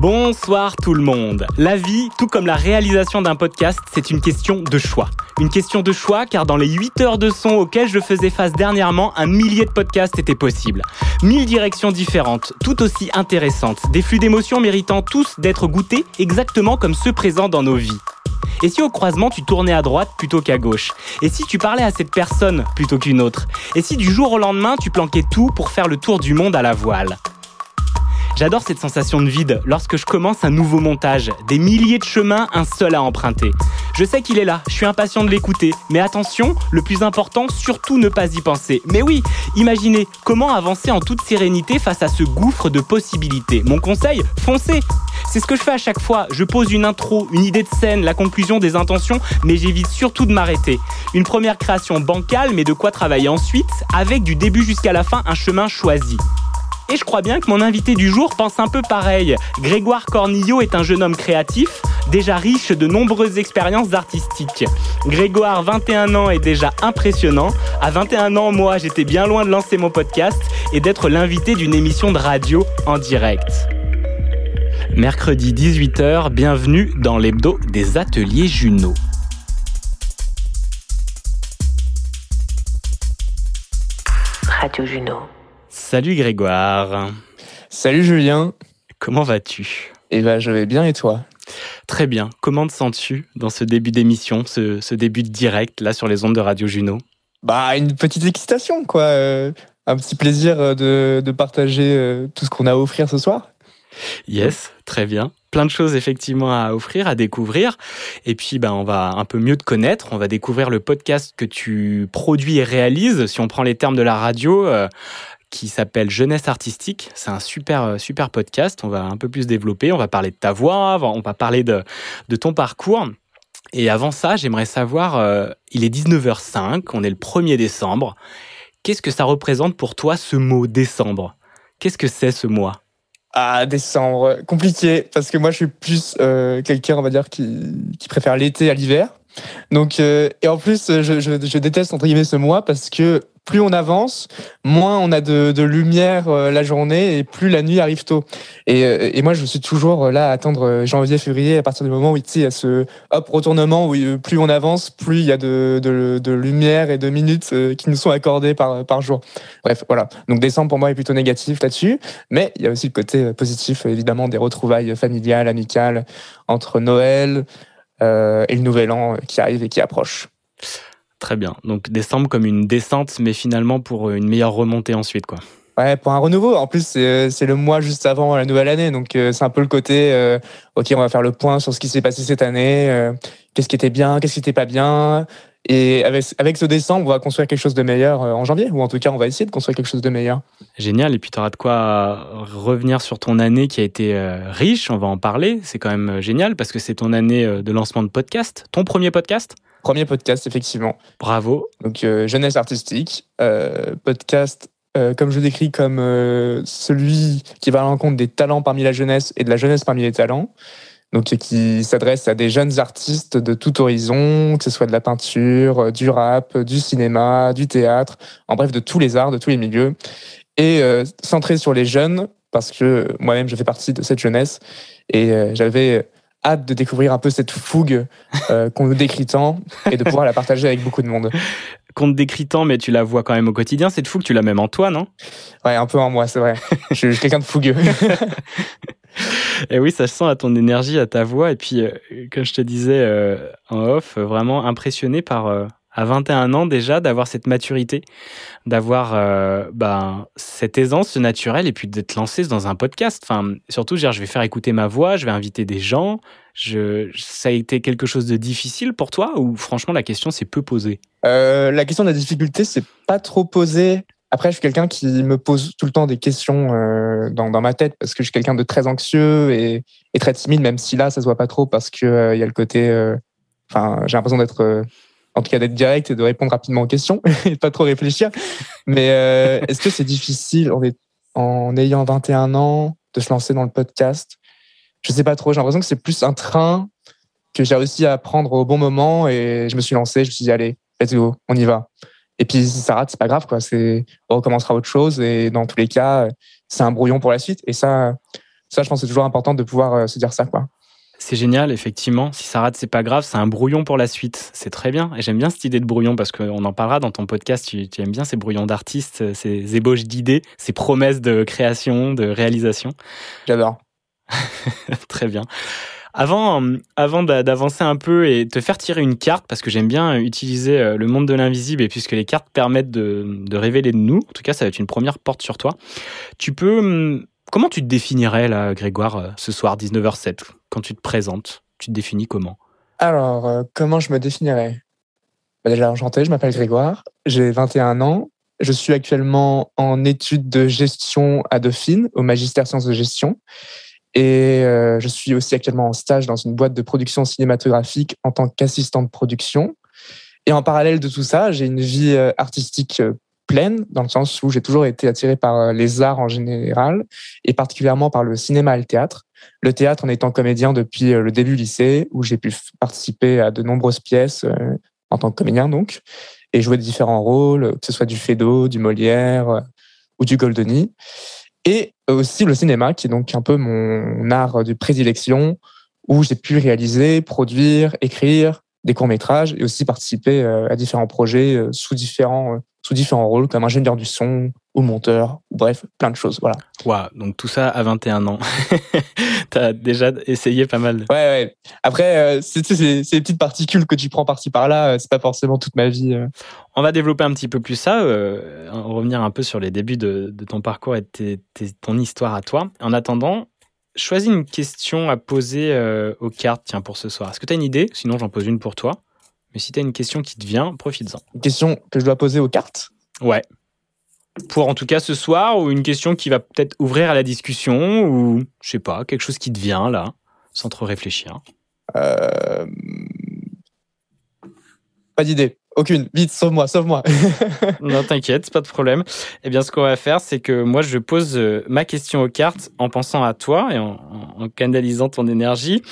Bonsoir tout le monde. La vie, tout comme la réalisation d'un podcast, c'est une question de choix. Une question de choix car dans les 8 heures de son auxquelles je faisais face dernièrement, un millier de podcasts étaient possibles. Mille directions différentes, tout aussi intéressantes, des flux d'émotions méritant tous d'être goûtés exactement comme ceux présents dans nos vies. Et si au croisement tu tournais à droite plutôt qu'à gauche? Et si tu parlais à cette personne plutôt qu'une autre? Et si du jour au lendemain tu planquais tout pour faire le tour du monde à la voile? J'adore cette sensation de vide lorsque je commence un nouveau montage. Des milliers de chemins, un seul à emprunter. Je sais qu'il est là, je suis impatient de l'écouter. Mais attention, le plus important, surtout ne pas y penser. Mais oui, imaginez comment avancer en toute sérénité face à ce gouffre de possibilités. Mon conseil, foncez C'est ce que je fais à chaque fois. Je pose une intro, une idée de scène, la conclusion des intentions, mais j'évite surtout de m'arrêter. Une première création bancale, mais de quoi travailler ensuite, avec du début jusqu'à la fin un chemin choisi. Et je crois bien que mon invité du jour pense un peu pareil. Grégoire Cornillo est un jeune homme créatif, déjà riche de nombreuses expériences artistiques. Grégoire, 21 ans, est déjà impressionnant. À 21 ans, moi, j'étais bien loin de lancer mon podcast et d'être l'invité d'une émission de radio en direct. Mercredi 18h, bienvenue dans l'hebdo des ateliers Juno. Radio Juno. Salut Grégoire, Salut Julien. comment vas-tu? Eh ben, je vais bien et toi? Très bien. Comment te sens-tu dans ce début d'émission, ce, ce début de direct là sur les ondes de Radio Juno? Bah, une petite excitation, quoi. euh, un petit plaisir euh, de, de partager euh, tout ce qu'on a à offrir ce soir. Yes, très bien. Plein de choses effectivement à offrir, à découvrir. Et puis, ben, on va un peu mieux te connaître. On va découvrir le podcast que tu produis et réalises. Si on prend les termes de la radio, euh, qui s'appelle Jeunesse artistique. C'est un super, euh, super podcast. On va un peu plus développer. On va parler de ta voix. On va parler de, de ton parcours. Et avant ça, j'aimerais savoir, euh, il est 19h05, on est le 1er décembre. Qu'est-ce que ça représente pour toi ce mot décembre? Qu'est-ce que c'est ce mois? Ah, décembre, compliqué, parce que moi, je suis plus euh, quelqu'un, on va dire, qui, qui préfère l'été à l'hiver. Donc, euh, et en plus, je, je, déteste entre guillemets ce mois parce que plus on avance, moins on a de, lumière euh, la journée et plus la nuit arrive tôt. Et, euh, et moi, je suis toujours euh, là à attendre euh, janvier, février, à partir du moment où il y a ce hop retournement où euh, plus on avance, plus il y a de, de, de lumière et de minutes euh, qui nous sont accordées par, par jour. Bref, voilà. Donc décembre pour moi est plutôt négatif là-dessus, mais il y a aussi le côté euh, positif, évidemment, des retrouvailles familiales, amicales entre Noël euh, et le Nouvel An euh, qui arrive et qui approche. Très bien. Donc décembre comme une descente, mais finalement pour une meilleure remontée ensuite, quoi. Ouais, pour un renouveau. En plus, c'est c'est le mois juste avant la nouvelle année. Donc, euh, c'est un peu le côté, euh, OK, on va faire le point sur ce qui s'est passé cette année. euh, qu'est-ce qui était bien, qu'est-ce qui était pas bien. Et avec, avec ce décembre, on va construire quelque chose de meilleur euh, en janvier. Ou en tout cas, on va essayer de construire quelque chose de meilleur. Génial. Et puis tu auras de quoi revenir sur ton année qui a été euh, riche. On va en parler. C'est quand même euh, génial parce que c'est ton année euh, de lancement de podcast. Ton premier podcast? Premier podcast, effectivement. Bravo. Donc, euh, jeunesse artistique. euh, podcast, euh, comme je le décris, comme euh, celui qui va à l'encontre des talents parmi la jeunesse et de la jeunesse parmi les talents. Donc, qui s'adresse à des jeunes artistes de tout horizon, que ce soit de la peinture, euh, du rap, du cinéma, du théâtre, en bref, de tous les arts, de tous les milieux. Et centré sur les jeunes, parce que moi-même, je fais partie de cette jeunesse. Et j'avais hâte de découvrir un peu cette fougue qu'on nous décrit tant et de pouvoir la partager avec beaucoup de monde. Qu'on te décrit tant, mais tu la vois quand même au quotidien. C'est fou que tu l'as même en toi, non? Ouais, un peu en moi, c'est vrai. je, suis quelqu'un de fougueux. Et oui, ça se sent à ton énergie, à ta voix. Et puis, euh, comme je te disais euh, en off, vraiment impressionné par, euh, à 21 ans déjà, d'avoir cette maturité, d'avoir ben, cette aisance naturelle et puis d'être lancé dans un podcast. Enfin, surtout, je vais faire écouter ma voix, je vais inviter des gens. Ça a été quelque chose de difficile pour toi ou franchement la question s'est peu posée? Euh, La question de la difficulté, c'est pas trop posée. Après, je suis quelqu'un qui me pose tout le temps des questions euh, dans, ma tête parce que je suis quelqu'un de très anxieux et, très timide, même si là, ça se voit pas trop parce que il y a le côté. Enfin, j'ai l'impression d'être en tout cas d'être direct et de répondre rapidement aux questions et pas trop réfléchir. Mais euh, est-ce que c'est difficile en, en, ayant 21 ans de se lancer dans le podcast? Je sais pas trop. J'ai l'impression que c'est plus un train que j'ai réussi à prendre au bon moment et je me suis lancé. Je me suis dit allez, let's go, on y va. Et puis si ça rate, c'est pas grave quoi. C'est on recommencera autre chose et dans tous les cas, c'est un brouillon pour la suite. Et ça, ça, je pense, c'est toujours important de pouvoir euh, se dire ça quoi. C'est génial, effectivement. Si ça rate, c'est pas grave. C'est un brouillon pour la suite. C'est très bien. Et j'aime bien cette idée de brouillon parce qu'on en parlera dans ton podcast. Tu, aimes bien ces brouillons d'artistes, ces ébauches d'idées, ces promesses de création, de réalisation. J'adore. très bien. Avant, avant d'avancer un peu et te faire tirer une carte, parce que j'aime bien utiliser euh, le monde de l'invisible et puisque les cartes permettent de, révéler de nous, en tout cas, ça va être une première porte sur toi. Tu peux hum, Comment tu te définirais, là, Grégoire, euh, ce soir, 19h07, quand tu te présentes Tu te définis comment? Alors, euh, comment je me définirais? Bah Déjà, enchanté, je m'appelle Grégoire, j'ai 21 ans, je suis actuellement en études de gestion à Dauphine, au Magistère Sciences de Gestion. Et euh, je suis aussi actuellement en stage dans une boîte de production cinématographique en tant qu'assistant de production. Et en parallèle de tout ça, j'ai une vie artistique pleine, dans le sens où j'ai toujours été attiré par euh, les arts en général, et particulièrement par le cinéma et le théâtre. Le théâtre en étant comédien depuis euh, le début lycée, où j'ai pu participer à de nombreuses pièces euh, en tant que comédien, donc, et jouer différents rôles, que ce soit du Feydeau, du Molière ou du Goldoni. Et aussi le cinéma, qui est donc un peu mon art de prédilection, où j'ai pu réaliser, produire, écrire des courts-métrages et aussi participer à différents projets sous différents sous différents rôles, comme ingénieur du son ou monteur, bref, plein de choses. Voilà. Waouh, donc tout ça à 21 ans. tu as déjà essayé pas mal. Ouais, ouais. Après, euh, c'est ces petites particules que tu prends par-ci par-là, euh, c'est pas forcément toute ma vie. Euh. On va développer un petit peu plus ça, revenir un peu sur les débuts de, ton parcours et de ton histoire à toi. En attendant, choisis une question à poser aux cartes tiens, pour ce soir. Est-ce que tu as une idée? Sinon, j'en pose une pour toi. Mais si tu as une question qui te vient, profites-en. Une question que je dois poser aux cartes? Ouais. Pour en tout cas ce soir, ou une question qui va peut-être ouvrir à la discussion, ou je sais pas, quelque chose qui te vient là, sans trop réfléchir? Euh... Pas d'idée. Aucune. Vite, sauve-moi, sauve-moi. non, t'inquiète, pas de problème. Eh bien, ce qu'on va faire, c'est que moi, je pose euh, ma question aux cartes en pensant à toi et en, en canalisant ton énergie.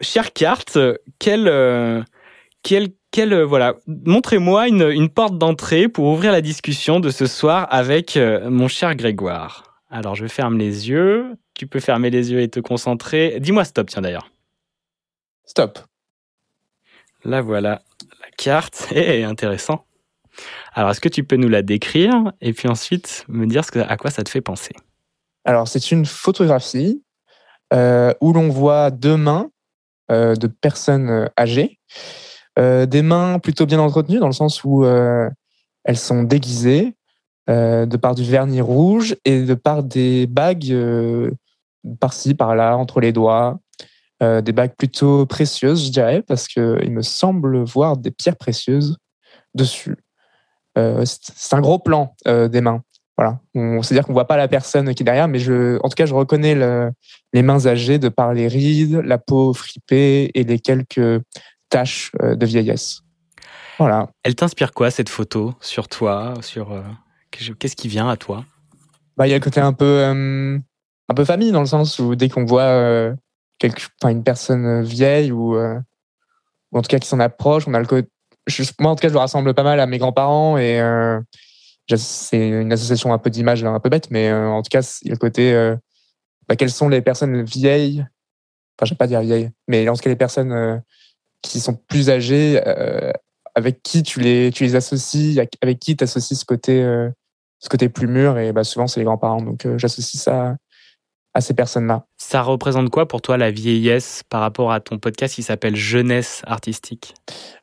Chère carte, quelle, euh, quel, quel, euh, voilà, montrez-moi une, une, porte d'entrée pour ouvrir la discussion de ce soir avec euh, mon cher Grégoire. Alors, je ferme les yeux. Tu peux fermer les yeux et te concentrer. Dis-moi stop, tiens d'ailleurs. Stop. Là, voilà la carte. Eh, intéressant. Alors, est-ce que tu peux nous la décrire et puis ensuite me dire ce que, à quoi ça te fait penser? Alors, c'est une photographie euh, où l'on voit deux mains de personnes âgées des mains plutôt bien entretenues dans le sens où euh, elles sont déguisées euh, de par du vernis rouge et de par des bagues par-ci, par-là, entre les doigts. des bagues plutôt précieuses, je dirais, parce qu'il me semble voir des pierres précieuses dessus. c'est un gros plan des mains. Voilà. C'est-à-dire qu'on ne voit pas la personne qui est derrière, mais en tout cas, je reconnais les mains âgées de par les rides, la peau fripée et les quelques tâche euh, de vieillesse. Voilà. Elle t'inspire quoi cette photo sur toi sur euh, Qu'est-ce qui vient à toi? Bah, Il y a le côté un peu, euh, un peu famille dans le sens où dès qu'on voit quelque, une personne vieille ou, ou en tout cas qui s'en approche, on a le côté, moi en tout cas je le rassemble pas mal à mes grands-parents et c'est une association un peu d'images un peu bête, mais en tout cas il y a le côté bah, quelles sont les personnes vieilles, enfin je vais pas dire vieilles, mais en tout cas les personnes qui sont plus âgés, euh, avec qui tu les, tu les associes, avec qui tu associes ce côté, euh, ce côté plus mûr, et bah, souvent c'est les grands-parents. Donc euh, j'associe ça à ces personnes-là. Ça représente quoi pour toi la vieillesse par rapport à ton podcast qui s'appelle Jeunesse artistique?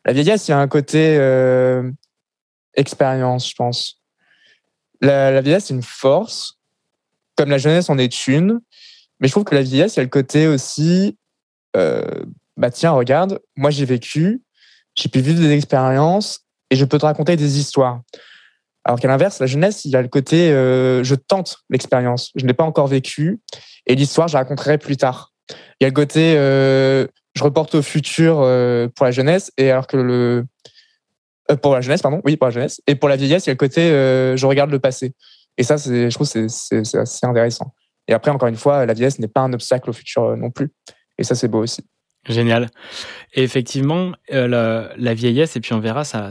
La vieillesse, il y a un côté expérience, je pense. La, la vieillesse, c'est une force, comme la jeunesse en est une, mais je trouve que la vieillesse, il y a le côté aussi bah tiens, regarde, moi j'ai vécu, j'ai pu vivre des expériences et je peux te raconter des histoires. Alors qu'à l'inverse, la jeunesse, il y a le côté euh, je tente l'expérience, je n'ai pas encore vécu et l'histoire, je la raconterai plus tard. Il y a le côté euh, je reporte au futur euh, pour la jeunesse et alors que le euh, pour la jeunesse, pardon, oui, pour la jeunesse. Et pour la vieillesse, il y a le côté euh, je regarde le passé. Et ça, c'est, je trouve, c'est, c'est, c'est assez intéressant. Et après, encore une fois, la vieillesse n'est pas un obstacle au futur euh, non plus. Et ça, c'est beau aussi. Génial. Et effectivement, euh, la, la vieillesse, et puis on verra, ça,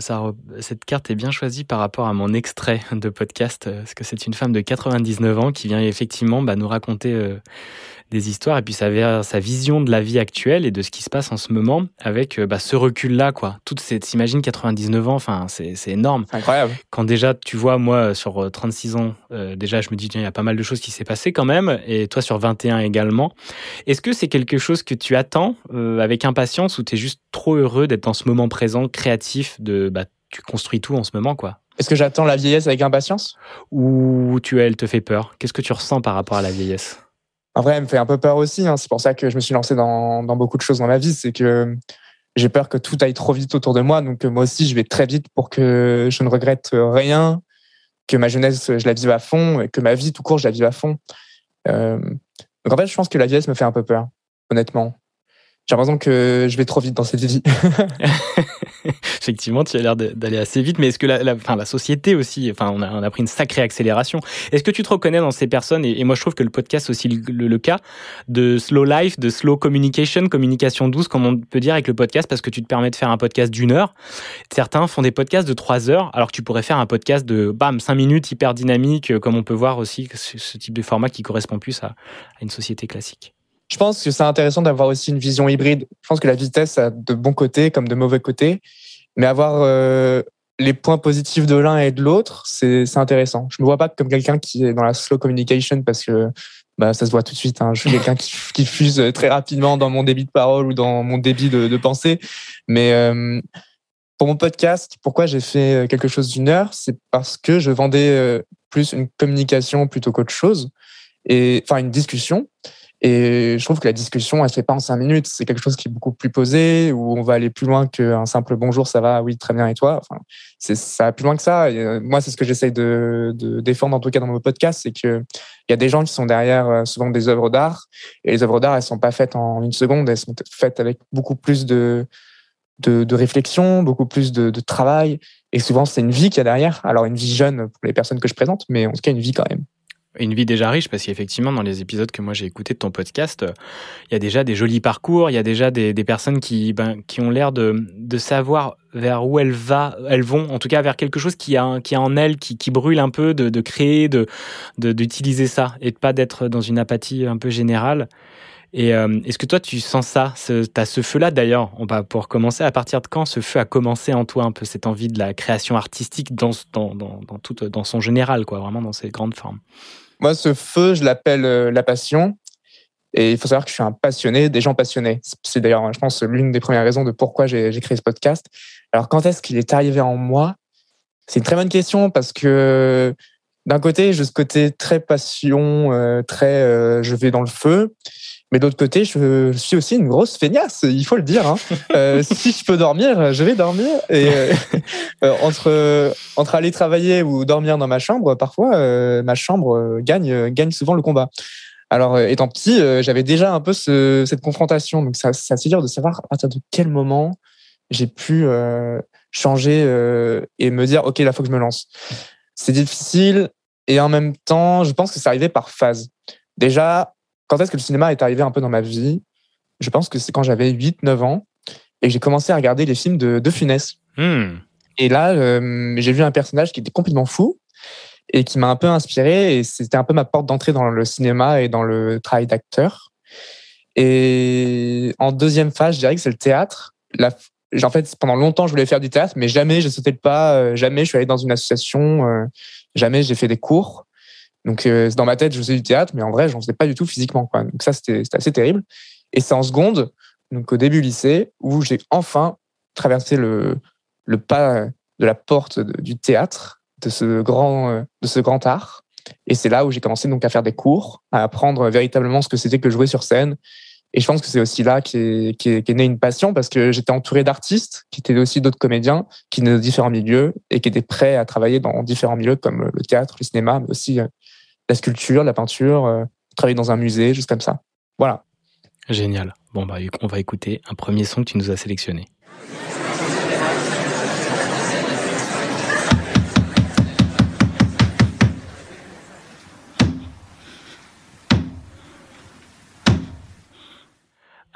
cette carte est bien choisie par rapport à mon extrait de podcast, euh, parce que c'est une femme de 99 ans qui vient effectivement bah, nous raconter euh, des histoires, et puis sa, sa vision de la vie actuelle et de ce qui se passe en ce moment, avec euh, bah, ce recul-là, quoi. Toute cette, s'imagine 99 ans, enfin, c'est énorme. Incroyable. Quand déjà, tu vois, moi, sur euh, 36 ans, déjà, je me dis, tiens, il y a pas mal de choses qui s'est passé quand même, et toi, sur 21 également. Est-ce que c'est quelque chose que tu attends euh, avec impatience ou tu es juste trop heureux d'être dans ce moment présent, créatif, de bah, tu construis tout en ce moment, quoi? Est-ce que j'attends la vieillesse avec impatience? Ou tu, elle te fait peur? Qu'est-ce que tu ressens par rapport à la vieillesse? En vrai, elle me fait un peu peur aussi. hein. C'est pour ça que je me suis lancé dans, dans beaucoup de choses dans ma vie. C'est que j'ai peur que tout aille trop vite autour de moi. Donc, euh, moi aussi, je vais très vite pour que je ne regrette rien, que ma jeunesse, je la vive à fond, et que ma vie tout court, je la vive à fond. Euh, donc, en fait, je pense que la vieillesse me fait un peu peur, honnêtement. J'ai l'impression que je vais trop vite dans cette vie. Effectivement, tu as l'air d'aller assez vite, mais est-ce que la, enfin, la société aussi, enfin, on a, on a pris une sacrée accélération. Est-ce que tu te reconnais dans ces personnes et, moi, je trouve que le podcast aussi le, cas de slow life, de slow communication, communication douce, comme on peut dire avec le podcast, parce que tu te permets de faire un podcast d'une heure. Certains font des podcasts de trois heures, alors que tu pourrais faire un podcast de bam cinq minutes hyper dynamique, euh, comme on peut voir aussi ce, type de format qui correspond plus à une société classique. Je pense que c'est intéressant d'avoir aussi une vision hybride. Je pense que la vitesse a de bons côtés comme de mauvais côtés, mais avoir euh, les points positifs de l'un et de l'autre, c'est intéressant. Je me vois pas comme quelqu'un qui est dans la slow communication parce que bah, ça se voit tout de suite. Hein. Je suis quelqu'un qui, fuse très rapidement dans mon débit de parole ou dans mon débit de, pensée. Mais euh, pour mon podcast, pourquoi j'ai fait quelque chose d'une heure, c'est parce que je vendais euh, plus une communication plutôt qu'autre chose, enfin une discussion. Et je trouve que la discussion, elle se fait pas en cinq minutes. C'est quelque chose qui est beaucoup plus posé, où on va aller plus loin qu'un simple bonjour, ça va, oui, très bien, et toi? Enfin, ça va plus loin que ça. Euh, moi, c'est ce que j'essaye de, défendre en tout cas dans mon podcast, c'est que il y a des gens qui sont derrière euh, souvent des œuvres d'art, et les œuvres d'art, elles sont pas faites en une seconde, elles sont faites avec beaucoup plus de réflexion, beaucoup plus de, de travail. Et souvent, c'est une vie qu'il y a derrière. Alors, une vie jeune pour les personnes que je présente, mais en tout cas, une vie quand même. Une vie déjà riche, parce qu'effectivement, dans les épisodes que moi j'ai écoutés de ton podcast, euh, il y a déjà des jolis parcours, il y a déjà des, personnes qui, ben, qui ont l'air de, savoir vers où elles, elles vont, en tout cas vers quelque chose qui a, qui a en elles, qui, brûle un peu, de, créer, de d'utiliser ça, et de pas d'être dans une apathie un peu générale. Et euh, est-ce que toi, tu sens ça Tu as ce feu-là d'ailleurs On va pour commencer. À partir de quand ce feu a commencé en toi un peu cette envie de la création artistique dans, dans, tout, dans son général, quoi, vraiment dans ses grandes formes? Moi, ce feu, je l'appelle euh, la passion. Et il faut savoir que je suis un passionné des gens passionnés. C'est d'ailleurs, je pense, l'une des premières raisons de pourquoi j'ai créé ce podcast. Alors, quand est-ce qu'il est arrivé en moi? C'est une très bonne question parce que d'un côté, j'ai ce côté très passion, euh, très euh, je vais dans le feu. Mais d'autre côté, je, suis aussi une grosse feignasse, il faut le dire. Hein. Euh, si je peux dormir, je vais dormir. Et euh, euh, entre entre aller travailler ou dormir dans ma chambre, parfois euh, ma chambre gagne gagne souvent le combat. Alors étant petit, j'avais déjà un peu ce, cette confrontation, donc ça c'est assez dur de savoir à partir de quel moment j'ai pu changer et me dire ok là faut que je me lance. C'est difficile et en même temps, je pense que c'est arrivé par phase. Déjà, quand est-ce que le cinéma est arrivé un peu dans ma vie? Je pense que c'est quand j'avais 8-9 ans et que j'ai commencé à regarder les films de, de Funès. Hmm. Et là, euh, j'ai vu un personnage qui était complètement fou et qui m'a un peu inspiré. Et c'était un peu ma porte d'entrée dans le cinéma et dans le travail d'acteur. Et en deuxième phase, je dirais que c'est le théâtre. La, en fait, pendant longtemps, je voulais faire du théâtre, mais jamais j'ai sauté le pas. euh, Jamais je suis allé dans une association. euh, Jamais j'ai fait des cours. Donc, euh, dans ma tête, je faisais du théâtre, mais en vrai, j'en faisais pas du tout physiquement. Quoi. Donc, ça, c'était assez terrible. Et c'est en seconde, donc au début lycée, où j'ai enfin traversé le, le pas de la porte du théâtre, de ce grand, euh, de ce grand art. Et c'est là où j'ai commencé donc à faire des cours, à apprendre véritablement ce que c'était que jouer sur scène Et je pense que c'est aussi là qu'est qu est, née une passion parce que j'étais entouré d'artistes qui étaient aussi d'autres comédiens qui venaient de différents milieux et qui étaient prêts à travailler dans différents milieux comme le théâtre, le cinéma, mais aussi la sculpture, la peinture, travailler dans un musée, juste comme ça. Voilà. Génial. Bon, bah, on va écouter un premier son que tu nous as sélectionné.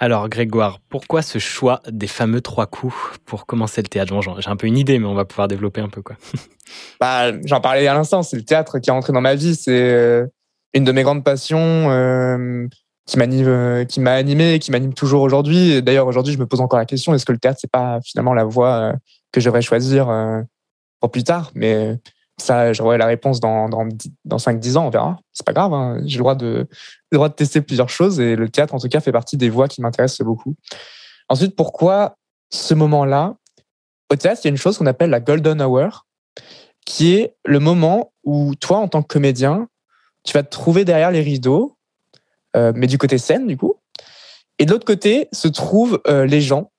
Alors Grégoire, pourquoi ce choix des fameux trois coups pour commencer le théâtre? J'ai un peu une idée, mais on va pouvoir développer un peu quoi. bah, j'en parlais à l'instant, c'est le théâtre qui est entré dans ma vie, c'est euh, une de mes grandes passions euh, qui m'anime, euh, qui m'a animé, et qui m'anime toujours aujourd'hui. D'ailleurs aujourd'hui, je me pose encore la question est-ce que le théâtre c'est pas finalement la voie que je devrais choisir pour plus tard? Mais ça, j'aurai la réponse dans, dans, dans 5-10 ans, on verra. C'est pas grave, hein. j'ai le droit, de, le droit de tester plusieurs choses et le théâtre, en tout cas, fait partie des voies qui m'intéressent beaucoup. Ensuite, pourquoi ce moment-là? Au théâtre, il y a une chose qu'on appelle la golden hour, qui est le moment où toi, en tant que comédien, tu vas te trouver derrière les rideaux, euh, mais du côté scène, du coup. Et de l'autre côté se trouvent euh, les gens,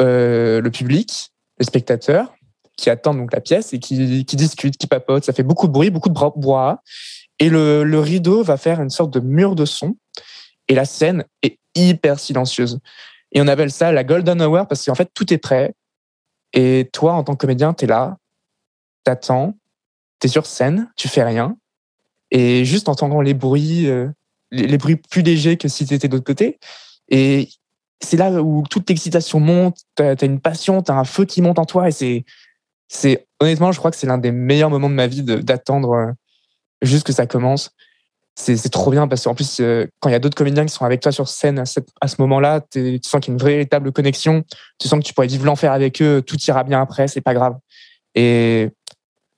euh, le public, les spectateurs, qui attendent donc la pièce et qui, discutent, qui papotent. Ça fait beaucoup de bruit, beaucoup de bois. Et le, rideau va faire une sorte de mur de son. Et la scène est hyper silencieuse. Et on appelle ça la golden hour parce qu'en fait, tout est prêt. Et toi, en tant que comédien, tu es là, t'attends, tu es sur scène, tu fais rien. Et juste en entendant les bruits, euh, les, bruits plus légers que si tu étais de l'autre côté. Et c'est là où toute l'excitation monte, tu as, une passion, tu as un feu qui monte en toi. Et c'est c'est honnêtement, je crois que c'est l'un des meilleurs moments de ma vie d'attendre euh, juste que ça commence. C'est trop bien parce qu'en plus, euh, quand il y a d'autres comédiens qui sont avec toi sur scène à, ce moment-là, tu sens qu'il y a une véritable connexion. Tu sens que tu pourrais vivre l'enfer avec eux, tout ira bien après, c'est pas grave. Et,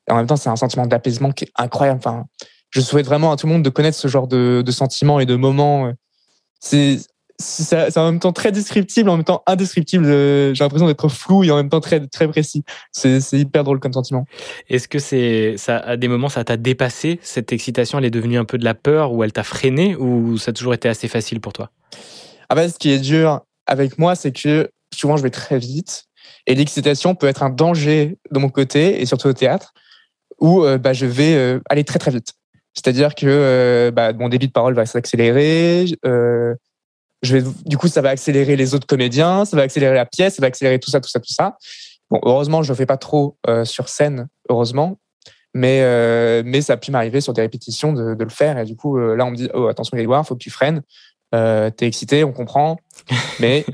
en même temps, c'est un sentiment d'apaisement qui est incroyable. Enfin, je souhaite vraiment à tout le monde de connaître ce genre de, de sentiments et de moments. C'est c'est en même temps très descriptible, en même temps indescriptible. Euh, j'ai l'impression d'être flou et en même temps très, très précis. C'est hyper drôle comme sentiment. Est-ce que c'est, ça, à des moments, ça t'a dépassé Cette excitation, elle est devenue un peu de la peur ou elle t'a freiné ou ça a toujours été assez facile pour toi? Ah ben, Ce qui est dur avec moi, c'est que souvent je vais très vite et l'excitation peut être un danger de mon côté et surtout au théâtre où euh, bah, je vais euh, aller très très vite. C'est-à-dire que bah, mon débit de parole va s'accélérer, je vais, du coup, ça va accélérer les autres comédiens, ça va accélérer la pièce, ça va accélérer tout ça, tout ça, tout ça. Bon, heureusement, je ne fais pas trop euh, sur scène, heureusement. Mais, euh, mais ça a pu m'arriver sur des répétitions de, de, le faire. Et du coup, euh, là, on me dit Oh, attention, il faut que tu freines. T'es excité, on comprend. mais,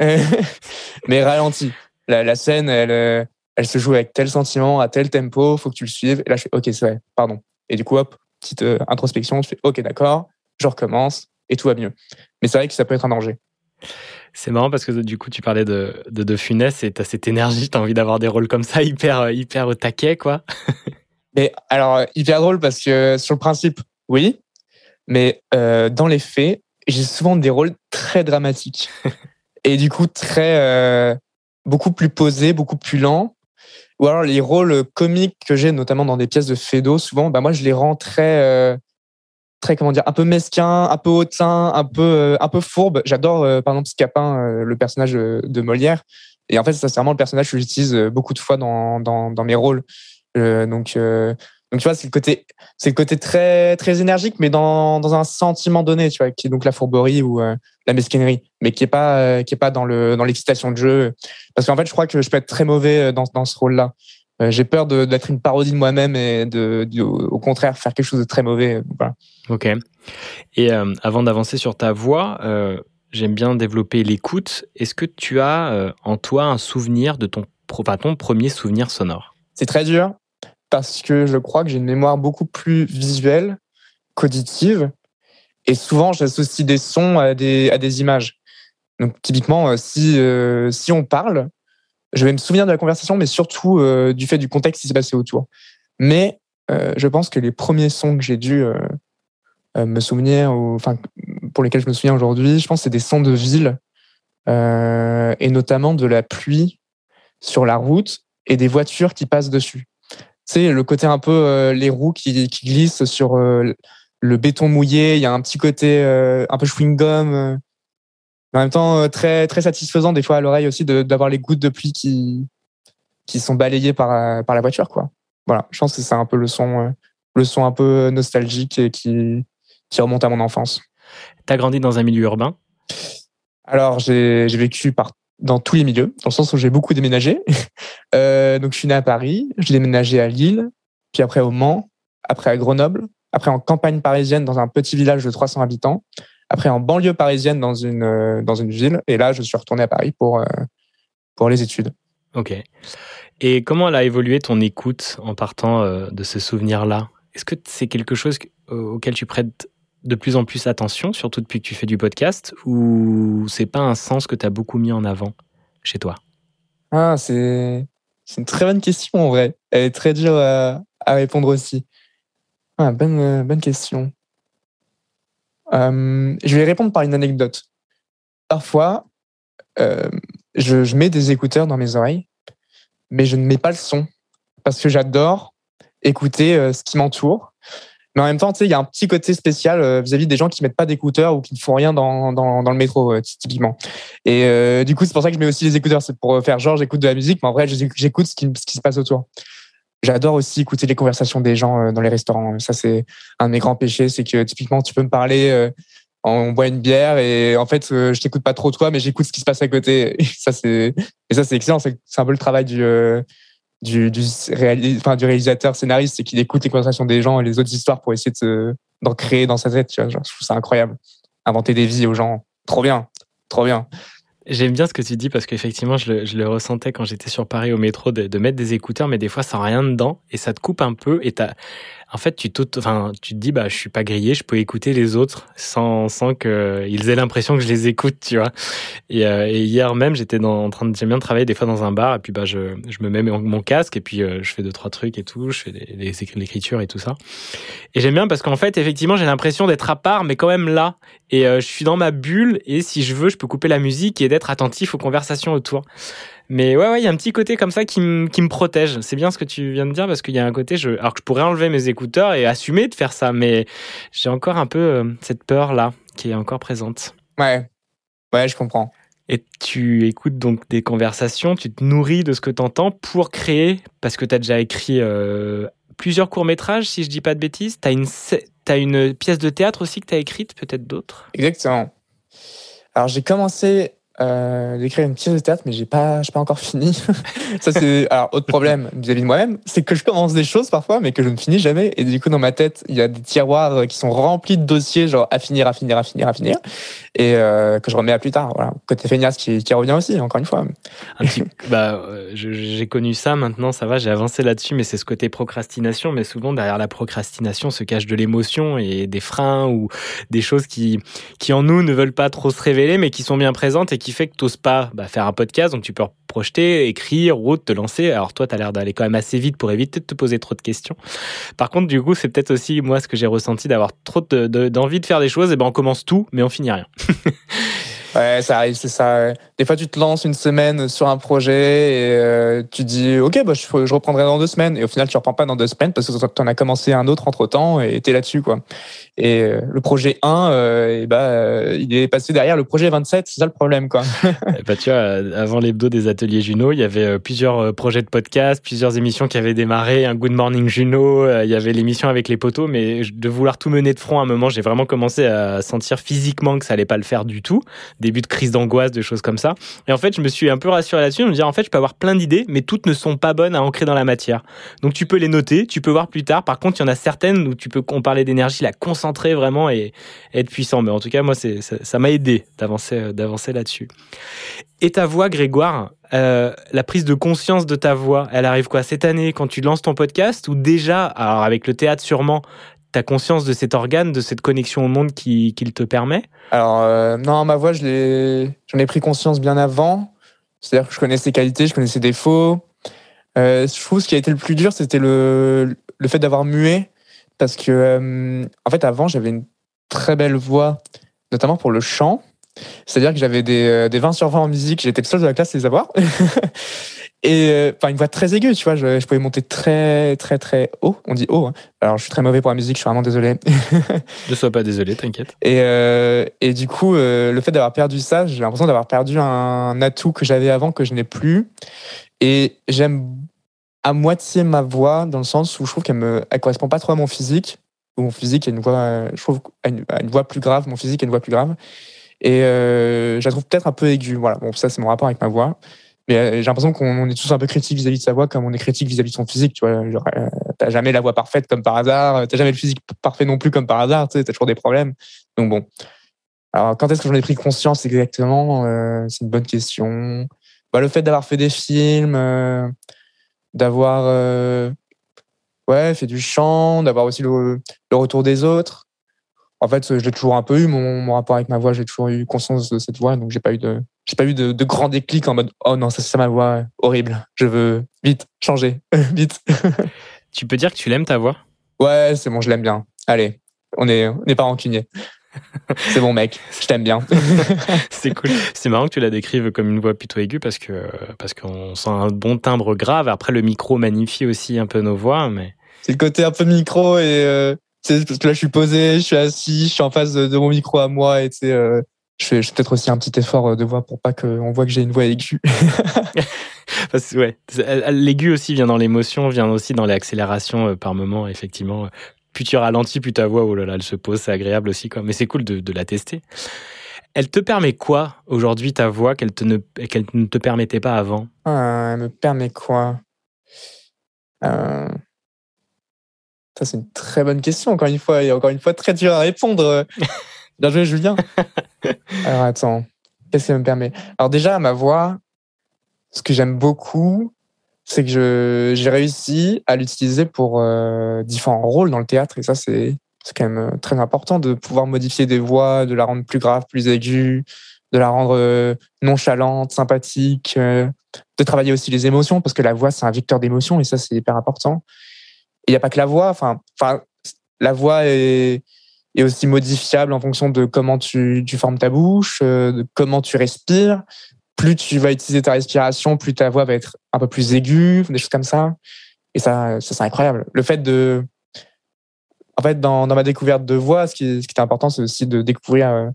mais ralentis. La, la, scène, elle, elle se joue avec tel sentiment, à tel tempo, faut que tu le suives. Et là, je fais Ok, c'est vrai, pardon. Et du coup, hop, petite introspection, je fais Ok, d'accord, je recommence et tout va mieux. Mais c'est vrai que ça peut être un danger. C'est marrant parce que du coup, tu parlais de, de, de Funès et tu as cette énergie, tu as envie d'avoir des rôles comme ça, hyper, hyper au taquet, quoi. mais alors, hyper drôle parce que sur le principe, oui, mais euh, dans les faits, j'ai souvent des rôles très dramatiques et du coup, très, euh, beaucoup plus posés, beaucoup plus lents. Ou alors, les rôles comiques que j'ai, notamment dans des pièces de Fedo, souvent, bah, moi, je les rends très. Euh, très comment dire un peu mesquin, un peu hautain, un peu euh, un peu fourbe. J'adore euh, par exemple Scapin, euh, le personnage de Molière. Et en fait, c'est vraiment le personnage que j'utilise beaucoup de fois dans, dans, dans mes rôles. donc donc tu vois, c'est le côté c'est le côté très très énergique, mais dans, dans un sentiment donné, tu vois, qui est donc la fourberie ou la mesquinerie, mais qui est pas qui est pas dans le dans l'excitation de jeu. Parce qu'en fait, je crois que je peux être très mauvais dans dans ce rôle-là. J'ai peur d'être une parodie de moi-même et de, au contraire faire quelque chose de très mauvais. Voilà. Ok. Et euh, avant d'avancer sur ta voix, euh, j'aime bien développer l'écoute. Est-ce que tu as euh, en toi un souvenir de ton, ton premier souvenir sonore? C'est très dur parce que je crois que j'ai une mémoire beaucoup plus visuelle qu'auditive. Et souvent, j'associe des sons à des, à des images. Donc, typiquement, si, si on parle, je vais me souvenir de la conversation, mais surtout du fait du contexte qui s'est passé autour. Mais je pense que les premiers sons que j'ai dû euh, me souvenir, pour lesquels je me souviens aujourd'hui, je pense que c'est des sons de ville, euh, et notamment de la pluie sur la route et des voitures qui passent dessus. Sais, le côté un peu euh, les roues qui, qui glissent sur le béton mouillé, il y a un petit côté un peu chewing-gum. Mais en même temps, euh, très, très satisfaisant des fois à l'oreille aussi d'avoir les gouttes de pluie qui, qui sont balayées par, euh, par la voiture. Quoi. Voilà, je pense que c'est un peu le son, euh, le son un peu nostalgique et qui, qui remonte à mon enfance. T'as grandi dans un milieu urbain? Alors, j'ai j'ai vécu par, dans tous les milieux, dans le sens où j'ai beaucoup déménagé. Euh, donc, je suis né à Paris, j'ai déménagé à Lille, puis après au Mans, après à Grenoble, après en campagne parisienne dans un petit village de 300 habitants, après en banlieue parisienne dans une, euh, dans une ville, et là, je suis retourné à Paris pour, euh, pour les études. Ok. Et comment elle a évolué ton écoute en partant euh, de ce souvenir-là Est-ce que c'est quelque chose que- auquel tu prêtes de plus en plus attention, surtout depuis que tu fais du podcast, ou c'est pas un sens que tu as beaucoup mis en avant chez toi? Ah, c'est une très bonne question en vrai. Elle est très dure à, à répondre aussi. Ah, bonne, bonne question. Euh, je vais répondre par une anecdote. Parfois, euh, je, mets des écouteurs dans mes oreilles, mais je ne mets pas le son parce que j'adore écouter euh, ce qui m'entoure. Mais en même temps, il y a un petit côté spécial vis-à-vis des gens qui mettent pas d'écouteurs ou qui ne font rien dans, dans, le métro, typiquement. Et du coup, c'est pour ça que je mets aussi les écouteurs. C'est pour faire genre, j'écoute de la musique, mais en vrai, j'éc- j'écoute ce qui se passe autour. J'adore aussi écouter les conversations des gens euh, dans les restaurants. Ça, c'est un de mes grands péchés. C'est que typiquement, tu peux me parler, euh, on boit une bière et en fait, euh, je t'écoute pas trop toi, mais j'écoute ce qui se passe à côté. Et ça, c'est et ça, c'est excellent. C'est un peu le travail du du, du, enfin, du réalisateur scénariste, c'est qu'il écoute les conversations des gens et les autres histoires pour essayer de d'en créer dans sa tête. Tu vois, genre, je trouve ça incroyable. Inventer des vies aux gens, trop bien, trop bien. J'aime bien ce que tu dis parce qu'effectivement, je le, je le ressentais quand j'étais sur Paris au métro de, de mettre des écouteurs, mais des fois sans rien dedans et ça te coupe un peu. Et t'as, en fait, tu, tu te dis, bah, je suis pas grillé, je peux écouter les autres sans, sans qu'ils aient l'impression que je les écoute, tu vois. Et, euh, et hier même, j'étais dans- en train de, j'aime bien travailler des fois dans un bar et puis bah, je, je me mets mon, mon casque et puis euh, je fais deux trois trucs et tout, je fais des, des écri- l'écriture et tout ça. Et j'aime bien parce qu'en fait, effectivement, j'ai l'impression d'être à part, mais quand même là. Et euh, je suis dans ma bulle et si je veux, je peux couper la musique et d'être attentif aux conversations autour. Mais ouais, ouais, il y a un petit côté comme ça qui me protège. C'est bien ce que tu viens de dire parce qu'il y a un côté, je, alors que je pourrais enlever mes écouteurs et assumer de faire ça, mais j'ai encore un peu euh, cette peur là qui est encore présente. Ouais, ouais, je comprends. Et tu écoutes donc des conversations, tu te nourris de ce que tu entends pour créer, parce que tu as déjà écrit euh, plusieurs courts-métrages, si je dis pas de bêtises. Tu as une, t'as une pièce de théâtre aussi que tu as écrite, peut-être d'autres? Exactement. Alors j'ai commencé euh, d'écrire une pièce de théâtre, mais j'ai pas, j'ai pas encore fini. ça c'est alors autre problème vis-à-vis de moi-même, c'est que je commence des choses parfois, mais que je ne finis jamais. Et du coup dans ma tête, il y a des tiroirs euh, qui sont remplis de dossiers, genre à finir, à finir, à finir, à finir, et euh, que je remets à plus tard. Voilà, côté feignasse qui, revient aussi, encore une fois. Bah, j'ai connu ça maintenant, ça va, j'ai avancé là-dessus, mais c'est ce côté procrastination. Mais souvent, derrière la procrastination se cache de l'émotion et des freins ou des choses qui, qui en nous ne veulent pas trop se révéler, mais qui sont bien présentes et qui fait que tu n'oses pas bah, faire un podcast. Donc, tu peux projeter, écrire ou te lancer. Alors, toi, tu as l'air d'aller quand même assez vite pour éviter de te poser trop de questions. Par contre, du coup, c'est peut-être aussi moi ce que j'ai ressenti d'avoir trop de- de- d'envie de, faire des choses. Et ben, on commence tout, mais on finit rien. Ouais, ça arrive, c'est ça. Des fois, tu te lances une semaine sur un projet et euh, tu dis, OK, bah, je, reprendrai dans deux semaines. Et au final, tu reprends pas dans deux semaines parce que tu en as commencé un autre entre temps et tu es là-dessus. quoi. Et euh, le projet 1, euh, bah, il est passé derrière le projet 27. C'est ça le problème. quoi. Eh ben, tu vois, avant l'hebdo des ateliers Juno, il y avait plusieurs projets de podcast, plusieurs émissions qui avaient démarré, un Good Morning Juno, il y avait l'émission avec les poteaux, mais de vouloir tout mener de front à un moment, j'ai vraiment commencé à sentir physiquement que ça allait pas le faire du tout. Début de crise d'angoisse, de choses comme ça. Et en fait, je me suis un peu rassuré là-dessus, de me dire, en fait, je peux avoir plein d'idées, mais toutes ne sont pas bonnes à ancrer dans la matière. Donc tu peux les noter, tu peux voir plus tard. Par contre, il y en a certaines où tu peux, on parlait d'énergie, la concentrer vraiment et, être puissant. Mais en tout cas, moi, ça m'a aidé d'avancer, euh, d'avancer là-dessus. Et ta voix, Grégoire, euh, la prise de conscience de ta voix, elle arrive quoi cette année quand tu lances ton podcast ou déjà, alors avec le théâtre sûrement, t'as conscience de cet organe, de cette connexion au monde qui, qui te permet Alors, euh, non, ma voix, j'en ai pris conscience bien avant. C'est-à-dire que je connaissais ses qualités, je connaissais ses défauts. Euh, je trouve ce qui a été le plus dur, c'était le, le fait d'avoir mué. Parce que, euh, en fait, avant, j'avais une très belle voix, notamment pour le chant. C'est-à-dire que j'avais des, des 20 sur 20 en musique, j'étais le seul de la classe à les avoir. Et euh, enfin, une voix très aiguë, tu vois. Je, je, pouvais monter très, très, très haut. On dit haut. Hein. Alors, je suis très mauvais pour la musique. Je suis vraiment désolé. ne sois pas désolé, t'inquiète. Et, euh, et du coup, euh, le fait d'avoir perdu ça, j'ai l'impression d'avoir perdu un atout que j'avais avant que je n'ai plus. Et j'aime à moitié ma voix dans le sens où je trouve qu'elle me, elle correspond pas trop à mon physique. Ou mon physique a une voix, je trouve, a une, a une voix plus grave. Mon physique a une voix plus grave. Et euh, je la trouve peut-être un peu aiguë. Voilà. Bon, ça, c'est mon rapport avec ma voix. Euh, j'ai l'impression qu'on est tous un peu critiques vis-à-vis de sa voix comme on est critique vis-à-vis de son physique. Tu vois, euh, t'as jamais la voix parfaite comme par hasard, t'as jamais le physique parfait non plus comme par hasard. Tu sais, t'as toujours des problèmes. Donc bon. Alors quand est-ce que j'en ai pris conscience exactement? Euh, C'est une bonne question. Bah, le fait d'avoir fait des films, euh, d'avoir euh, ouais fait du chant, d'avoir aussi le, le, retour des autres. En fait, je l'ai toujours un peu eu mon, mon rapport avec ma voix. J'ai toujours eu conscience de cette voix, donc j'ai pas eu de j'ai pas eu de, de grands déclics en mode oh non ça c'est ma voix horrible. Je veux vite changer. Vite. Tu peux dire que tu l'aimes ta voix? Ouais c'est bon je l'aime bien. Allez on est on n'est pas rancunier c'est bon mec je t'aime bien. C'est cool. C'est marrant que tu la décrives comme une voix plutôt aiguë parce que parce qu'on sent un bon timbre grave. Après le micro magnifie aussi un peu nos voix mais c'est le côté un peu micro et euh, parce que là je suis posé je suis assis je suis en face de, de mon micro à moi et sais euh, je fais, fais peut-être aussi un petit effort de voix pour pas qu'on voit que j'ai une voix aiguë. Parce ouais, l'aigu aussi vient dans l'émotion, vient aussi dans les accélérations euh, par moment, effectivement. Plus tu ralentis, plus ta voix, oh là là, elle se pose, c'est agréable aussi. Quoi. Mais c'est cool de, de, la tester. Elle te permet quoi aujourd'hui ta voix qu'elle ne, te permettait pas avant? Ah, Elle me permet quoi? Euh... Ça, c'est une très bonne question, encore une fois, et encore une fois, très dur à répondre. Bien joué, Julien. Alors, attends. Qu'est-ce que ça me permet? Alors, déjà, ma voix, ce que j'aime beaucoup, c'est que j'ai réussi à l'utiliser pour euh, différents rôles dans le théâtre. Et ça, c'est quand même très important de pouvoir modifier des voix, de la rendre plus grave, plus aiguë, de la rendre euh, nonchalante, sympathique, euh, de travailler aussi les émotions, parce que la voix, c'est un vecteur d'émotions, et ça, c'est hyper important. Il n'y a pas que la voix. Enfin, la voix est est aussi modifiable en fonction de comment tu, tu formes ta bouche, euh, de comment tu respires. Plus tu vas utiliser ta respiration, plus ta voix va être un peu plus aiguë, des choses comme ça. Et ça, ça c'est incroyable. Le fait de, en fait, dans, dans ma découverte de voix, ce qui, ce qui est important, c'est aussi de découvrir euh,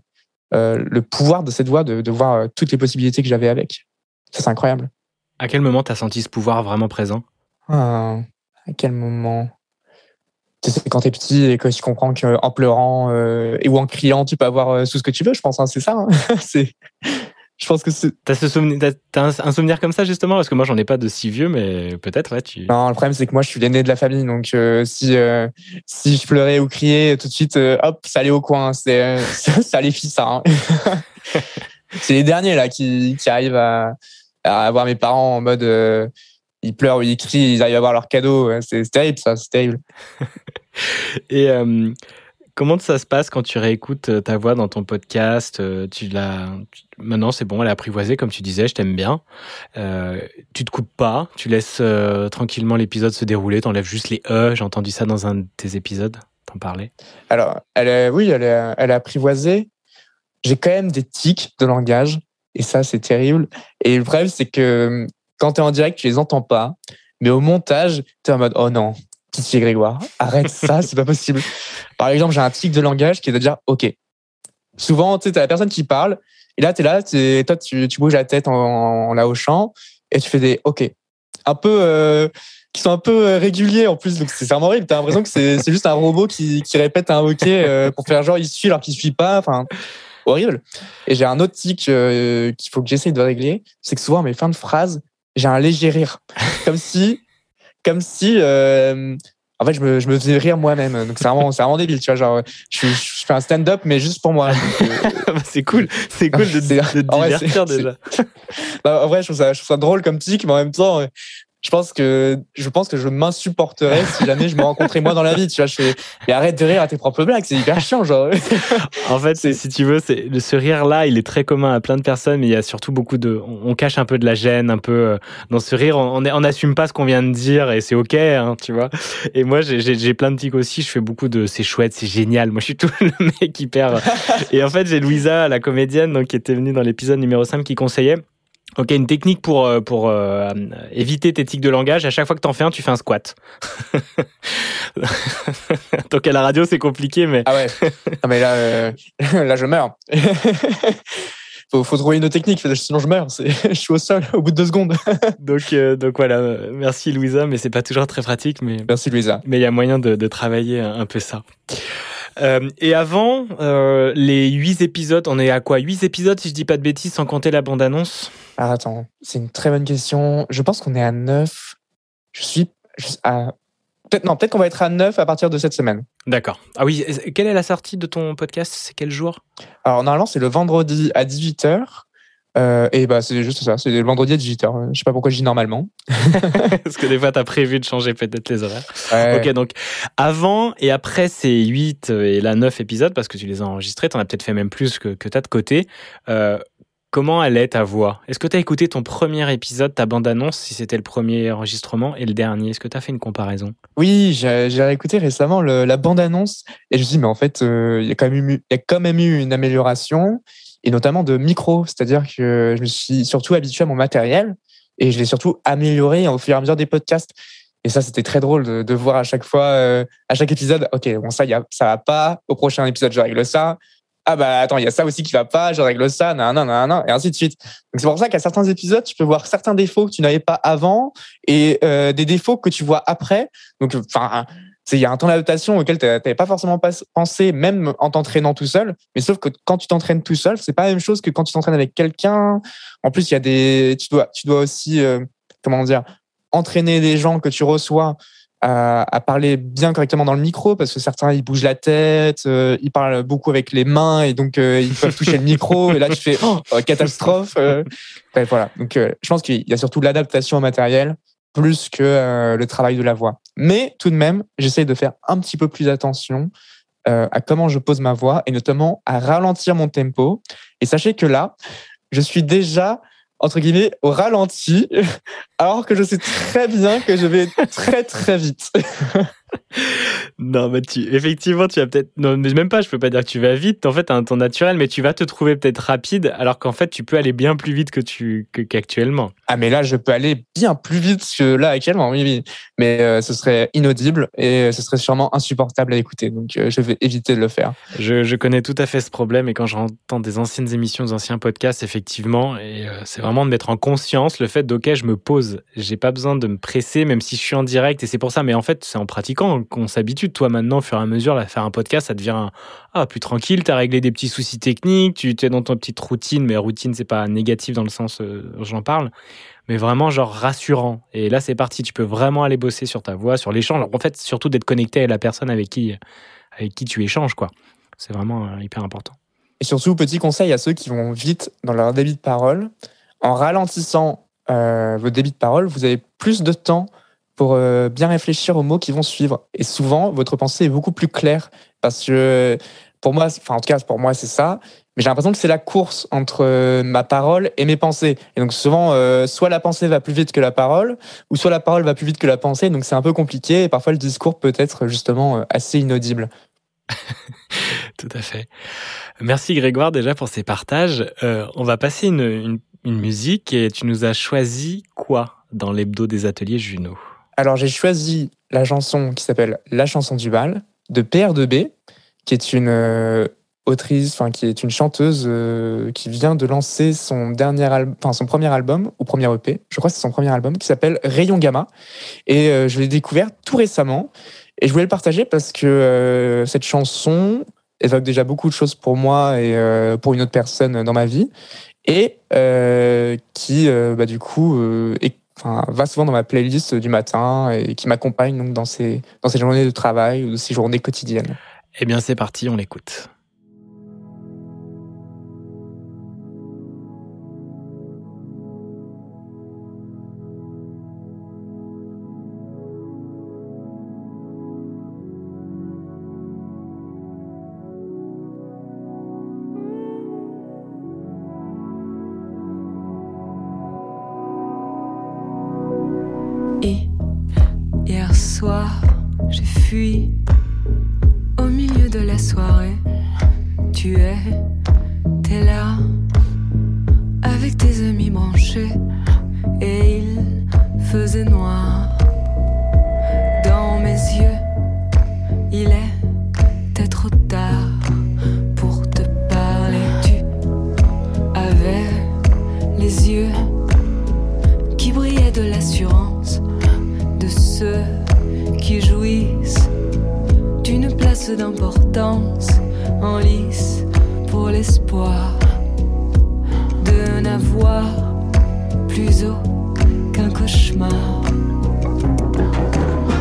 euh, le pouvoir de cette voix, de, de voir toutes les possibilités que j'avais avec. Ça, c'est incroyable. À quel moment tu as senti ce pouvoir vraiment présent? Ah, À quel moment? C'est quand t'es petit et que tu comprends qu'en pleurant euh, et ou en criant, tu peux avoir euh, tout ce que tu veux, je pense. Hein, c'est ça. Hein c'est. Je pense que c'est. T'as ce souvenir, t'as un, souvenir comme ça justement? Parce que moi j'en ai pas de si vieux, mais peut-être ouais. Tu... Non, le problème c'est que moi je suis l'aîné de la famille, donc euh, si euh, si je pleurais ou criais tout de suite, hop, ça allait au coin. C'est ça les filles ça. Hein. c'est les derniers là qui qui arrivent à, à avoir mes parents en mode ils pleurent ou ils crient, ils arrivent à avoir leur cadeau. C'est terrible, ça, c'est terrible. Et euh, comment ça se passe quand tu réécoutes euh, ta voix dans ton podcast euh, Tu l'as maintenant, c'est bon, elle est apprivoisée, comme tu disais, je t'aime bien. Euh, tu te coupes pas, tu laisses tranquillement l'épisode se dérouler, t'enlèves juste les e. J'ai entendu ça dans un de tes épisodes. T'en parlais Alors, elle est, oui, elle est, elle apprivoisée. J'ai quand même des tics de langage. Et ça, c'est terrible. Et le problème, c'est que quand tu es en direct, tu les entends pas. Mais au montage, tu es en mode oh non, pitié Grégoire, arrête ça, c'est pas possible. Par exemple, j'ai un tic de langage qui est de dire ok. Souvent, tu sais, as la personne qui parle, et là, tu es là, es, toi, tu, bouges la tête en, en, la hochant, et tu fais des ok. Un peu. Euh, qui sont un peu euh, réguliers en plus, donc c'est vraiment horrible. T'as l'impression que c'est juste un robot qui, qui répète un ok euh, pour faire genre il suit alors qu'il suit pas. Enfin, horrible. Et j'ai un autre tic qu'il faut que j'essaye de régler, c'est que souvent mes fins de phrases, j'ai un léger rire, comme si, comme si, euh, en fait, je me, je me faisais rire moi-même. Donc c'est vraiment, c'est vraiment débile, tu vois. Genre, je, je fais un stand-up, mais juste pour moi. c'est cool, c'est cool de, de, de te divertir déjà. bah, en vrai, je trouve, ça, je trouve ça drôle comme tic, mais en même temps, je pense que je pense que je m'insupporterais si jamais je me rencontrais moi dans la vie tu vois je fais mais arrête de rire à tes propres blagues c'est hyper chiant genre. En fait si tu veux c'est ce rire là il est très commun à plein de personnes mais il y a surtout beaucoup de on, cache un peu de la gêne un peu euh, dans ce rire. On n'assume pas ce qu'on vient de dire et c'est ok hein, tu vois. Et moi j'ai plein de tics aussi je fais beaucoup de c'est chouette c'est génial. Moi je suis tout le mec hyper et en fait j'ai Louisa la comédienne donc qui était venue dans l'épisode numéro 5 qui conseillait Ok, une technique pour, euh, pour euh, éviter tes tics de langage, à chaque fois que t'en fais un, tu fais un squat. Donc à la radio, c'est compliqué, mais... Ah ouais, ah mais là, euh, là je meurs. faut, faut trouver une autre technique, sinon je meurs. Je suis au sol au bout de deux secondes. Donc, euh, donc voilà, euh, merci Louisa, mais c'est pas toujours très pratique, mais Merci Louisa. mais il y a moyen de, de travailler un, un peu ça. Euh, et avant euh, les huit épisodes, on est à quoi? Huit épisodes si je dis pas de bêtises, sans compter la bande-annonce? Alors attends, c'est une très bonne question. Je pense qu'on est à 9. Je suis à... Peut-être non, peut-être qu'on va être à 9 à partir de cette semaine. D'accord. Ah oui, quelle est la sortie de ton podcast? C'est quel jour? Alors normalement, c'est le vendredi à 18h. Euh, et bah c'est juste ça, c'est le vendredi à 18h. Je sais pas pourquoi je dis normalement. Parce que des fois, t'as prévu de changer peut-être les horaires. Ouais. Ok, donc avant et après ces 8 et là 9 épisodes, parce que tu les as enregistrés, t'en as peut-être fait même plus que, que t'as de côté. Euh, comment elle est ta voix? Est-ce que t'as écouté ton premier épisode, ta bande-annonce, si c'était le premier enregistrement, et le dernier? Est-ce que t'as fait une comparaison? Oui, j'ai écouté récemment la bande-annonce et je me suis dit, mais en fait, euh, il y, a quand même eu- une amélioration, et notamment de micro. C'est-à-dire que je me suis surtout habitué à mon matériel et je l'ai surtout amélioré au fur et à mesure des podcasts. Et ça, c'était très drôle de, de voir à chaque fois, euh, à chaque épisode, ok, bon, ça, y a, ça va pas. Au prochain épisode, je règle ça. Ah bah attends, il y a ça aussi qui va pas, je règle ça, nan, nan, nan, et ainsi de suite. Donc c'est pour ça qu'à certains épisodes, tu peux voir certains défauts que tu n'avais pas avant et euh, des défauts que tu vois après. Donc, enfin, il y a un temps d'adaptation auquel tu n'avais pas forcément pensé, même en t'entraînant tout seul. Mais sauf que quand tu t'entraînes tout seul, c'est pas la même chose que quand tu t'entraînes avec quelqu'un. En plus, il y a des, tu dois, tu dois aussi, euh, comment dire, entraîner des gens que tu reçois à, à parler bien correctement dans le micro parce que certains ils bougent la tête, euh, ils parlent beaucoup avec les mains et donc euh, ils peuvent toucher le micro et là tu fais oh, euh, catastrophe. euh. Bref, voilà. Donc euh, je pense qu'il y a surtout l'adaptation au matériel plus que euh, le travail de la voix. Mais tout de même, j'essaye de faire un petit peu plus attention euh, à comment je pose ma voix et notamment à ralentir mon tempo. Et sachez que là, je suis déjà entre guillemets au ralenti alors que je sais très bien que je vais très très vite. Non, mais tu, effectivement, tu vas peut-être. Non, mais même pas, je peux pas dire que tu vas vite. En fait, t'as un ton naturel, mais tu vas te trouver peut-être rapide, alors qu'en fait, tu peux aller bien plus vite que tu que- qu'actuellement. Ah mais là je peux aller bien plus vite que là actuellement, oui oui. Mais euh, ce serait inaudible et ce serait sûrement insupportable à écouter. Donc euh, je vais éviter de le faire. Je, je connais tout à fait ce problème et quand j'entends des anciennes émissions, des anciens podcasts, effectivement, et euh, c'est vraiment de mettre en conscience le fait d'ok, je me pose, j'ai pas besoin de me presser, même si je suis en direct et c'est pour ça. Mais en fait, c'est en pratiquant qu'on s'habitue. Toi, maintenant, au fur et à mesure, là, faire un podcast, ça devient ah, plus tranquille. T'as réglé des petits soucis techniques, tu es dans ton petite routine, mais routine, c'est pas négatif dans le sens euh, où j'en parle. Mais vraiment, genre rassurant. Et là, c'est parti. Tu peux vraiment aller bosser sur ta voix, sur l'échange. En fait, surtout d'être connecté à la personne avec qui, avec qui tu échanges, quoi. C'est vraiment euh, hyper important. Et surtout petit conseil à ceux qui vont vite dans leur débit de parole, en ralentissant euh, votre débit de parole, vous avez plus de temps pour euh, bien réfléchir aux mots qui vont suivre. Et souvent, votre pensée est beaucoup plus claire parce que pour moi, enfin en tout cas pour moi c'est ça. Mais j'ai l'impression que c'est la course entre euh, ma parole et mes pensées. Et donc souvent, euh, soit la pensée va plus vite que la parole, ou soit la parole va plus vite que la pensée. Donc c'est un peu compliqué. Et parfois le discours peut être justement assez inaudible. Tout à fait. Merci Grégoire déjà pour ces partages. On va passer une, une musique et tu nous as choisi quoi dans l'hebdo des ateliers Juno? Alors j'ai choisi la chanson qui s'appelle La chanson du bal de PR2B, qui est une euh, autrice, enfin qui est une chanteuse euh, qui vient de lancer son dernier enfin son premier album ou premier EP, je crois que c'est son premier album qui s'appelle Rayon Gamma. Et euh, je l'ai découvert tout récemment. Et je voulais le partager parce que cette chanson évoque déjà beaucoup de choses pour moi et pour une autre personne dans ma vie. Et qui bah, du coup est enfin, va souvent dans ma playlist du matin et qui m'accompagne donc dans ces, dans ces journées de travail ou ces journées quotidiennes. Eh bien c'est parti, on l'écoute. Et hier soir, j'ai fui au milieu de la soirée. Tu es, t'es là, avec tes amis branchés, et il faisait noir. Dans mes yeux, il est. d'importance en lice pour l'espoir de n'avoir plus haut qu'un cauchemar.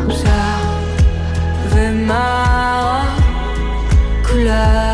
J'avais ma couleur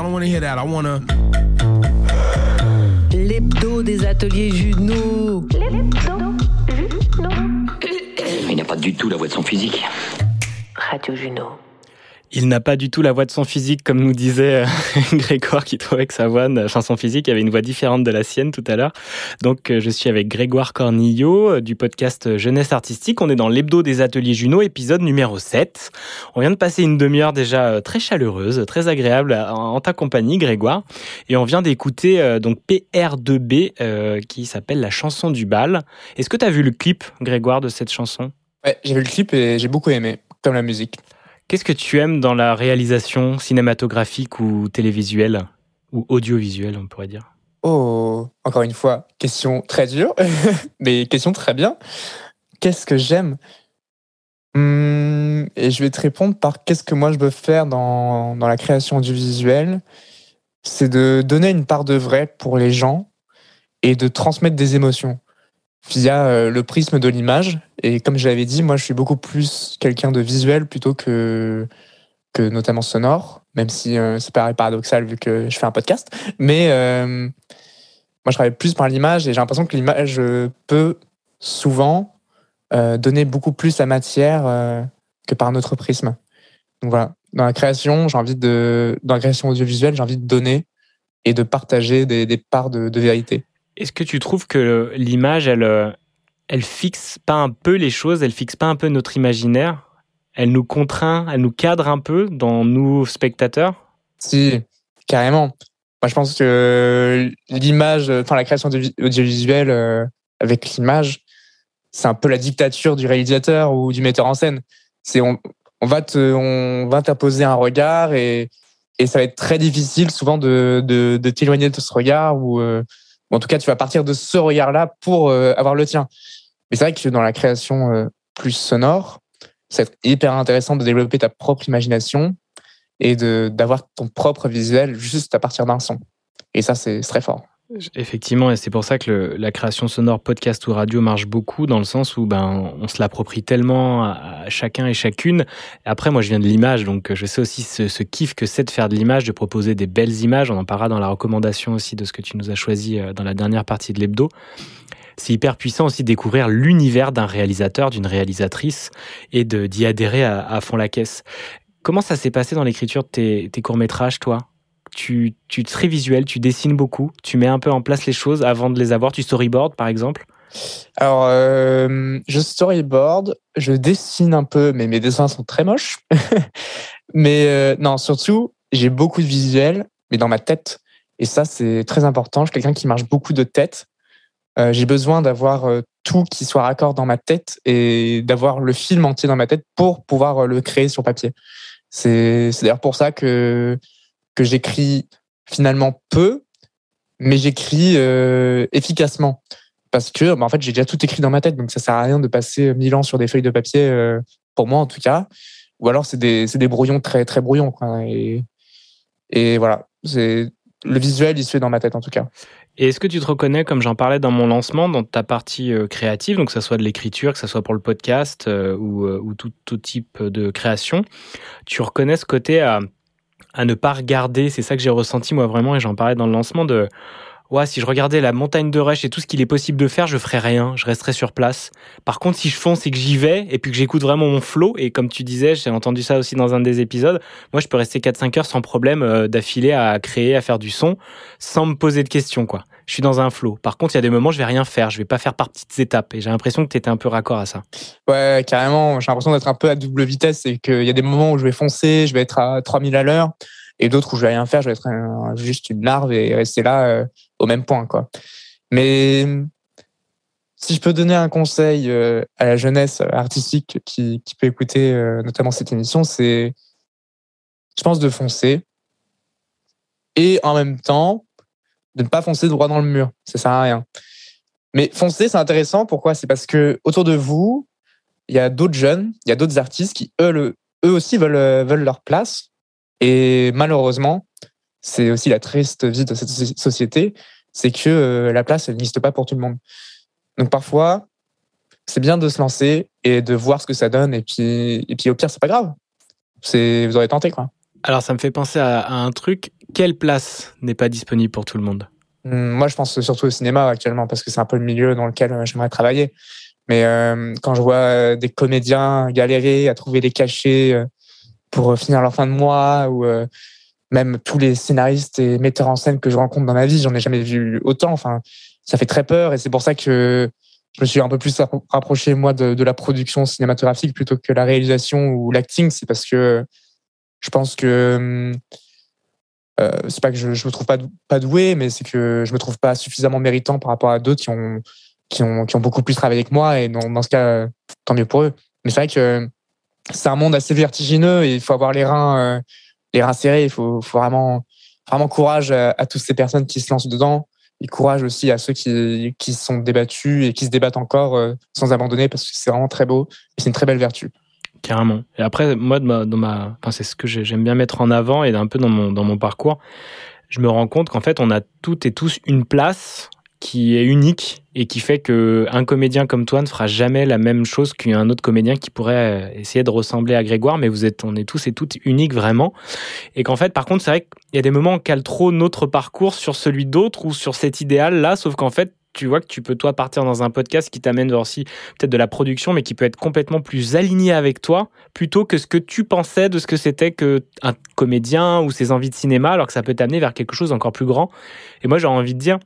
Y'all don't want to hear that. I want to. L'hebdo des ateliers Juno. Il n'a pas du tout la voix de son physique. Radio Juno. Il n'a pas du tout la voix de son physique, comme nous disait euh, Grégoire, qui trouvait que sa voix, enfin son physique, avait une voix différente de la sienne tout à l'heure. Donc, euh, je suis avec Grégoire Cornillo euh, du podcast Jeunesse Artistique. On est dans l'hebdo des ateliers Juno, épisode numéro 7. On vient de passer une demi-heure déjà très chaleureuse, très agréable en, ta compagnie, Grégoire. Et on vient d'écouter donc PR2B, euh, qui s'appelle La chanson du bal. Est-ce que tu as vu le clip, Grégoire, de cette chanson? Ouais, j'ai vu le clip et j'ai beaucoup aimé, comme la musique. Qu'est-ce que tu aimes dans la réalisation cinématographique ou télévisuelle ou audiovisuelle, on pourrait dire? Oh, encore une fois, question très dure, mais question très bien. Qu'est-ce que j'aime? Hum, Et je vais te répondre par qu'est-ce que moi je veux faire dans, dans la création audiovisuelle. C'est de donner une part de vrai pour les gens et de transmettre des émotions via euh, le prisme de l'image. Et comme je l'avais dit, moi je suis beaucoup plus quelqu'un de visuel plutôt que, que notamment sonore, même si euh, ça paraît paradoxal vu que je fais un podcast. Mais euh, moi je travaille plus par l'image et j'ai l'impression que l'image euh, peut souvent donner beaucoup plus la matière que par notre prisme. Donc voilà, dans la création, j'ai envie de, dans audiovisuelle, j'ai envie de donner et de partager des, parts de vérité. Est-ce que tu trouves que l'image, elle, euh, elle fixe pas un peu les choses, elle fixe pas un peu notre imaginaire? Elle nous contraint, elle nous cadre un peu dans nous, spectateurs? Si, carrément. Moi, je pense que l'image, enfin la création audio- audiovisuelle euh, avec l'image, c'est un peu la dictature du réalisateur ou du metteur en scène. C'est on, on va te, on va t'imposer un regard et, et ça va être très difficile souvent de, de, de t'éloigner de ce regard ou, euh, en tout cas tu vas partir de ce regard-là pour euh, avoir le tien. Mais c'est vrai que dans la création euh, plus sonore, c'est hyper intéressant de développer ta propre imagination et d'avoir ton propre visuel juste à partir d'un son. Et ça, c'est très fort. Effectivement, et c'est pour ça que le, la création sonore podcast ou radio marche beaucoup dans le sens où ben on se l'approprie tellement à, chacun et chacune. Après, moi, je viens de l'image, donc je sais aussi ce, ce kiff que c'est de faire de l'image, de proposer des belles images. On en parlera dans la recommandation aussi de ce que tu nous as choisi euh, dans la dernière partie de l'hebdo. C'est hyper puissant aussi de découvrir l'univers d'un réalisateur, d'une réalisatrice et d'y adhérer à, à, fond la caisse. Comment ça s'est passé dans l'écriture de tes, tes courts métrages, toi? Tu, tu très visuel, tu dessines beaucoup, tu mets un peu en place les choses avant de les avoir, tu storyboard par exemple? Alors, euh, je storyboard, je dessine un peu, mais mes dessins sont très moches. mais euh, non, surtout, j'ai beaucoup de visuels, mais dans ma tête. Et ça, c'est très important. Je suis quelqu'un qui marche beaucoup de tête. Euh, j'ai besoin d'avoir tout qui soit raccord dans ma tête et d'avoir le film entier dans ma tête pour pouvoir le créer sur papier. C'est d'ailleurs pour ça que j'écris finalement peu, mais j'écris euh, efficacement. Parce que, bah, en fait, j'ai déjà tout écrit dans ma tête, donc ça sert à rien de passer mille ans sur des feuilles de papier, euh, pour moi en tout cas. Ou alors, c'est des, des brouillons très, très brouillons. Et, et voilà, c'est le visuel, il se fait dans ma tête en tout cas. Et est-ce que tu te reconnais, comme j'en parlais dans mon lancement, dans ta partie euh, créative, donc que ce soit de l'écriture, que ce soit pour le podcast euh, ou, euh, ou tout, tout, type de création, tu reconnais ce côté à à ne pas regarder. C'est ça que j'ai ressenti moi vraiment et j'en parlais dans le lancement de ouais, si je regardais la montagne de Rush et tout ce qu'il est possible de faire, je ferais rien, je resterais sur place. Par contre, si je fonce et que j'y vais et puis que j'écoute vraiment mon flow et comme tu disais, j'ai entendu ça aussi dans un des épisodes, moi je peux rester 4 5 heures sans problème euh, d'affilée à créer, à faire du son sans me poser de questions quoi. Je suis dans un flow. Par contre, il y a des moments je vais rien faire, je vais pas faire par petites étapes. Et j'ai l'impression que tu étais un peu raccord à ça. Ouais, carrément, j'ai l'impression d'être un peu à double vitesse. Et qu'il y a des moments où je vais foncer, je vais être à 3000 à l'heure. Et d'autres où je vais rien faire, je vais être juste une larve et rester là euh, au même point, quoi. Mais si je peux donner un conseil euh, à la jeunesse artistique qui, qui peut écouter euh, notamment cette émission, c'est, je pense, de foncer. Et en même temps de ne pas foncer droit dans le mur. Ça sert à rien. Mais foncer, c'est intéressant. Pourquoi? C'est parce que autour de vous, il y a d'autres jeunes, il y a d'autres artistes qui eux, eux aussi veulent, veulent leur place et malheureusement, c'est aussi la triste vie de cette société, c'est que euh, la place, n'existe pas pour tout le monde. Donc parfois, c'est bien de se lancer et de voir ce que ça donne. Et puis, et puis au pire, c'est pas grave. Vous aurez tenté, quoi. Alors, ça me fait penser à un truc. Quelle place n'est pas disponible pour tout le monde hum, Moi, je pense surtout au cinéma actuellement, parce que c'est un peu le milieu dans lequel euh, j'aimerais travailler. Mais euh, quand je vois des comédiens galérer à trouver des cachets, euh, pour finir leur fin de mois ou euh, même tous les scénaristes et metteurs en scène que je rencontre dans ma vie, j'en ai jamais vu autant. Enfin, ça fait très peur et c'est pour ça que je me suis un peu plus rapproché moi de, de la production cinématographique plutôt que la réalisation ou l'acting. C'est parce que je pense que euh, c'est pas que je, je me trouve pas doué, mais c'est que je me trouve pas suffisamment méritant par rapport à d'autres qui ont beaucoup plus travaillé que moi et dans, ce cas tant mieux pour eux. Mais c'est vrai que c'est un monde assez vertigineux et il faut avoir les reins, euh, les reins serrés. Il faut, vraiment, courage à, à, toutes ces personnes qui se lancent dedans et courage aussi à ceux qui, qui sont débattus et qui se débattent encore euh, sans abandonner parce que c'est vraiment très beau et c'est une très belle vertu. Carrément. Et après, moi, dans ma, enfin, c'est ce que j'aime bien mettre en avant et un peu dans mon, dans mon parcours, je me rends compte qu'en fait, on a toutes et tous une place qui est unique et qui fait que un comédien comme toi ne fera jamais la même chose qu'un autre comédien qui pourrait essayer de ressembler à Grégoire, mais vous êtes, on est tous et toutes uniques vraiment. Et qu'en fait, par contre, c'est vrai qu'il y a des moments où on trop notre parcours sur celui d'autre ou sur cet idéal-là, sauf qu'en fait, tu vois que tu peux toi partir dans un podcast qui t'amène aussi peut-être de la production, mais qui peut être complètement plus aligné avec toi, plutôt que ce que tu pensais de ce que c'était que un comédien ou ses envies de cinéma, alors que ça peut t'amener vers quelque chose d'encore plus grand. Et moi, j'aurais envie de dire,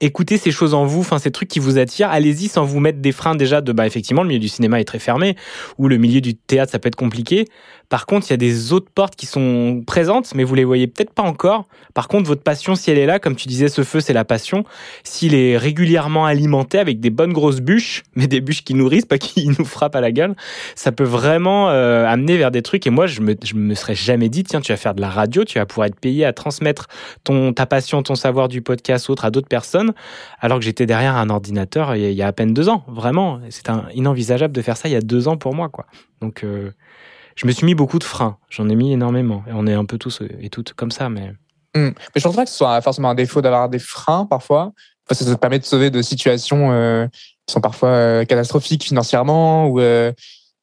écoutez ces choses en vous, enfin ces trucs qui vous attirent, allez-y sans vous mettre des freins déjà de bah effectivement le milieu du cinéma est très fermé ou le milieu du théâtre ça peut être compliqué. Par contre, il y a des autres portes qui sont présentes mais vous les voyez peut-être pas encore. Par contre, votre passion si elle est là, comme tu disais ce feu c'est la passion, s'il est régulièrement alimenté avec des bonnes grosses bûches, mais des bûches qui nourrissent pas qui nous frappent à la gueule, ça peut vraiment euh, amener vers des trucs et moi je me je me serais jamais dit tiens, tu vas faire de la radio, tu vas pouvoir être payé à transmettre ton ta passion, ton savoir du podcast autre à d'autres personnes alors que j'étais derrière un ordinateur il y a à peine deux ans. Vraiment, c'est inenvisageable de faire ça il y a deux ans pour moi, quoi. Donc, euh, je me suis mis beaucoup de freins. J'en ai mis énormément. Et on est un peu tous et toutes comme ça, mais. Hmm. Mais je pense pas que ce soit forcément un défaut d'avoir des freins parfois. Parce que ça te permet de sauver de situations euh, qui sont parfois euh, catastrophiques financièrement ou euh,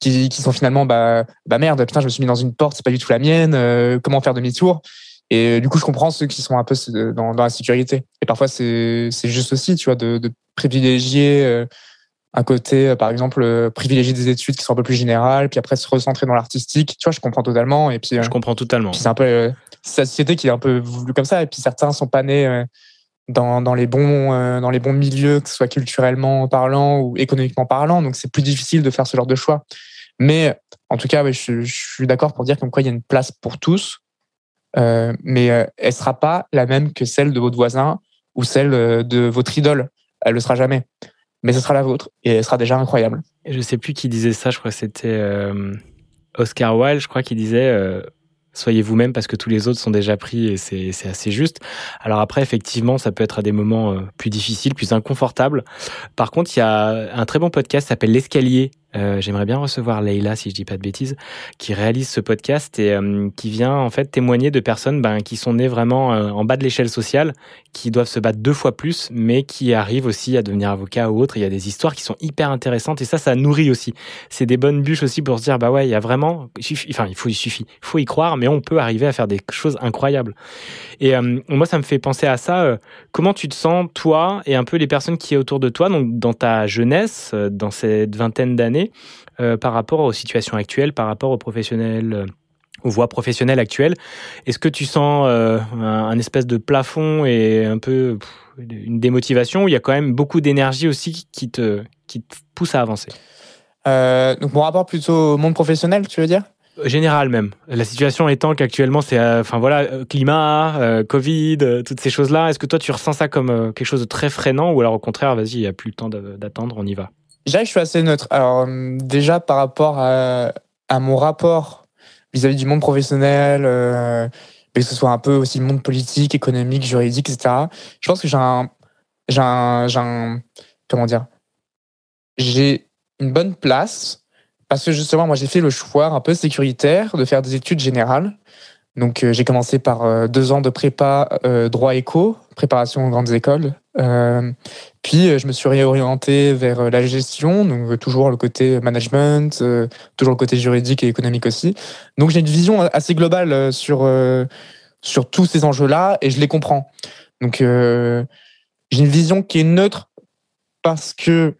qui, sont finalement bah, bah merde, putain, je me suis mis dans une porte, c'est pas du tout la mienne, euh, comment faire demi-tour? Et du coup, je comprends ceux qui sont un peu dans, dans la sécurité. Et parfois, c'est juste aussi, tu vois, de, de privilégier un côté, par exemple, privilégier des études qui sont un peu plus générales, puis après se recentrer dans l'artistique. Tu vois, je comprends totalement. Et puis, je comprends totalement. C'est un peu c'est la société qui est un peu voulue comme ça. Et puis certains sont pas nés dans, dans, les bons, euh, dans les bons milieux, que ce soit culturellement parlant ou économiquement parlant. Donc, c'est plus difficile de faire ce genre de choix. Mais en tout cas, je, je, suis d'accord pour dire comme quoi il y a une place pour tous, euh, mais euh, elle sera pas la même que celle de votre voisin ou celle euh, de votre idole. Elle le sera jamais. Mais ce sera la vôtre et elle sera déjà incroyable. Je sais plus qui disait ça, je crois que c'était Oscar Wilde, je crois qu'il disait soyez vous-même parce que tous les autres sont déjà pris et c'est assez juste. Alors après, effectivement, ça peut être à des moments euh, plus difficiles, plus inconfortables. Par contre, il y a un très bon podcast qui s'appelle L'escalier euh, j'aimerais bien recevoir Leïla, si je dis pas de bêtises, qui réalise ce podcast et euh, qui vient en fait témoigner de personnes ben, qui sont nées vraiment euh, en bas de l'échelle sociale, qui doivent se battre deux fois plus, mais qui arrivent aussi à devenir avocat ou autre. Il y a des histoires qui sont hyper intéressantes et ça, ça nourrit aussi. C'est des bonnes bûches aussi pour se dire bah ouais, il y a vraiment, suffit, enfin il faut, il suffit, il faut y croire, mais on peut arriver à faire des choses incroyables. Et moi, ça me fait penser à ça. comment tu te sens toi et un peu les personnes qui est autour de toi, donc dans ta jeunesse, dans cette vingtaine d'années euh, par rapport aux situations actuelles, par rapport aux professionnels euh, aux voies professionnelles actuelles. Est-ce que tu sens euh, un, espèce de plafond et un peu une démotivation où il y a quand même beaucoup d'énergie aussi qui te, qui te pousse à avancer? Donc mon rapport plutôt au monde professionnel, tu veux dire? Général même. La situation étant qu'actuellement c'est, enfin voilà, climat, Covid, toutes ces choses-là. Est-ce que toi tu ressens ça comme quelque chose de très freinant ou alors au contraire, vas-y, il n'y a plus le temps d'attendre, on y va? Je je suis assez neutre. Alors, euh, déjà, par rapport à, mon rapport vis-à-vis du monde professionnel, euh, que ce soit un peu aussi le monde politique, économique, juridique, etc., je pense que j'ai un, comment dire, j'ai une bonne place parce que justement, moi, j'ai fait le choix un peu sécuritaire de faire des études générales. Donc, euh, j'ai commencé par deux ans de prépa droit éco, préparation aux grandes écoles. Puis euh, je me suis réorienté vers euh, la gestion, donc euh, toujours le côté management, toujours le côté juridique et économique aussi. Donc j'ai une vision assez globale sur sur tous ces enjeux-là et je les comprends. Donc j'ai une vision qui est neutre parce que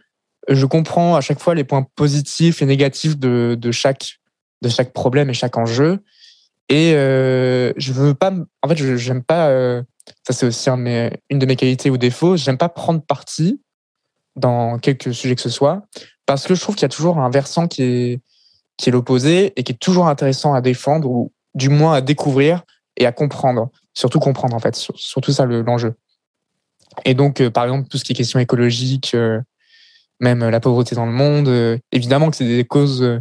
je comprends à chaque fois les points positifs et négatifs de, de chaque de chaque problème et chaque enjeu. Et je veux pas, en fait, j'aime pas ça, c'est aussi une de mes qualités ou défauts. J'aime pas prendre parti dans quelque sujet que ce soit, parce que je trouve qu'il y a toujours un versant qui est, qui est l'opposé et qui est toujours intéressant à défendre ou du moins à découvrir et à comprendre. Surtout comprendre, en fait. Surtout ça, l'enjeu. et donc, euh, par exemple, tout ce qui est question écologique, euh, même la pauvreté dans le monde, euh, évidemment que c'est des causes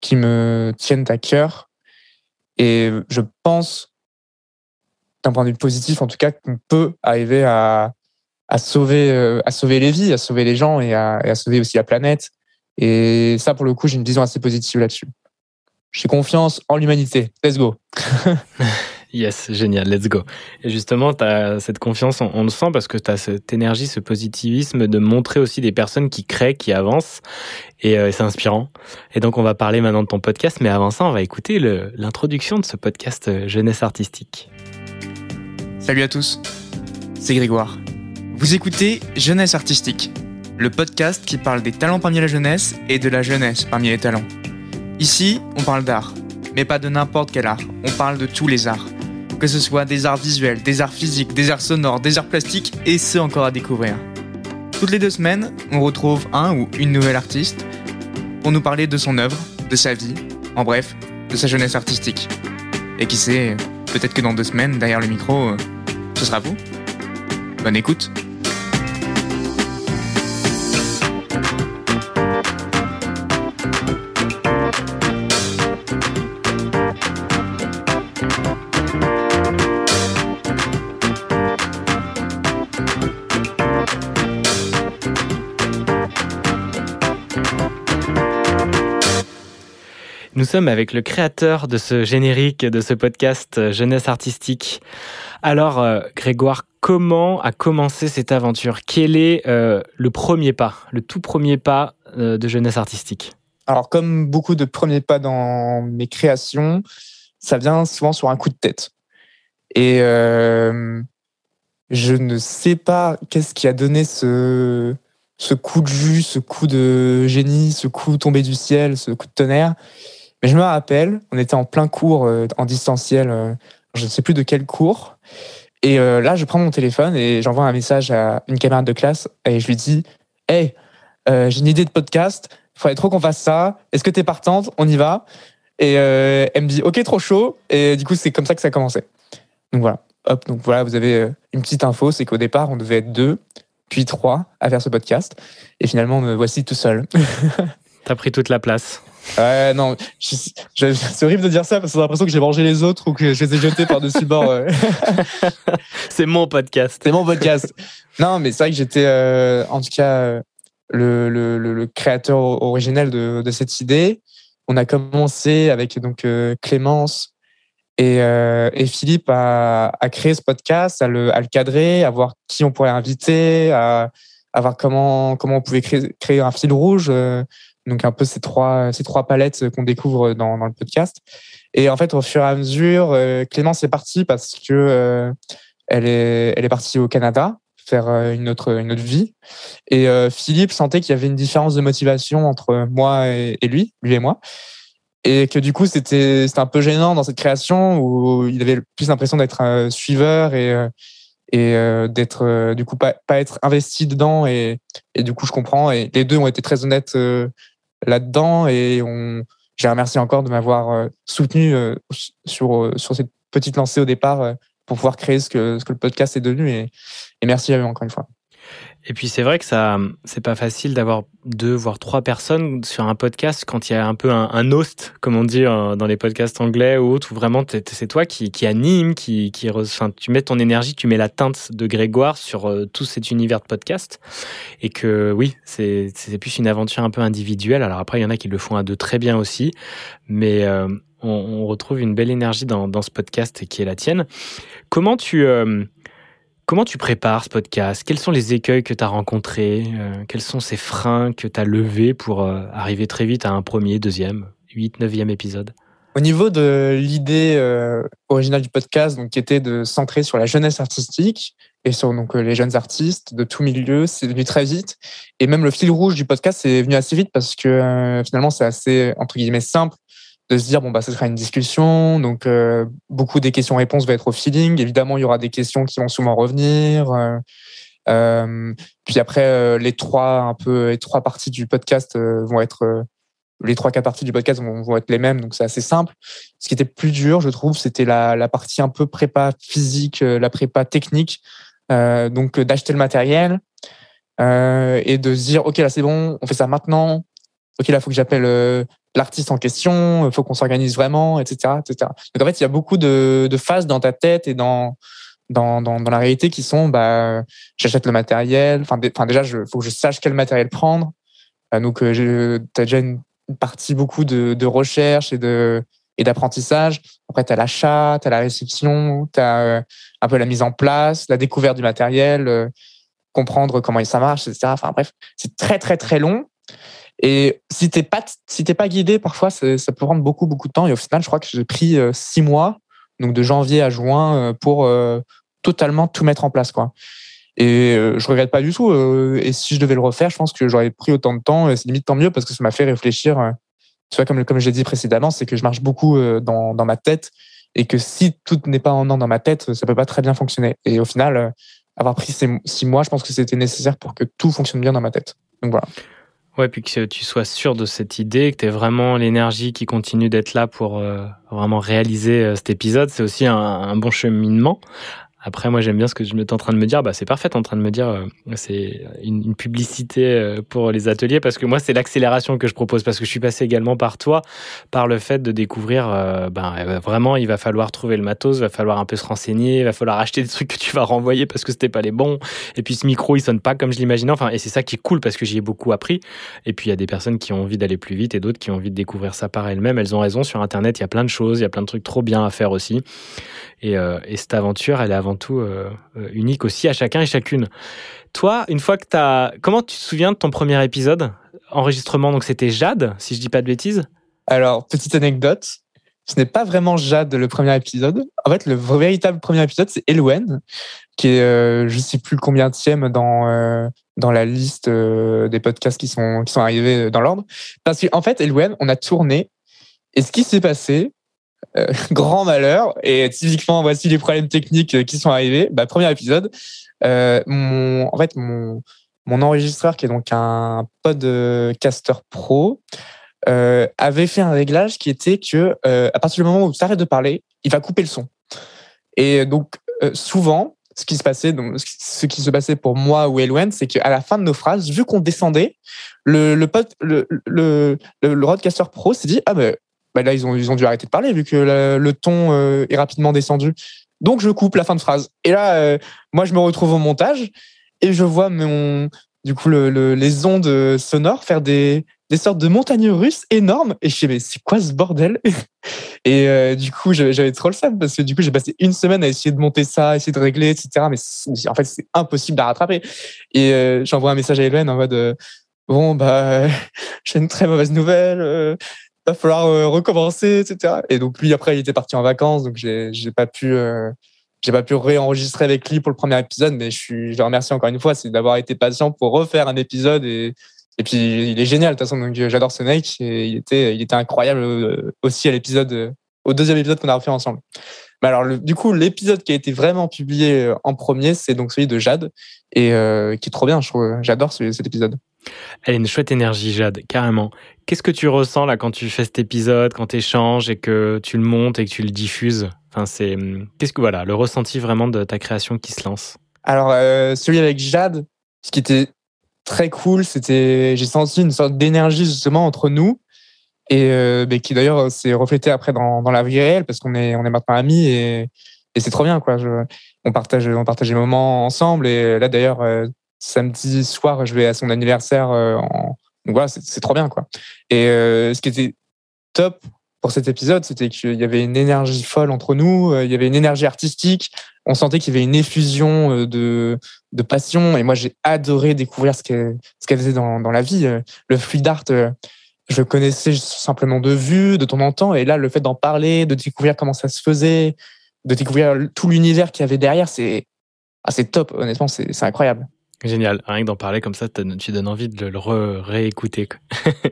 qui me tiennent à cœur. Et je pense d'un point de vue positif, en tout cas, qu'on peut arriver à, sauver, euh, à sauver les vies, à sauver les gens et à, et à sauver aussi la planète. Et ça, pour le coup, j'ai une vision assez positive là-dessus. J'ai confiance en l'humanité. Let's go. Yes, génial, let's go. Et justement, tu as cette confiance, on, le sent parce que tu as cette énergie, ce positivisme de montrer aussi des personnes qui créent, qui avancent. Et euh, c'est inspirant. Et donc, on va parler maintenant de ton podcast. Mais avant ça, on va écouter l'introduction de ce podcast euh, Jeunesse Artistique. Salut à tous, c'est Grégoire. Vous écoutez Jeunesse Artistique, le podcast qui parle des talents parmi la jeunesse et de la jeunesse parmi les talents. Ici, on parle d'art, mais pas de n'importe quel art, on parle de tous les arts. Que ce soit des arts visuels, des arts physiques, des arts sonores, des arts plastiques et ceux encore à découvrir. Toutes les deux semaines, on retrouve un ou une nouvelle artiste pour nous parler de son œuvre, de sa vie, en bref, de sa jeunesse artistique. Et qui sait, peut-être que dans deux semaines, derrière le micro, ce sera vous. Bonne écoute. Nous sommes avec le créateur de ce générique, de ce podcast euh, Jeunesse artistique. Alors, euh, Grégoire, comment a commencé cette aventure? Quel est euh, le premier pas, le tout premier pas euh, de Jeunesse Artistique? Alors, comme beaucoup de premiers pas dans mes créations, ça vient souvent sur un coup de tête. Et je ne sais pas qu'est-ce qui a donné ce, ce coup de vue, ce coup de génie, ce coup tombé du ciel, ce coup de tonnerre. Mais je me rappelle, on était en plein cours en distanciel, je ne sais plus de quel cours. Et euh, là, je prends mon téléphone et j'envoie un message à une camarade de classe et je lui dis Hey, euh, j'ai une idée de podcast, il faudrait trop qu'on fasse ça. Est-ce que tu es partante? On y va. Et euh, elle me dit Ok, trop chaud. Et du coup, c'est comme ça que ça a commencé. Donc voilà. Hop, donc voilà, vous avez une petite info c'est qu'au départ, on devait être deux, puis trois à faire ce podcast. Et finalement, me voici tout seul. T'as pris toute la place. Ouais, non, c'est horrible de dire ça parce que j'ai l'impression que j'ai mangé les autres ou que je les ai jetés par-dessus bord. C'est mon podcast. C'est mon podcast. non, mais c'est vrai que j'étais, euh, en tout cas, euh, le, le, le, le créateur originel de, de cette idée. On a commencé avec donc euh, Clémence et, euh, et Philippe à, à créer ce podcast, à le, à le cadrer, à voir qui on pourrait inviter, à, à voir comment, comment on pouvait créer, créer un fil rouge. Donc un peu ces trois, ces trois palettes qu'on découvre dans, le podcast. Et en fait, au fur et à mesure, euh, Clémence est partie parce que euh, elle est, elle est partie au Canada faire euh, une autre, une autre vie. Et Philippe sentait qu'il y avait une différence de motivation entre moi et, lui, lui et moi. Et que du coup, c'était un peu gênant dans cette création où il avait plus l'impression d'être un suiveur et, et d'être du coup pas, pas être investi dedans. Et, et du coup, je comprends. Et les deux ont été très honnêtes là-dedans. Et on, j'ai remercié encore de m'avoir euh, soutenu euh, sur, euh, sur cette petite lancée au départ pour pouvoir créer ce que, ce que le podcast est devenu. Et, et merci à eux encore une fois. Et puis c'est vrai que ça, c'est pas facile d'avoir deux voire trois personnes sur un podcast quand il y a un peu un, host, comme on dit euh, dans les podcasts anglais ou autres, où vraiment c'est toi qui, qui anime, qui, qui, tu mets ton énergie, tu mets la teinte de Grégoire sur euh, tout cet univers de podcast. Et que oui, c'est plus une aventure un peu individuelle. Alors après, il y en a qui le font à deux très bien aussi, mais euh, on, retrouve une belle énergie dans, dans ce podcast qui est la tienne. Comment tu Comment tu prépares ce podcast? Quels sont les écueils que tu as rencontrés? Euh, Quels sont ces freins que tu as levés pour euh, arriver très vite à un premier, deuxième, huit, neuvième épisode? Au niveau de l'idée euh, originale du podcast, donc qui était de centrer sur la jeunesse artistique et sur donc les jeunes artistes de tout milieu, c'est venu très vite. Et même le fil rouge du podcast c'est venu assez vite parce que finalement c'est assez entre guillemets simple de se dire bon bah ce sera une discussion, donc euh, beaucoup des questions-réponses vont être au feeling. Évidemment il y aura des questions qui vont souvent revenir. euh, euh, puis après euh, les trois un peu les trois parties du podcast euh, vont être les trois quatre parties du podcast vont, vont être les mêmes, donc c'est assez simple. Ce qui était plus dur, je trouve, c'était la, la partie un peu prépa physique, la prépa technique. Donc d'acheter le matériel et de se dire ok là c'est bon, on fait ça maintenant. Ok là faut que j'appelle euh, l'artiste en question, il faut qu'on s'organise vraiment, etc., etc. Donc en fait il y a beaucoup de, phases dans ta tête et dans dans, dans, la réalité qui sont bah j'achète le matériel. Enfin dé- enfin, déjà je faut que je sache quel matériel prendre. Euh, donc euh, je- t'as déjà une partie beaucoup de, recherche et de et d'apprentissage. Après, tu as l'achat, tu as la réception, tu as un peu la mise en place, la découverte du matériel, euh, comprendre comment ça marche, etc. Enfin bref, c'est très très très long. Et si t'es pas si t'es pas guidé, parfois ça peut prendre beaucoup beaucoup de temps. Et au final, je crois que j'ai pris euh, six mois, donc de janvier à juin, euh, pour euh, totalement tout mettre en place, quoi. Et euh, je regrette pas du tout. et si je devais le refaire, je pense que j'aurais pris autant de temps. Et c'est limite tant mieux parce que ça m'a fait réfléchir. tu vois, comme, comme je l'ai dit précédemment, c'est que je marche beaucoup dans, dans ma tête et que si tout n'est pas en ordre dans ma tête, ça peut pas très bien fonctionner. Et au final, avoir pris ces six mois, je pense que c'était nécessaire pour que tout fonctionne bien dans ma tête. Donc voilà. Ouais, puis que tu sois sûr de cette idée, que tu aies vraiment l'énergie qui continue d'être là pour euh, vraiment réaliser euh, cet épisode, c'est aussi un, un bon cheminement. Après, moi, j'aime bien ce que je m'étais en train de me dire. Bah, c'est parfait, en train de me dire, euh, c'est une, une, publicité euh, pour les ateliers parce que moi, c'est l'accélération que je propose parce que je suis passé également par toi, par le fait de découvrir. Euh, ben, vraiment, il va falloir trouver le matos, il va falloir un peu se renseigner, il va falloir acheter des trucs que tu vas renvoyer parce que c'était pas les bons. Et puis, ce micro, il sonne pas comme je l'imaginais. Enfin, et c'est ça qui est cool parce que j'y ai beaucoup appris. Et puis, il y a des personnes qui ont envie d'aller plus vite et d'autres qui ont envie de découvrir ça par elles-mêmes. Elles ont raison. Sur Internet, il y a plein de choses, il y a plein de trucs trop bien à faire aussi. Et, euh, et, cette aventure, elle est avant tout euh, euh, unique aussi à chacun et chacune. Toi, une fois que tu as... Comment tu te souviens de ton premier épisode Enregistrement, donc c'était Jade, si je dis pas de bêtises Alors, petite anecdote, ce n'est pas vraiment Jade le premier épisode. En fait, le véritable premier épisode, c'est Elouen, qui est, je sais plus combien tième dans, dans la liste des podcasts qui sont, qui sont arrivés dans l'ordre. Parce qu'en fait, Elouen, on a tourné, et ce qui s'est passé, euh, grand malheur. Et typiquement, voici les problèmes techniques euh, qui sont arrivés. Bah, premier épisode, euh, mon, en fait, mon, enregistreur, qui est donc un podcaster pro, avait fait un réglage qui était que à partir du moment où tu arrêtes de parler, il va couper le son. Et donc, souvent, ce qui se passait, ce qui se passait pour moi ou Elwen, c'est qu'à la fin de nos phrases, vu qu'on descendait, le, le, le, le, le, roadcaster pro s'est dit, ah ben, là, ils ont, ils ont dû arrêter de parler vu que le, ton euh, est rapidement descendu. Donc, je coupe la fin de phrase. Et là, euh, moi, je me retrouve au montage et je vois mon, du coup, le, les ondes sonores faire des, des sortes de montagnes russes énormes. Et je sais, mais c'est quoi ce bordel? Et euh, du coup, j'avais trop le seum parce que du coup, j'ai passé une semaine à essayer de monter ça, essayer de régler, etc. Mais en fait, c'est impossible à rattraper. Et j'envoie un message à Hélène en mode bon, bah, j'ai une très mauvaise nouvelle va falloir euh, recommencer, etc. Et donc lui après il était parti en vacances, donc j'ai j'ai pas pu euh, j'ai pas pu réenregistrer avec lui pour le premier épisode, mais je suis je le remercie encore une fois, c'est d'avoir été patient pour refaire un épisode et et puis il est génial de toute façon, donc j'adore ce mec et il était il était incroyable euh, aussi à l'épisode au deuxième épisode qu'on a refait ensemble. Mais alors, du coup, l'épisode qui a été vraiment publié en premier, c'est donc celui de Jade, et qui est trop bien, je trouve. J'adore cet épisode. Elle a une chouette énergie, Jade, carrément. Qu'est-ce que tu ressens là quand tu fais cet épisode, quand tu échanges et que tu le montes et que tu le diffuses? Enfin, c'est qu'est-ce que voilà, le ressenti vraiment de ta création qui se lance? Alors, euh, celui avec Jade, ce qui était très cool, c'était j'ai senti une sorte d'énergie justement entre nous et euh, qui d'ailleurs s'est reflété après dans, dans, la vie réelle parce qu'on est on est maintenant amis et, c'est trop bien quoi. On partage on partage des moments ensemble et là d'ailleurs euh, samedi soir, je vais à son anniversaire. Euh, en... Donc voilà, c'est trop bien, quoi. Et euh, ce qui était top pour cet épisode, c'était qu'il y avait une énergie folle entre nous, euh, il y avait une énergie artistique, on sentait qu'il y avait une effusion de, de passion, et moi j'ai adoré découvrir ce qu'elle qu'elle faisait dans, dans la vie. Le fluide art, je connaissais simplement de vue, de temps en temps, et là le fait d'en parler, de découvrir comment ça se faisait, de découvrir tout l'univers qu'il y avait derrière, c'est ah, top, honnêtement, c'est incroyable. Génial. Rien que d'en parler comme ça, tu donnes envie de le réécouter.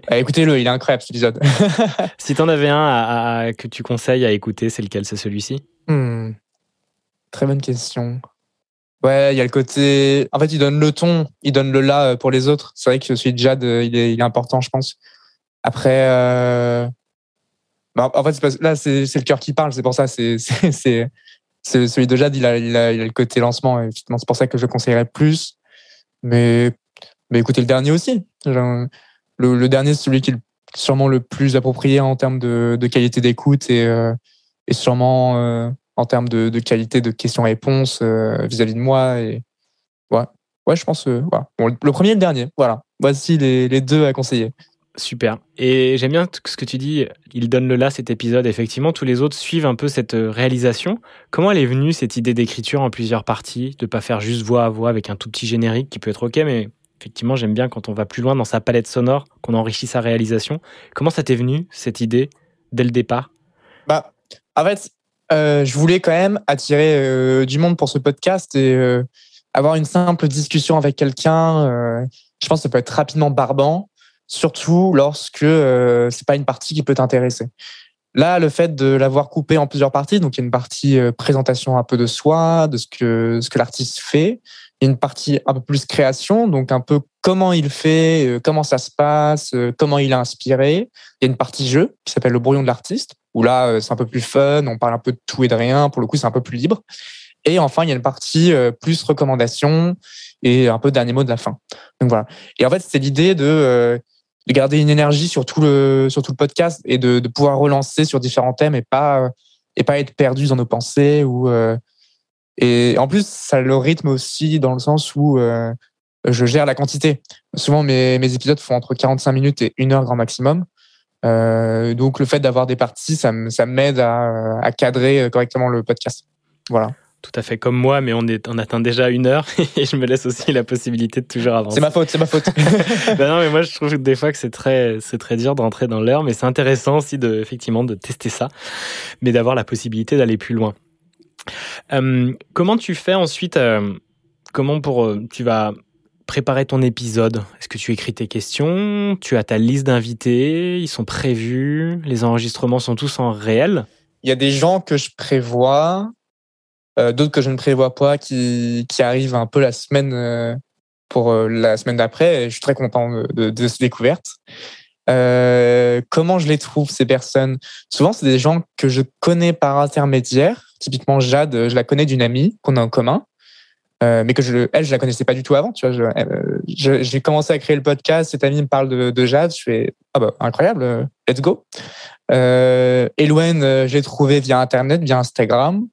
Ah, écoutez-le, il est incroyable cet épisode. si tu en avais un à, que tu conseilles à écouter, c'est lequel? C'est celui-ci? Hmm. Très bonne question. Ouais, il y a le côté. En fait, il donne le ton, il donne le là euh, pour les autres. C'est vrai que celui de Jade, euh, il est, il est important, je pense. Après, euh... bah, en fait, là, c'est le cœur qui parle. C'est pour ça. C'est celui de Jade, il a, il a, il a le côté lancement. C'est pour ça que je conseillerais plus. Mais, écoutez le dernier aussi. le, dernier, c'est celui qui est sûrement le plus approprié en termes de, qualité d'écoute et, euh, et sûrement euh, en termes de, qualité de questions-réponses euh, vis-à-vis de moi. Et, ouais. ouais, je pense. Le premier et le dernier. Voilà. Voici les, les deux à conseiller. Super. Et j'aime bien ce que tu dis, il donne le là cet épisode. Effectivement, tous les autres suivent un peu cette euh, réalisation. Comment elle est venue cette idée d'écriture en plusieurs parties, de pas faire juste voix à voix avec un tout petit générique qui peut être ok, mais effectivement, j'aime bien quand on va plus loin dans sa palette sonore, qu'on enrichit sa réalisation. Comment ça t'est venu cette idée dès le départ? Bah, en fait, euh, je voulais quand même attirer euh, du monde pour ce podcast et avoir une simple discussion avec quelqu'un. je pense que ça peut être rapidement barbant surtout lorsque euh, c'est pas une partie qui peut t'intéresser. Là, le fait de l'avoir coupé en plusieurs parties, donc il y a une partie euh, présentation un peu de soi, de ce que ce que l'artiste fait, il y a une partie un peu plus création, donc un peu comment il fait, euh, comment ça se passe, euh, comment il a inspiré. Il y a une partie jeu qui s'appelle le brouillon de l'artiste, où là c'est un peu plus fun, on parle un peu de tout et de rien. Pour le coup, c'est un peu plus libre. Et enfin, il y a une partie plus recommandation et un peu dernier mot de la fin. Donc voilà. Et en fait, c'est l'idée de, de garder une énergie sur tout le, sur tout le podcast et de, de pouvoir relancer sur différents thèmes et pas, et pas être perdu dans nos pensées. Ou, euh, et en plus, ça le rythme aussi dans le sens où euh, je gère la quantité. Souvent, mes, mes épisodes font entre 45 minutes et une heure grand maximum. Euh, donc, le fait d'avoir des parties, ça, m'aide à, à cadrer correctement le podcast. Voilà. Tout à fait comme moi, mais on, est, on atteint déjà une heure et je me laisse aussi la possibilité de toujours avancer. C'est ma faute, c'est ma faute. Ben non, mais moi je trouve des fois que c'est très, c'est très dur d'entrer dans l'heure, mais c'est intéressant aussi de, effectivement, de tester ça, mais d'avoir la possibilité d'aller plus loin. Euh, comment tu fais ensuite euh, Comment pour euh, tu vas préparer ton épisode? Est-ce que tu écris tes questions? Tu as ta liste d'invités? Ils sont prévus? Les enregistrements sont tous en réel? Il y a des gens que je prévois, euh, d'autres que je ne prévois pas, qui, qui arrivent un peu la semaine euh, pour euh, la semaine d'après. Je suis très content de, de, de cette découverte. Comment je les trouve ces personnes? Souvent, c'est des gens que je connais par intermédiaire. Typiquement, Jade, je la connais d'une amie qu'on a en commun. Mais que je, elle, je la connaissais pas du tout avant. Tu vois, je- je- j'ai commencé à créer le podcast. Cette amie me parle de, de Jade. Je fais ah bah incroyable, let's go. Euh, Elouen, euh, j'ai trouvé via Internet, via Instagram.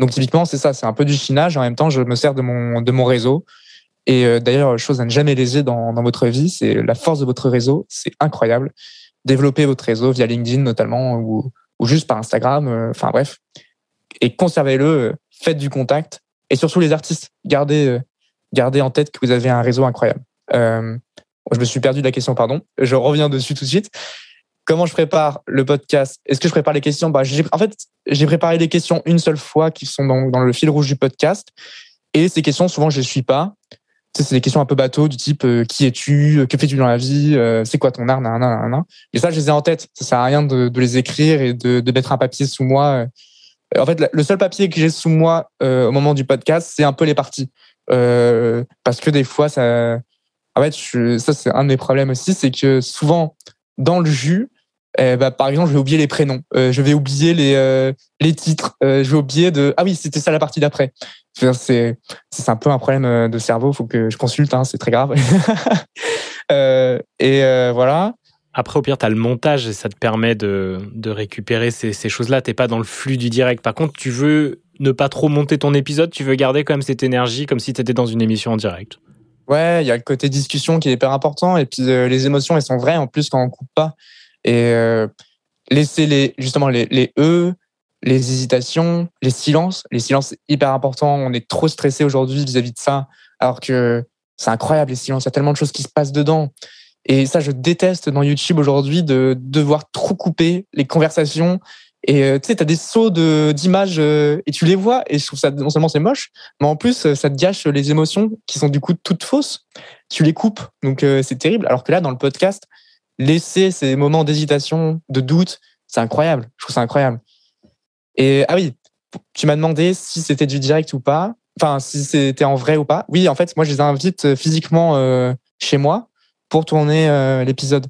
Donc typiquement, c'est ça, c'est un peu du chinage. En même temps, je me sers de mon de mon réseau. Et euh, d'ailleurs, chose à ne jamais léser dans, dans votre vie, c'est la force de votre réseau. C'est incroyable. Développez votre réseau via LinkedIn notamment ou, ou juste par Instagram. euh, Enfin bref. Et conservez-le. euh, Faites du contact. Et surtout les artistes, gardez, euh, gardez en tête que vous avez un réseau incroyable. Je me suis perdu de la question, pardon. Je reviens dessus tout de suite. Comment je prépare le podcast? Est-ce que je prépare les questions? Bah, En fait, j'ai préparé les questions une seule fois qui sont dans, le fil rouge du podcast. Et ces questions, souvent, je ne les suis pas. C'est des questions un peu bateau du type euh, qui es-tu? Que fais-tu dans la vie? Euh, C'est quoi ton art? Mais ça, je les ai en tête. Ça sert à rien de, les écrire et de, mettre un papier sous moi. En fait, le seul papier que j'ai sous moi euh, au moment du podcast, c'est un peu les parties. Euh, parce que des fois, ça. En fait, ça, c'est un de mes problèmes aussi, c'est que souvent, dans le jus, eh bah, par exemple, je vais oublier les prénoms, euh, je vais oublier les, euh, les titres, euh, je vais oublier de. Ah oui, c'était ça la partie d'après. C'est c'est un peu un problème euh, de cerveau, faut que je consulte, hein, c'est très grave. Euh, et euh, voilà. Après, au pire, tu as le montage et ça te permet de, de récupérer ces, ces choses-là. T'es pas dans le flux du direct. Par contre, tu veux ne pas trop monter ton épisode, tu veux garder quand même cette énergie comme si tu étais dans une émission en direct? Ouais, il y a le côté discussion qui est hyper important. Et puis, euh, les émotions, elles sont vraies en plus quand on coupe pas. Et euh, laisser les, justement les, les E, les hésitations, les silences. Les silences, hyper important. On est trop stressé aujourd'hui vis-à-vis de ça. Alors que c'est incroyable, les silences. Il y a tellement de choses qui se passent dedans. Et ça, je déteste dans YouTube aujourd'hui de devoir trop couper les conversations. Et euh, tu sais, tu as des sauts de- d'images euh, et tu les vois. Et je trouve ça, non seulement c'est moche, mais en plus, ça te gâche les émotions qui sont du coup toutes fausses. Tu les coupes. Donc, c'est terrible. Alors que là, dans le podcast, laisser ces moments d'hésitation, de doute, c'est incroyable. Je trouve ça incroyable. Et ah oui, tu m'as demandé si c'était du direct ou pas. Enfin, si c'était en vrai ou pas. Oui, en fait, moi, je les invite euh, physiquement euh, chez moi pour tourner euh, l'épisode.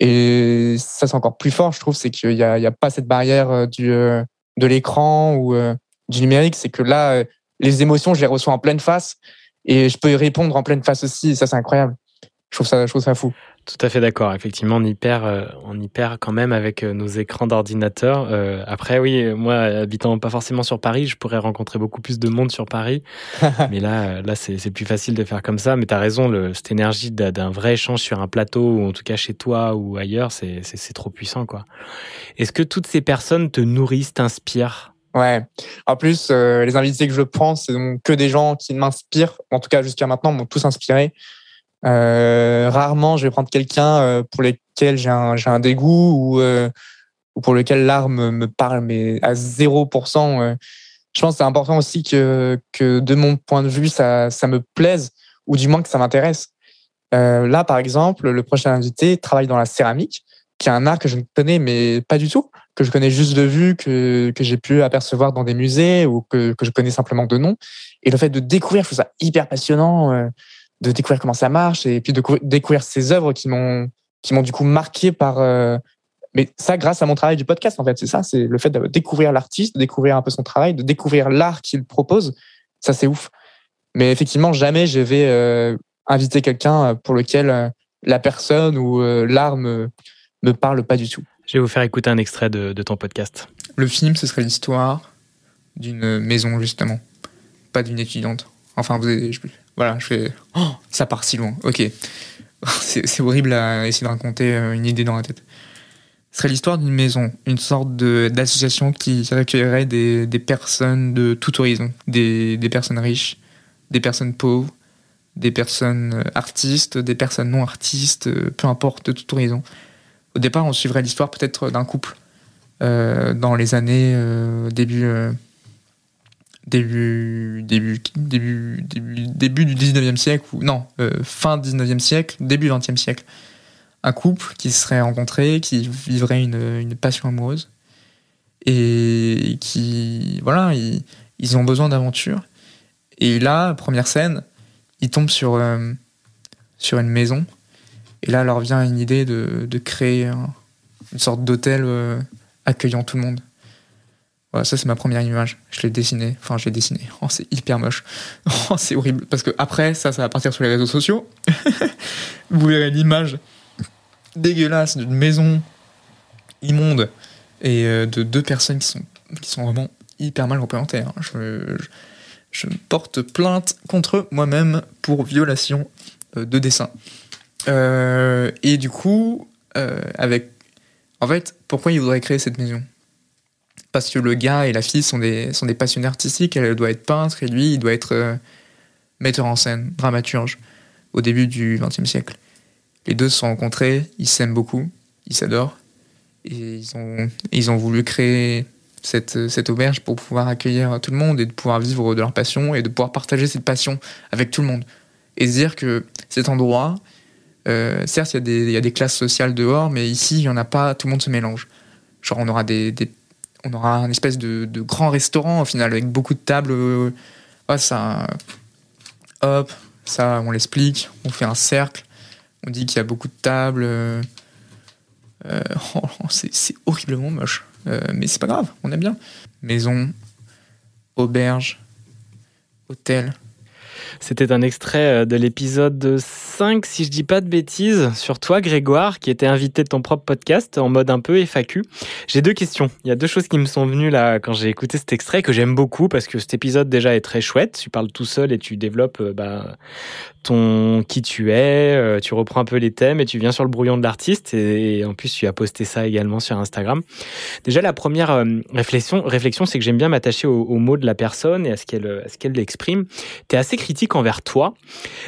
Et ça, c'est encore plus fort, je trouve, c'est qu'il n'y a, pas cette barrière du, de l'écran ou du numérique. C'est que là, les émotions, je les reçois en pleine face et je peux y répondre en pleine face aussi. Et ça, c'est incroyable. Je trouve ça, je trouve ça fou. Tout à fait d'accord. Effectivement, on y perd, euh, on y perd quand même avec euh, nos écrans d'ordinateur. Euh, après, oui, moi, habitant pas forcément sur Paris, je pourrais rencontrer beaucoup plus de monde sur Paris. mais là, euh, là, c'est plus facile de faire comme ça. Mais tu as raison, le, cette énergie d'un vrai échange sur un plateau, ou en tout cas chez toi ou ailleurs, c'est trop puissant, quoi. Est-ce que toutes ces personnes te nourrissent, t'inspirent? Ouais. En plus, euh, les invités que je prends, c'est donc que des gens qui m'inspirent. En tout cas, jusqu'à maintenant, m'ont tous inspiré. Euh, rarement, je vais prendre quelqu'un euh, pour lequel j'ai un, dégoût ou, euh, ou pour lequel l'art me, parle, mais à 0%. euh. je pense que c'est important aussi que, de mon point de vue, ça, me plaise ou du moins que ça m'intéresse. Là, par exemple, le prochain invité travaille dans la céramique, qui est un art que je ne connais mais pas du tout, que je connais juste de vue, que, j'ai pu apercevoir dans des musées ou que, je connais simplement de nom. Et le fait de découvrir, je trouve ça hyper passionnant, de découvrir comment ça marche et puis de cou- découvrir ces œuvres qui m'ont qui m'ont du coup marqué par euh, Mais ça, grâce à mon travail du podcast, en fait, c'est ça, c'est le fait de découvrir l'artiste, de découvrir un peu son travail, de découvrir l'art qu'il propose. Ça, c'est ouf. Mais effectivement, jamais je vais euh, inviter quelqu'un pour lequel euh, la personne ou euh, l'art me, me parle pas du tout. Je vais vous faire écouter un extrait de, de ton podcast. Le film, ce serait l'histoire d'une maison, justement. Pas d'une étudiante. Enfin, vous avez, voilà, je fais. Oh, ça part si loin. Ok. C'est horrible à essayer de raconter euh, une idée dans la tête. Ce serait l'histoire d'une maison, une sorte d'association qui recueillerait des, des personnes de tout horizon. Des, des personnes riches, des personnes pauvres, des personnes euh, artistes, des personnes non artistes, euh, peu importe, de tout horizon. Au départ, on suivrait l'histoire peut-être d'un couple dans les années début, début, début, début, début, début du 19e siècle, ou non, euh, fin 19e siècle, début 20e siècle. Un couple qui se serait rencontré, qui vivrait une, une passion amoureuse et qui, voilà, ils, ils ont besoin d'aventure. Et là, première scène, ils tombent sur, euh, sur une maison. Et là, leur vient une idée de, de créer un- une sorte d'hôtel euh, accueillant tout le monde. Voilà, ça c'est ma première image. Je l'ai dessiné. Enfin, je l'ai dessiné. Oh, c'est hyper moche. Oh, c'est horrible. Parce que après, ça, ça va partir sur les réseaux sociaux. Vous verrez l'image dégueulasse d'une maison immonde et euh, de deux personnes qui sont, qui sont vraiment hyper mal représentées. hein. Je, porte plainte contre moi-même pour violation euh, de dessin. Euh, et du coup, avec. En fait, pourquoi il voudrait créer cette maison? Parce que le gars et la fille sont des, sont des passionnés artistiques. Elle doit être peintre et lui, il doit être euh, metteur en scène, dramaturge, au début du XXe siècle. Les deux se sont rencontrés, ils s'aiment beaucoup, ils s'adorent. Et ils ont, ils ont voulu créer cette, cette auberge pour pouvoir accueillir tout le monde et de pouvoir vivre de leur passion et de pouvoir partager cette passion avec tout le monde. Et se dire que cet endroit, euh, certes, il y, a des- il y a des classes sociales dehors, mais ici, il n'y en a pas, tout le monde se mélange. Genre, on aura, des- on aura un espèce de, grand restaurant, au final, avec beaucoup de tables. ouais, ça, hop, ça, on l'explique, on fait un cercle, on dit qu'il y a beaucoup de tables. euh, euh, oh, c'est c'est horriblement moche. Mais c'est pas grave, on aime bien. Maison, auberge, hôtel. C'était un extrait euh, de l'épisode 5, si je dis pas de bêtises, sur toi, Grégoire, qui était invité de ton propre podcast en mode un peu FAQ. J'ai deux questions. Il y a deux choses qui me sont venues là quand j'ai écouté cet extrait que j'aime beaucoup parce que cet épisode déjà est très chouette. Tu parles tout seul et tu développes euh, bah, ton qui tu es, euh, tu reprends un peu les thèmes et tu viens sur le brouillon de l'artiste et, en plus tu as posté ça également sur Instagram. Déjà la première réflexion, réflexion c'est que j'aime bien m'attacher aux, mots de la personne et à ce qu'elle qu'elle exprime. Tu es assez critique envers toi,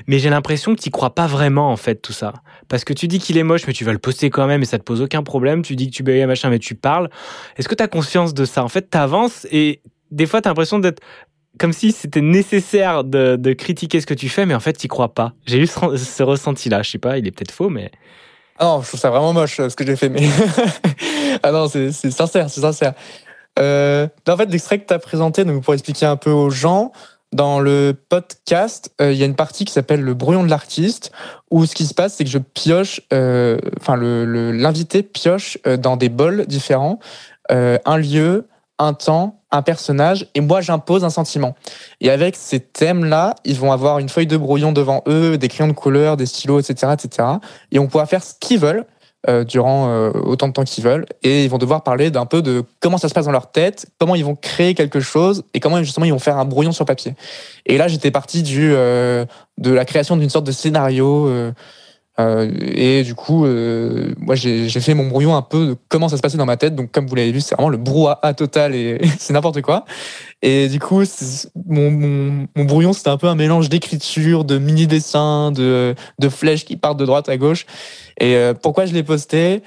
mais j'ai l'impression que tu crois pas vraiment en fait tout ça. Parce que tu dis qu'il est moche mais tu vas le poster quand même et ça te pose aucun problème, tu dis que tu bégayes machin mais tu parles. Est-ce que tu as conscience de ça? En fait, tu avances et des fois tu as l'impression d'être comme si c'était nécessaire de, critiquer ce que tu fais, mais en fait, tu crois pas. J'ai eu ce, ressenti-là. Je sais pas, il est peut-être faux, mais. Ah non, je trouve ça vraiment moche euh, ce que j'ai fait, mais. ah non, c'est c'est sincère, c'est sincère. Euh, en fait, l'extrait que tu as présenté, donc pour expliquer un peu aux gens, dans le podcast, euh, il y a une partie qui s'appelle le brouillon de l'artiste, où ce qui se passe, c'est que je pioche, euh, enfin, l'invité pioche euh, dans des bols différents un lieu, un temps, un personnage, et moi j'impose un sentiment. Et avec ces thèmes-là, ils vont avoir une feuille de brouillon devant eux, des crayons de couleur, des stylos, etc., etc. Et on pourra faire ce qu'ils veulent durant euh, autant de temps qu'ils veulent, et ils vont devoir parler d'un peu de comment ça se passe dans leur tête, comment ils vont créer quelque chose, et comment justement ils vont faire un brouillon sur papier. Et là, j'étais parti du euh, de la création d'une sorte de scénario. Euh, et du coup, euh, moi, j'ai fait mon brouillon un peu de comment ça se passait dans ma tête. Donc, comme vous l'avez vu, c'est vraiment le brouhaha total et c'est n'importe quoi. Et du coup, mon, mon, mon brouillon, c'était un peu un mélange d'écriture, de mini-dessins, de, de flèches qui partent de droite à gauche. Et euh, pourquoi je l'ai posté?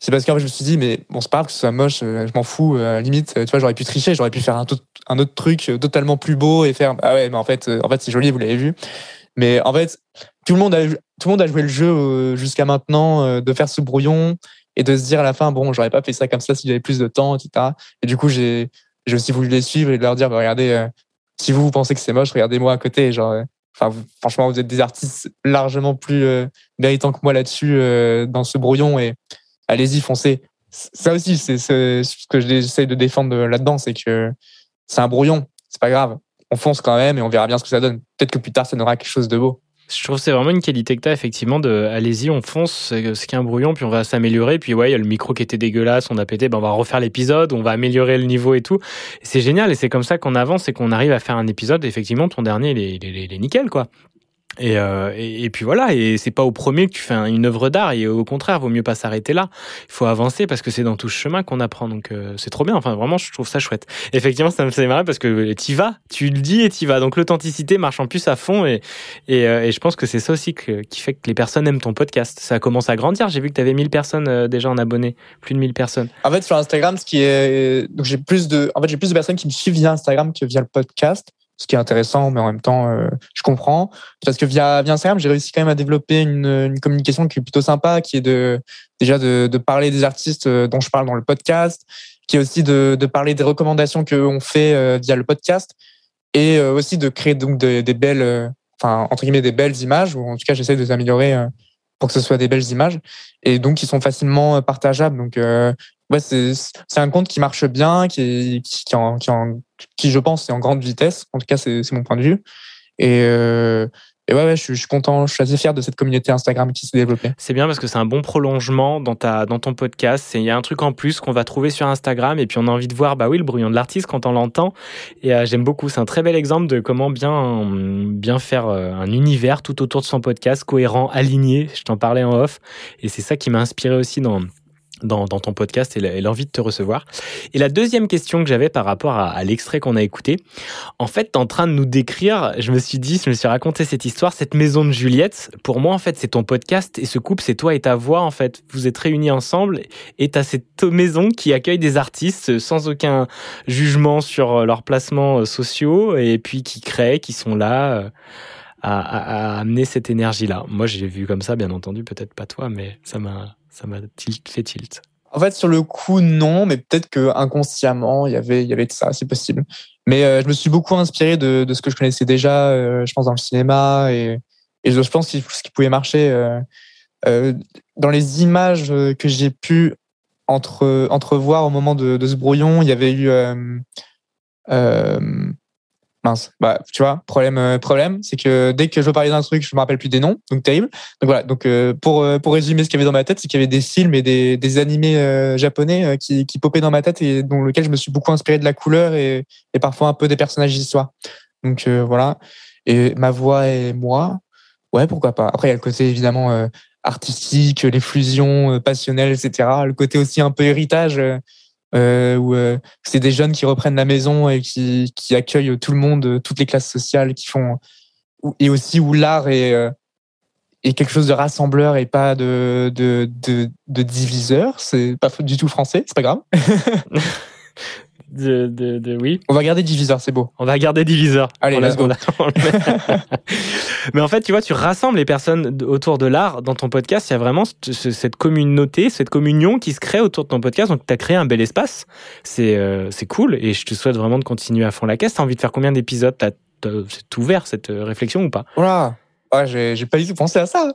C'est parce qu'en fait, je me suis dit, mais bon, c'est pas grave que ce soit moche, euh, je m'en fous. euh, À limite, euh, tu vois, j'aurais pu tricher, j'aurais pu faire un, un autre truc totalement plus beau et faire, ah ouais, mais en fait, en fait, c'est joli, vous l'avez vu. Mais en fait, tout le monde a, tout le monde a joué le jeu euh, jusqu'à maintenant euh, de faire ce brouillon et de se dire à la fin, bon, j'aurais pas fait ça comme ça si j'avais plus de temps, etc. Et du coup, j'ai, aussi voulu les suivre et leur dire, bah, regardez, euh, si vous, vous pensez que c'est moche, regardez-moi à côté. Genre, enfin, franchement, vous êtes des artistes largement plus euh, méritants que moi là-dessus, dans ce brouillon et allez-y, foncez. ça aussi, c'est ce que j'essaie de défendre là-dedans, c'est que c'est un brouillon, c'est pas grave. On fonce quand même et on verra bien ce que ça donne. Peut-être que plus tard, ça n'aura quelque chose de beau. Je trouve que c'est vraiment une qualité que tu as, effectivement, de allez-y, on fonce, ce qui est un brouillon, puis on va s'améliorer. Puis ouais, il y a le micro qui était dégueulasse, on a pété, ben on va refaire l'épisode, on va améliorer le niveau et tout. C'est génial, et c'est comme ça qu'on avance et qu'on arrive à faire un épisode. Effectivement, ton dernier, il est nickel, quoi. Et, euh, et, puis voilà, et c'est pas au premier que tu fais un- une œuvre d'art, et au contraire, vaut mieux pas s'arrêter là. Il faut avancer parce que c'est dans tout ce chemin qu'on apprend, donc euh, c'est trop bien. Enfin, vraiment, je trouve ça chouette. Effectivement, ça me fait marrer parce que t'y vas, tu le dis et t'y vas. Donc l'authenticité marche en plus à fond, et, et, euh, et je pense que c'est ça aussi qui fait que les personnes aiment ton podcast. Ça commence à grandir. J'ai vu que tu avais 1000 personnes euh, déjà en abonnés, plus de 1000 personnes. En fait, sur Instagram, ce qui est, donc j'ai plus de, en fait, j'ai plus de personnes qui me suivent via Instagram que via le podcast, ce qui est intéressant, mais en même temps, euh, je comprends parce que via, via Instagram, j'ai réussi quand même à développer une, une communication qui est plutôt sympa, qui est de déjà de, parler des artistes euh, dont je parle dans le podcast, qui est aussi de, de parler des recommandations qu'on fait euh, via le podcast, et aussi de créer donc des, belles, enfin entre guillemets des belles images, ou en tout cas j'essaie de les améliorer pour que ce soit des belles images, et donc qui sont facilement partageables. Donc ouais, c'est un compte qui marche bien, qui qui en- qui je pense est en grande vitesse. En tout cas, c'est mon point de vue. Et, euh, ouais, je, suis- content, je suis assez fier de cette communauté Instagram qui s'est développée. C'est bien parce que c'est un bon prolongement dans, ta, dans ton podcast. Il y a un truc en plus qu'on va trouver sur Instagram et puis on a envie de voir, bah oui, le brouillon de l'artiste quand on l'entend. Et euh, j'aime beaucoup. C'est un très bel exemple de comment bien, bien faire euh, un univers tout autour de son podcast, cohérent, aligné. Je t'en parlais en off. Et c'est ça qui m'a inspiré aussi dans, dans, dans ton podcast et l'envie de te recevoir. Et la deuxième question que j'avais par rapport à, l'extrait qu'on a écouté, en fait, t'es en train de nous décrire, je me suis dit, je me suis raconté cette histoire, cette maison de Juliette. Pour moi, en fait, c'est ton podcast et ce couple, c'est toi et ta voix. En fait, vous êtes réunis ensemble et t'as cette maison qui accueille des artistes sans aucun jugement sur euh, leurs placements euh, sociaux et puis qui créent, qui sont là. euh, À, à- à amener cette énergie-là. Moi, j'ai vu comme ça, bien entendu, peut-être pas toi, mais ça m'a, ça m'a fait tilt. En fait, sur le coup, non, mais peut-être que inconsciemment, il y avait, de ça, c'est possible. Mais euh, je me suis beaucoup inspiré de, ce que je connaissais déjà, euh, je pense, dans le cinéma, et, je pense que ce qui pouvait marcher euh, dans les images que j'ai pu entre, entrevoir au moment de ce brouillon, il y avait eu. Mince, bah, tu vois, problème, euh, problème, c'est que dès que je veux parler d'un truc, je me rappelle plus des noms, donc terrible. Donc voilà, donc euh, pour, euh, pour résumer ce qu'il y avait dans ma tête, c'est qu'il y avait des films et des, des animés euh, japonais qui, qui popaient dans ma tête et dont lequel je me suis beaucoup inspiré de la couleur et, et parfois un peu des personnages d'histoire. Donc voilà, et ma voix et moi, ouais, pourquoi pas. Après, il y a le côté évidemment artistique, les fusions passionnelles, etc. Le côté aussi un peu héritage. Euh, où euh, c'est des jeunes qui reprennent la maison et qui, qui accueillent tout le monde, euh, toutes les classes sociales, qui font et aussi où l'art est, euh, est quelque chose de rassembleur et pas de de, de, de diviseur. C'est pas du tout français, c'est pas grave. De, de, de- oui. On va garder diviseur, c'est beau. On va garder diviseur. Allez, On l'a- let's go. on. Mais en fait, tu vois, tu rassembles les personnes autour de l'art dans ton podcast. Il y a vraiment ce- ce- cette communauté, cette communion qui se crée autour de ton podcast. Donc, tu as créé un bel espace. C'est euh, c'est cool. Et je te souhaite vraiment de continuer à fond la caisse. Tu as envie de faire combien d'épisodes? C'est ouvert cette euh, réflexion ou pas? Voilà. Ouais, j'ai j'ai pas du tout pensé à ça.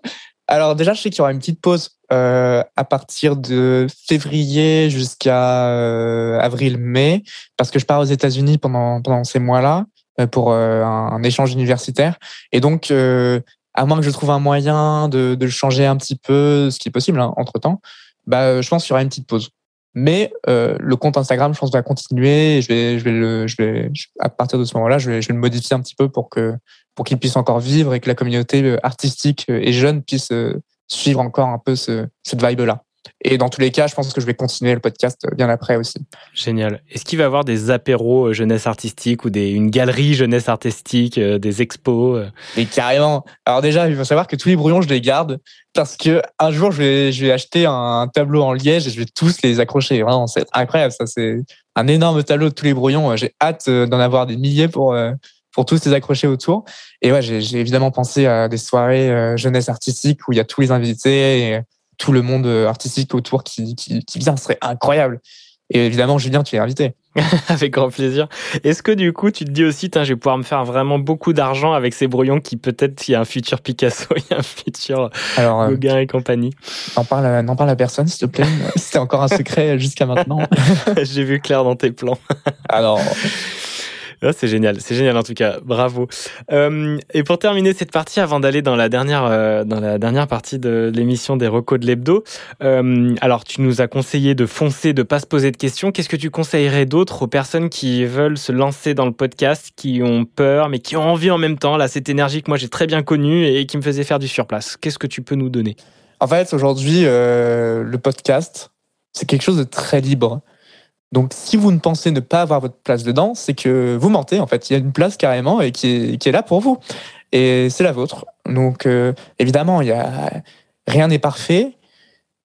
Alors déjà, je sais qu'il y aura une petite pause euh, à partir de février jusqu'à euh, avril-mai, parce que je pars aux États-Unis pendant ces mois-là euh, pour euh, un, échange universitaire. Et donc, à moins que je trouve un moyen de, changer un petit peu, ce qui est possible entre temps, bah, je pense qu'il y aura une petite pause. Mais le compte Instagram, je pense, va continuer. Et je vais, à partir de ce moment-là, je vais, je vais le modifier un petit peu pour que pour qu'il puisse encore vivre et que la communauté euh, artistique euh, et jeune puisse euh, suivre encore un peu ce, cette vibe-là. Et dans tous les cas, je pense que je vais continuer le podcast bien après aussi. Génial. Est-ce qu'il va y avoir des apéros jeunesse artistique ou des, une galerie jeunesse artistique, euh, des expos euh Mais carrément. Alors déjà, il faut savoir que tous les brouillons, je les garde parce que un jour, je vais, je vais acheter un tableau en liège et je vais tous les accrocher. Vraiment, c'est incroyable. Ça, c'est un énorme tableau de tous les brouillons. J'ai hâte d'en avoir des milliers pour euh, pour tous les accrocher autour. Et ouais, j'ai j'ai évidemment pensé à des soirées euh, jeunesse artistique où il y a tous les invités et tout le monde euh, artistique autour qui, qui, qui vient. Ce serait incroyable. Et évidemment, Julien, tu es invité. avec grand plaisir. Est-ce que du coup, tu te dis aussi, je vais pouvoir me faire vraiment beaucoup d'argent avec ces brouillons qui peut-être, il y a un futur Picasso, il y a un futur Alors, euh, Gauguin et compagnie? N'en parle, n'en parle à personne, s'il te plaît. C'était encore un secret jusqu'à maintenant. J'ai vu clair dans tes plans. Alors, ah, c'est génial, c'est génial en tout cas, bravo. Euh, et pour terminer cette partie, avant d'aller dans la dernière euh, dans la dernière partie de l'émission des recos de l'hebdo, euh, alors tu nous as conseillé de foncer, de pas se poser de questions. Qu'est-ce que tu conseillerais d'autre aux personnes qui veulent se lancer dans le podcast, qui ont peur mais qui ont envie en même temps? Là, cette énergie que moi j'ai très bien connue et qui me faisait faire du surplace. Qu'est-ce que tu peux nous donner? En fait, aujourd'hui, le podcast, c'est quelque chose de très libre. Donc, si vous ne pensez ne pas avoir votre place dedans, c'est que vous mentez. En fait, il y a une place carrément et qui est, là pour vous. Et c'est la vôtre. Donc, euh, évidemment, il y a rien n'est parfait,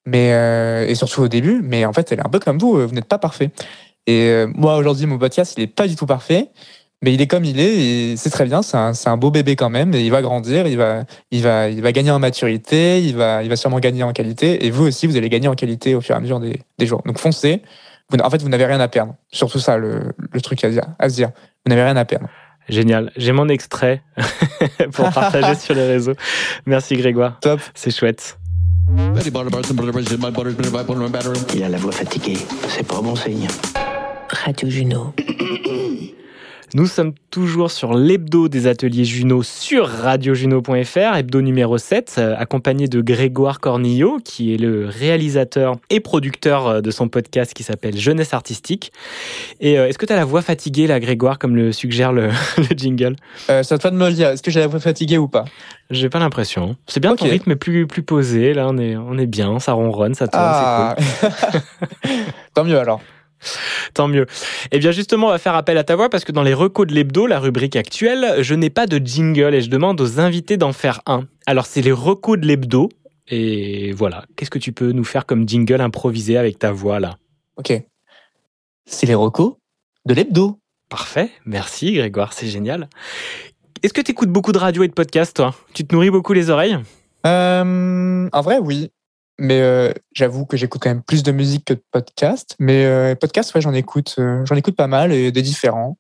mais euh, et surtout au début. Mais en fait, elle est un peu comme vous. Vous n'êtes pas parfait. Et euh, moi, aujourd'hui, mon podcast, il est pas du tout parfait, mais il est comme il est. C'est très bien. C'est un, un, beau bébé quand même. Et il va grandir. Il va, il va, il va gagner en maturité. Il va, il va sûrement gagner en qualité. Et vous aussi, vous allez gagner en qualité au fur et à mesure des, des jours. Donc, foncez en fait, vous n'avez rien à perdre. Surtout ça, le, truc à, dire, à se dire. Vous n'avez rien à perdre. Génial. J'ai mon extrait pour partager sur les réseaux. Merci Grégoire. Top. C'est chouette. Il a la voix fatiguée. C'est pas bon signe. Radio Juno. Nous sommes toujours sur l'hebdo des ateliers Juno sur radiojuno.fr, hebdo numéro 7, euh, accompagné de Grégoire Cornillo, qui est le réalisateur et producteur euh, de son podcast qui s'appelle Jeunesse Artistique. Et euh, est-ce que tu as la voix fatiguée, là, Grégoire, comme le suggère le, jingle? Euh, C'est à toi de me le dire. Est-ce que j'ai la voix fatiguée ou pas? J'ai pas l'impression. C'est bien, ton rythme est plus, plus posé. Là, on est, on est bien, ça ronronne, ça tourne, ah. c'est cool. Tant mieux alors. Tant mieux. Eh bien justement, on va faire appel à ta voix parce que dans les recos de l'hebdo, la rubrique actuelle, je n'ai pas de jingle et je demande aux invités d'en faire un. Alors c'est les recos de l'hebdo et voilà. Qu'est-ce que tu peux nous faire comme jingle improvisé avec ta voix là? Ok. C'est les recos de l'hebdo. Parfait, merci Grégoire, c'est génial. Est-ce que tu écoutes beaucoup de radio et de podcasts, toi? Tu te nourris beaucoup les oreilles? Euh, En vrai, oui. Mais euh, j'avoue que j'écoute quand même plus de musique que de podcasts. Mais euh, podcasts, ouais, j'en écoute, euh, j'en écoute pas mal et des différents.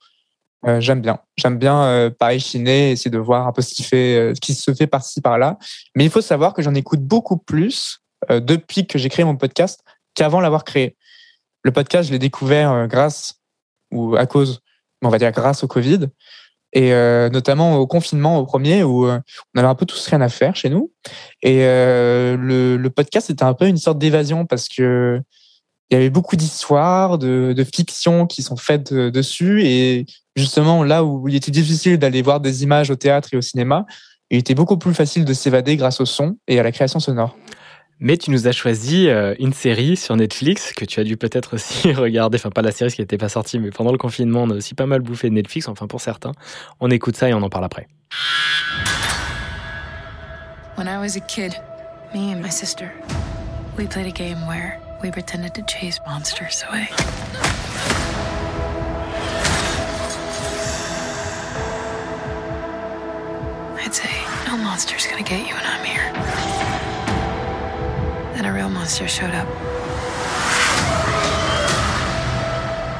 j'aime bien. J'aime bien pareil chiner, essayer de voir un peu ce qui fait, ce qui se fait par-ci par-là. Mais il faut savoir que j'en écoute beaucoup plus depuis que j'ai créé mon podcast qu'avant l'avoir créé. Le podcast, je l'ai découvert grâce ou à cause, on va dire grâce au Covid et euh, notamment au confinement au premier où euh, on avait un peu tous rien à faire chez nous. Et euh, le, le, podcast était un peu une sorte d'évasion parce que il y avait beaucoup d'histoires de, de fiction qui sont faites dessus. Et justement là où il était difficile d'aller voir des images au théâtre et au cinéma il était beaucoup plus facile de s'évader grâce au son et à la création sonore mais tu nous as choisi euh, une série sur Netflix que tu as dû peut-être aussi regarder. Enfin, pas la série qui n'était pas sortie, mais pendant le confinement, on a aussi pas mal bouffé Netflix, enfin pour certains. On écoute ça et on en parle après. When I was a kid, me and my sister, we played a game where we pretended to chase monsters away. I'd say, no monster's gonna get you when I'm here. Then a real monster showed up.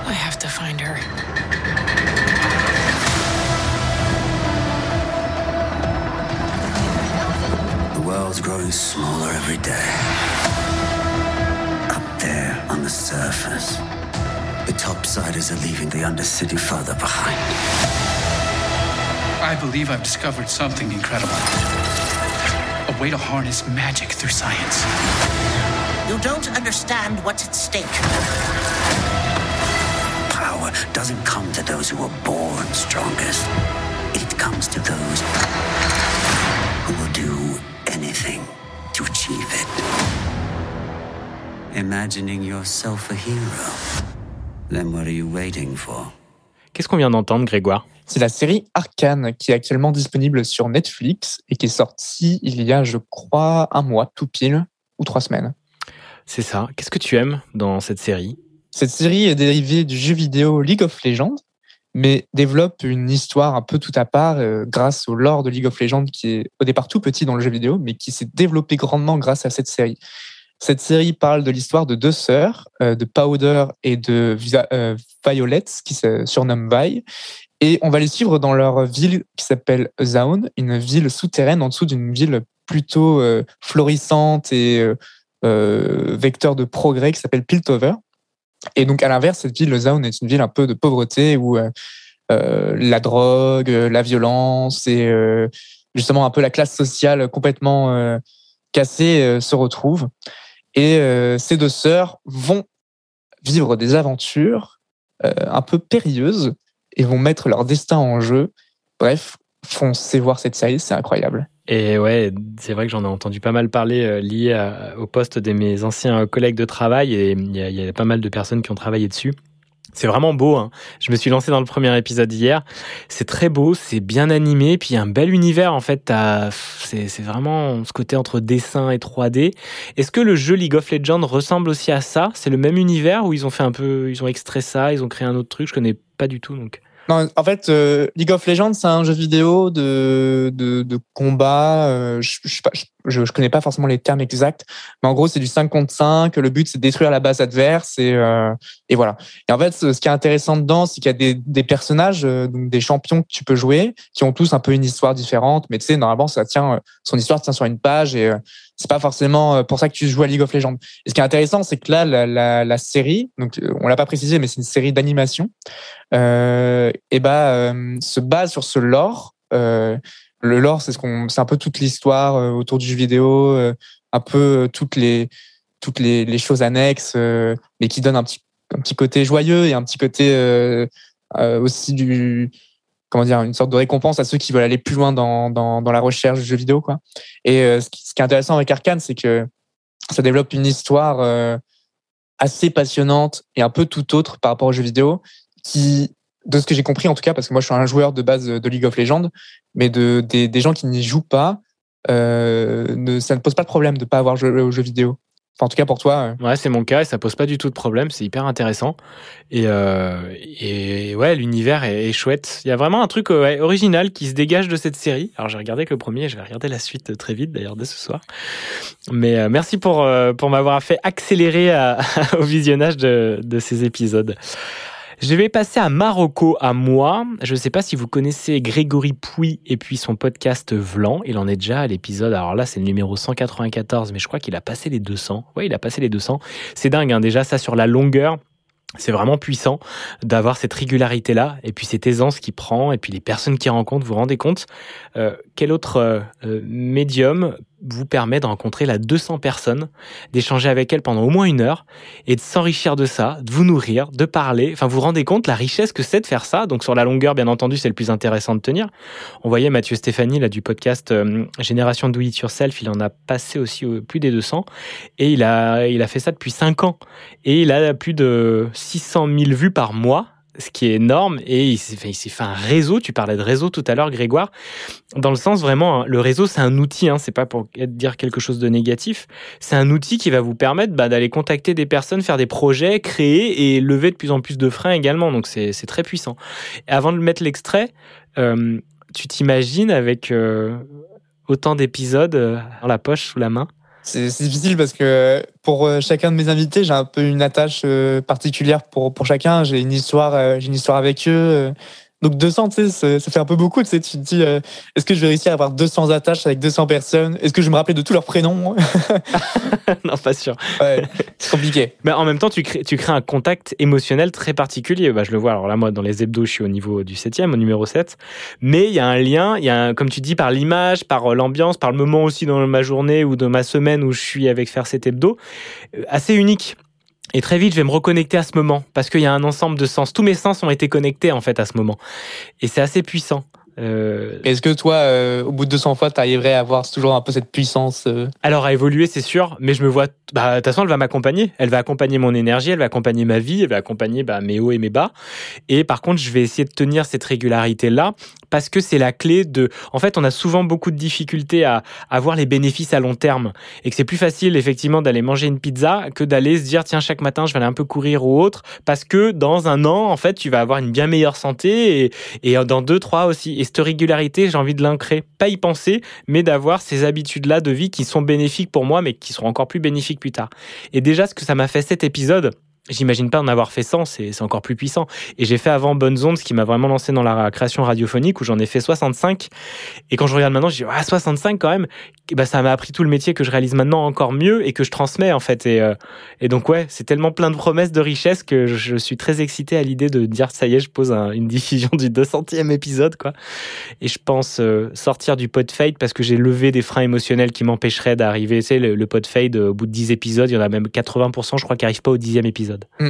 I have to find her. The world's growing smaller every day. Up there on the surface, the topsiders are leaving the undercity further behind. I believe I've discovered something incredible a way to harness magic through science. You don't understand what's at stake. Power doesn't come to those who are born strongest. It comes to those who will do anything to achieve it. Imagining yourself a hero. Then what are you waiting for? Qu'est-ce qu'on vient d'entendre, Grégoire C'est la série Arcane qui est actuellement disponible sur Netflix et qui est sortie il y a, je crois, un mois tout pile ou trois semaines. C'est ça. Qu'est-ce que tu aimes dans cette série? Cette série est dérivée du jeu vidéo League of Legends, mais développe une histoire un peu tout à part euh, grâce au lore de League of Legends qui est au départ tout petit dans le jeu vidéo, mais qui s'est développé grandement grâce à cette série. Cette série parle de l'histoire de deux sœurs, euh, de Powder et de euh, Violet, qui se surnomment Vi. Et on va les suivre dans leur ville qui s'appelle Zaun, une ville souterraine en dessous d'une ville plutôt euh, florissante et vecteur de progrès qui s'appelle Piltover. Et donc, à l'inverse, cette ville, Zaun, est une ville un peu de pauvreté où la drogue, la violence et justement un peu la classe sociale complètement cassée se retrouvent. Et euh, ces deux sœurs vont vivre des aventures euh, un peu périlleuses et vont mettre leur destin en jeu. Bref, foncez voir cette série, c'est incroyable. Et ouais, c'est vrai que j'en ai entendu pas mal parler euh, lié au poste de mes anciens collègues de travail et il y, a pas mal de personnes qui ont travaillé dessus. C'est vraiment beau. Hein. Je me suis lancé dans le premier épisode hier. C'est très beau, c'est bien animé, puis un bel univers en fait. C'est vraiment ce côté entre dessin et 3D. Est-ce que le jeu League of Legends ressemble aussi à ça? C'est le même univers où ils ont fait un peu, ils ont extrait ça, ils ont créé un autre truc? Je connais pas du tout donc. Non, en fait, euh, League of Legends, c'est un jeu vidéo de, de, de combat. Euh, je, je, connais pas forcément les termes exacts, mais en gros, c'est du 5 contre 5. Le but, c'est de détruire la base adverse et, euh, et voilà. Et en fait, ce qui est intéressant dedans, c'est qu'il y a des, des personnages, euh, donc des champions que tu peux jouer, qui ont tous un peu une histoire différente. Mais tu sais, normalement, ça tient, son histoire tient sur une page et c'est pas forcément pour ça que tu joues à League of Legends. Et ce qui est intéressant, c'est que là, la, série, donc on l'a pas précisé, mais c'est une série d'animation euh, et bah, euh, se base sur ce lore. Euh, le lore, c'est ce qu'on, c'est un peu toute l'histoire autour du jeu vidéo, un peu toutes les toutes les choses annexes, mais qui donnent un petit un petit côté joyeux et un petit côté aussi du comment dire une sorte de récompense à ceux qui veulent aller plus loin dans, la recherche du jeu vidéo. Et ce, qui, ce, qui, est intéressant avec Arkane, c'est que ça développe une histoire assez passionnante et un peu tout autre par rapport au jeu vidéo qui, de ce que j'ai compris en tout cas, parce que moi je suis un joueur de base de League of Legends, mais de, des, des gens qui n'y jouent pas, euh, ne, ça ne pose pas de problème de ne pas avoir joué aux jeux vidéo. En tout cas pour toi. Ouais, c'est mon cas et ça pose pas du tout de problème. C'est hyper intéressant. Et, euh, et ouais, l'univers est, chouette. Il y a vraiment un truc ouais, original qui se dégage de cette série. Alors j'ai regardé que le premier, je vais regarder la suite très vite d'ailleurs dès ce soir. Mais euh, merci pour, euh, pour m'avoir fait accélérer au visionnage de, de ces épisodes. Je vais passer à Marocco à moi. Je ne sais pas si vous connaissez Grégory Pouy et puis son podcast Vlan. Il en est déjà à l'épisode. Alors là, c'est le numéro 194, mais je crois qu'il a passé les 200. Oui, il a passé les 200. C'est dingue, hein. déjà ça sur la longueur. C'est vraiment puissant d'avoir cette régularité-là, et puis cette aisance qu'il prend, et puis les personnes qu'il rencontre, vous vous rendez compte euh, Quel autre euh, euh médium vous permet de rencontrer la 200 personnes, d'échanger avec elles pendant au moins une heure et de s'enrichir de ça, de vous nourrir, de parler. Enfin, vous vous rendez compte la richesse que c'est de faire ça. Donc sur la longueur, bien entendu, c'est le plus intéressant de tenir. On voyait Mathieu Stéphanie là du podcast euh, Génération Do It Yourself, il en a passé aussi plus des 200 et il a il a fait ça depuis 5 ans et il a plus de 600 000 vues par mois ce qui est énorme et il s'est fait, un réseau. Tu parlais de réseau tout à l'heure, Grégoire. Dans le sens vraiment, le réseau c'est un outil. Hein, c'est pas pour dire quelque chose de négatif. C'est un outil qui va vous permettre bah, d'aller contacter des personnes, faire des projets, créer et lever de plus en plus de freins également. Donc c'est très puissant. Avant de mettre l'extrait, euh, tu t'imagines avec euh, autant d'épisodes euh, dans la poche sous la main? C'est difficile parce que pour euh, chacun de mes invités, j'ai un peu une attache euh, particulière pour, pour chacun. J'ai une euh, j'ai une histoire avec eux. Donc 200, tu sais, ça fait un peu beaucoup. Tu, sais, tu te dis, euh, est-ce que je vais réussir à avoir 200 attaches avec 200 personnes? Est-ce que je vais me rappeler de tous leurs prénoms? Non, pas sûr. Ouais, c'est compliqué. Mais en même temps, tu crées, tu crées un contact émotionnel très particulier. Bah, je le vois. Alors là, moi, dans les hebdos, je suis au niveau du 7e, au numéro 7. Mais il y a un lien, il y a un, comme tu dis, par l'image, par l'ambiance, par le moment aussi dans ma journée ou dans ma semaine où je suis avec faire cet hebdo, assez unique. Et très vite, je vais me reconnecter à ce moment parce qu'il y a un ensemble de sens. Tous mes sens ont été connectés en fait à ce moment. Et c'est assez puissant. Euh... Est-ce que toi, euh, au bout de 200 fois, tu arriverais à avoir toujours un peu cette puissance euh... Alors à évoluer, c'est sûr, mais je me vois. Bah, de toute façon, elle va m'accompagner. Elle va accompagner mon énergie, elle va accompagner ma vie, elle va accompagner bah, mes hauts et mes bas. Et par contre, je vais essayer de tenir cette régularité-là parce que c'est la clé de. En fait, on a souvent beaucoup de difficultés à, avoir les bénéfices à long terme et que c'est plus facile effectivement d'aller manger une pizza que d'aller se dire tiens chaque matin je vais aller un peu courir ou autre parce que dans un an en fait tu vas avoir une bien meilleure santé et, et dans deux trois aussi Et cette régularité, j'ai envie de l'ancrer, pas y penser, mais d'avoir ces habitudes-là de vie qui sont bénéfiques pour moi, mais qui seront encore plus bénéfiques plus tard. Et déjà, ce que ça m'a fait cet épisode, J'imagine pas en avoir fait 100, c'est encore plus puissant. Et j'ai fait avant Bonnes Ondes, ce qui m'a vraiment lancé dans la création radiophonique, où j'en ai fait 65. Et quand je regarde maintenant, je dis, ah, 65 quand même. Bah, ça m'a appris tout le métier que je réalise maintenant encore mieux et que je transmets, en fait. Et, euh, donc, ouais, c'est tellement plein de promesses de richesse que je, suis très excité à l'idée de dire, ça y est, je pose une diffusion du 200e épisode, quoi. Et je pense euh, sortir du pod fade parce que j'ai levé des freins émotionnels qui m'empêcheraient d'arriver. Tu le, le pod fade, au bout de 10 épisodes, il y en a même 80%, je crois, qui n'arrivent pas au 10e épisode. Mm.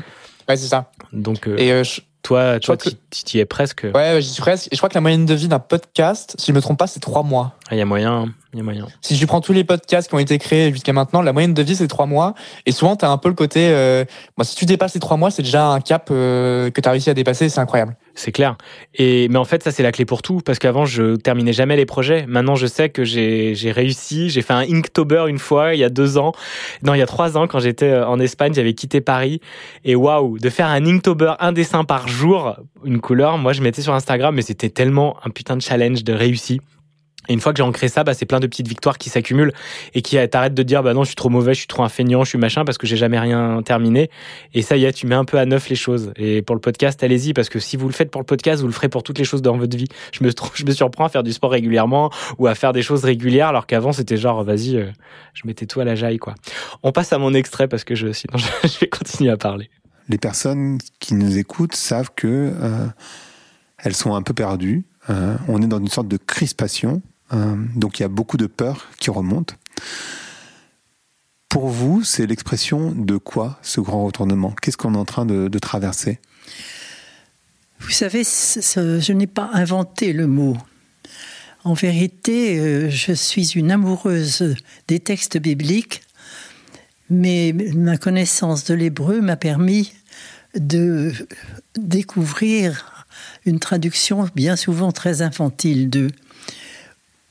Ouais, c'est ça. Donc, euh, et euh, toi, toi, tu y es presque. Ouais, j'y suis presque. Et je crois que la moyenne de vie d'un podcast, si je me trompe pas, c'est trois mois. Il y a moyen. Il y a moyen. Si tu prends tous les podcasts qui ont été créés jusqu'à maintenant, la moyenne de vie c'est trois mois. Et souvent, tu as un peu le côté. Euh, si tu dépasses les trois mois, c'est déjà un cap euh, que tu as réussi à dépasser. C'est incroyable. C'est clair. Et mais en fait, ça c'est la clé pour tout parce qu'avant je terminais jamais les projets. Maintenant, je sais que j'ai réussi. J'ai fait un Inktober une fois il y a deux ans. Non, il y a trois ans quand j'étais euh, en Espagne, j'avais quitté Paris. Et waouh, de faire un Inktober, un dessin par jour, une couleur. Moi, je mettais sur Instagram, mais c'était tellement un putain de challenge de réussi. Et une fois que j'ai ancré ça, bah, c'est plein de petites victoires qui s'accumulent et qui t'arrêtent de dire bah non, je suis trop mauvais, je suis trop un feignant, je suis machin parce que j'ai jamais rien terminé. Et ça y est, tu mets un peu à neuf les choses. Et pour le podcast, allez-y parce que si vous le faites pour le podcast, vous le ferez pour toutes les choses dans votre vie. Je me, surprends à faire du sport régulièrement ou à faire des choses régulières alors qu'avant c'était genre vas-y, euh, je mettais tout à la jaille quoi. On passe à mon extrait parce que je, sinon je vais continuer à parler. Les personnes qui nous écoutent savent que euh, elles sont un peu perdues. Euh, on est dans une sorte de crispation donc il y a beaucoup de peur qui remonte. Pour vous, c'est l'expression de quoi ce grand retournement? Qu'est-ce qu'on est en train de, traverser? Vous savez, je n'ai pas inventé le mot. En vérité, euh, je suis une amoureuse des textes bibliques, mais ma connaissance de l'hébreu m'a permis de découvrir une traduction bien souvent très infantile d'eux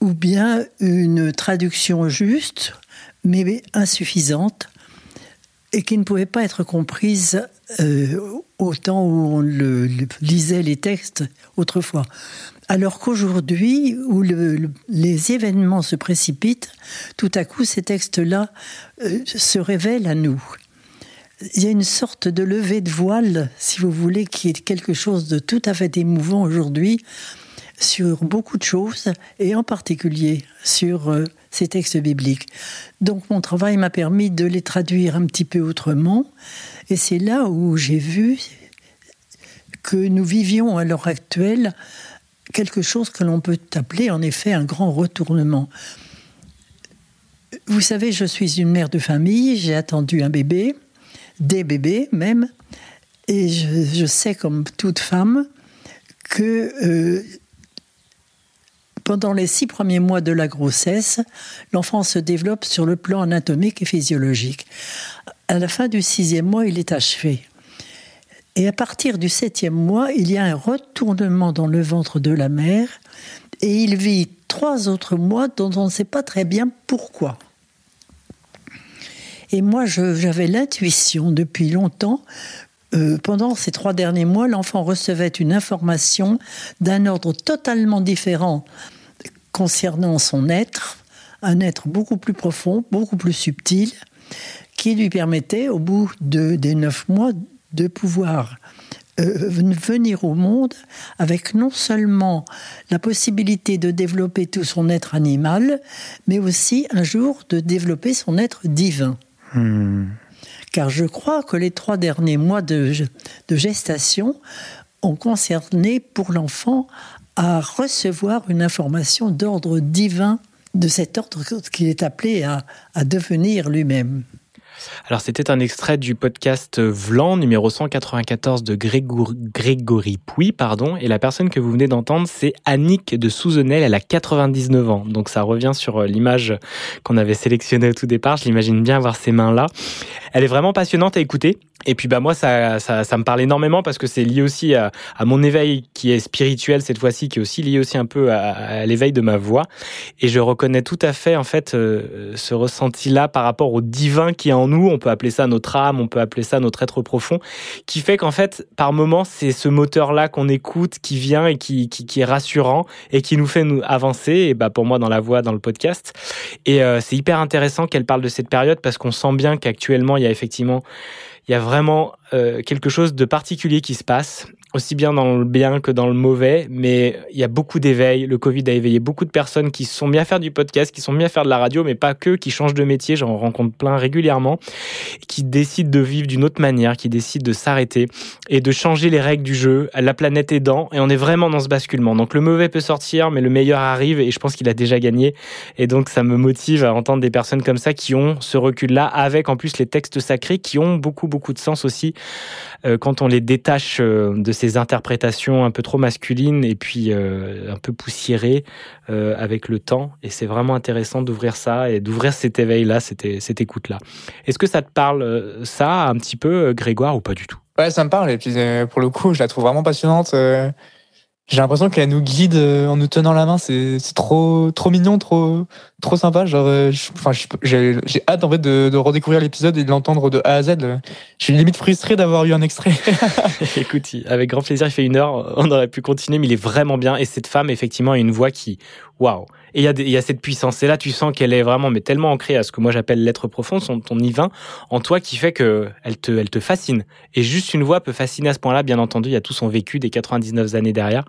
ou bien une traduction juste, mais insuffisante, et qui ne pouvait pas être comprise euh, au temps où on lisait les textes autrefois. Alors qu'aujourd'hui, où les événements se précipitent, tout à coup, ces textes-là euh, se révèlent à nous. Il y a une sorte de levée de voile, si vous voulez, qui est quelque chose de tout à fait émouvant aujourd'hui, sur beaucoup de choses, et en particulier sur euh, ces textes bibliques. Donc mon travail m'a permis de les traduire un petit peu autrement, et c'est là où j'ai vu que nous vivions à l'heure actuelle quelque chose que l'on peut appeler en effet un grand retournement. Vous savez, je suis une mère de famille, j'ai attendu un bébé, des bébés même, et je, sais comme toute femme que euh, pendant les six premiers mois de la grossesse, l'enfant se développe sur le plan anatomique et physiologique. À la fin du sixième mois, il est achevé. Et à partir du septième mois, il y a un retournement dans le ventre de la mère et il vit trois autres mois dont on ne sait pas très bien pourquoi. Et moi, j'avais l'intuition depuis longtemps euh, pendant ces trois derniers mois, l'enfant recevait une information d'un ordre totalement différent concernant son être, un être beaucoup plus profond, beaucoup plus subtil, qui lui permettait, au bout de, des neuf mois, de pouvoir euh, venir au monde avec non seulement la possibilité de développer tout son être animal, mais aussi un jour de développer son être divin. Hmm car je crois que les trois derniers mois de, gestation ont concerné pour l'enfant à recevoir une information d'ordre divin, de cet ordre qu'il est appelé à devenir lui-même. Alors c'était un extrait du podcast Vlan numéro 194 de Grégory, Pouy, pardon, et la personne que vous venez d'entendre c'est Annick de Souzenel, elle a 99 ans, donc ça revient sur euh, l'image qu'on avait sélectionnée au tout départ, je l'imagine bien avoir ces mains là. Elle est vraiment passionnante à écouter. Et puis bah moi ça, ça, me parle énormément parce que c'est lié aussi à, mon éveil qui est spirituel cette fois-ci, qui est aussi lié aussi un peu à, à l'éveil de ma voix. Et je reconnais tout à fait en fait euh, ce ressenti-là par rapport au divin qui est en nous, on peut appeler ça notre âme, on peut appeler ça notre être profond, qui fait qu'en fait, par moment, c'est ce moteur-là qu'on écoute, qui vient et qui, qui, est rassurant et qui nous fait nous avancer, et bah pour moi dans la voix, dans le podcast. Et euh, c'est hyper intéressant qu'elle parle de cette période parce qu'on sent bien qu'actuellement, il y a effectivement il y a vraiment euh, quelque chose de particulier qui se passe aussi bien dans le bien que dans le mauvais, mais il y a beaucoup d'éveil. Le Covid a éveillé beaucoup de personnes qui sont mis à faire du podcast, qui sont mis à faire de la radio, mais pas que, qui changent de métier. J'en rencontre plein régulièrement, qui décident de vivre d'une autre manière, qui décident de s'arrêter et de changer les règles du jeu, la planète aidant, et on est vraiment dans ce basculement. Donc le mauvais peut sortir, mais le meilleur arrive, et je pense qu'il a déjà gagné. Et donc ça me motive à entendre des personnes comme ça qui ont ce recul-là, avec en plus les textes sacrés qui ont beaucoup, beaucoup de sens aussi quand on les détache euh, de ces interprétations un peu trop masculines et puis euh, un peu poussiérées euh, avec le temps. Et c'est vraiment intéressant d'ouvrir ça et d'ouvrir cet éveil-là, cette, cette écoute-là. Est-ce que ça te parle, euh, ça, un petit peu, Grégoire, ou pas du tout? Ouais, ça me parle. Et puis, pour le coup, je la trouve vraiment passionnante. J'ai l'impression qu'elle nous guide en nous tenant la main. C'est trop, trop mignon, trop, trop sympa. Genre, enfin, j'ai hâte en fait de, de redécouvrir l'épisode et de l'entendre de A à Z. Je suis limite frustré d'avoir eu un extrait. Écoute, avec grand plaisir, il fait une heure. On aurait pu continuer, mais il est vraiment bien. Et cette femme, effectivement, a une voix qui, waouh. Et il y, y a cette puissance. Et là, tu sens qu'elle est vraiment, mais tellement ancrée à ce que moi j'appelle l'être profond, son, ton divin, en toi, qui fait que elle te, elle te fascine. Et juste une voix peut fasciner à ce point-là. Bien entendu, il y a tout son vécu des 99 années derrière.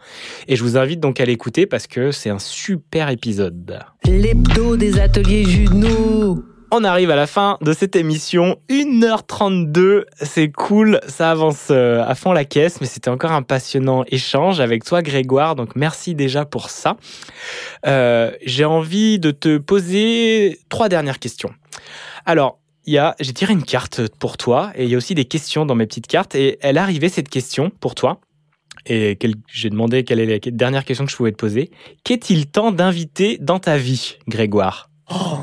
Et je vous invite donc à l'écouter parce que c'est un super épisode. L'hebdo des ateliers Juno. On arrive à la fin de cette émission. 1h32, c'est cool, ça avance euh, à fond la caisse, mais c'était encore un passionnant échange avec toi Grégoire, donc merci déjà pour ça. Euh, J'ai envie de te poser trois dernières questions. Alors, j'ai tiré une carte pour toi, et il y a aussi des questions dans mes petites cartes, et elle arrivée cette question pour toi. Et j'ai demandé quelle est la dernière question que je pouvais te poser. Qu'est-il temps d'inviter dans ta vie, Grégoire? Oh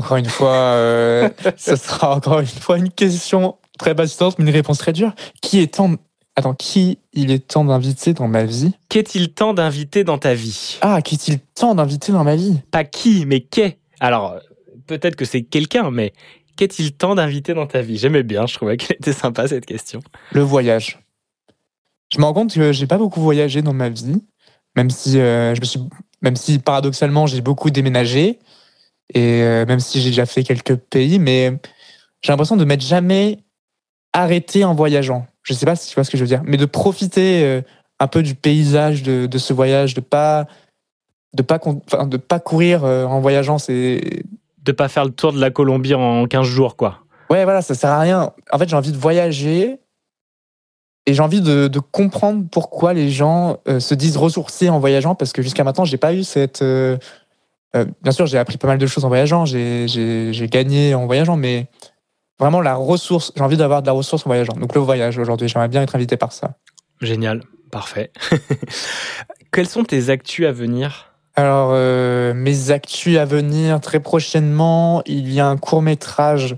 encore une fois, euh, ce sera encore une fois une question très bassiste, mais une réponse très dure. Qui est temps Attends, qui il est temps d'inviter dans ma vie? Qu'est-il temps d'inviter dans ta vie? Ah, qu'est-il temps d'inviter dans ma vie? Pas qui, mais qu'est. Alors, peut-être que c'est quelqu'un, mais qu'est-il temps d'inviter dans ta vie? J'aimais bien, je trouvais qu'elle était sympa cette question. Le voyage. Je me rends compte que j'ai pas beaucoup voyagé dans ma vie, même si euh, je me suis, même si paradoxalement j'ai beaucoup déménagé. Et euh, même si j'ai déjà fait quelques pays, mais j'ai l'impression de m'être jamais arrêté en voyageant. Je sais pas si tu vois ce que je veux dire, mais de profiter euh, un peu du paysage de, de ce voyage, de pas de pas enfin, de pas courir euh, en voyageant, c'est de pas faire le tour de la Colombie en 15 jours quoi. Ouais, voilà, ça sert à rien. En fait, j'ai envie de voyager et j'ai envie de, de, comprendre pourquoi les gens se disent ressourcés en voyageant parce que jusqu'à maintenant, j'ai pas eu cette euh, bien sûr, j'ai appris pas mal de choses en voyageant, j'ai gagné en voyageant, mais vraiment la ressource, j'ai envie d'avoir de la ressource en voyageant. Donc le voyage aujourd'hui, j'aimerais bien être invité par ça. Génial, parfait. Quelles sont tes actus à venir? Alors, euh, mes actus à venir, très prochainement, il y a un court métrage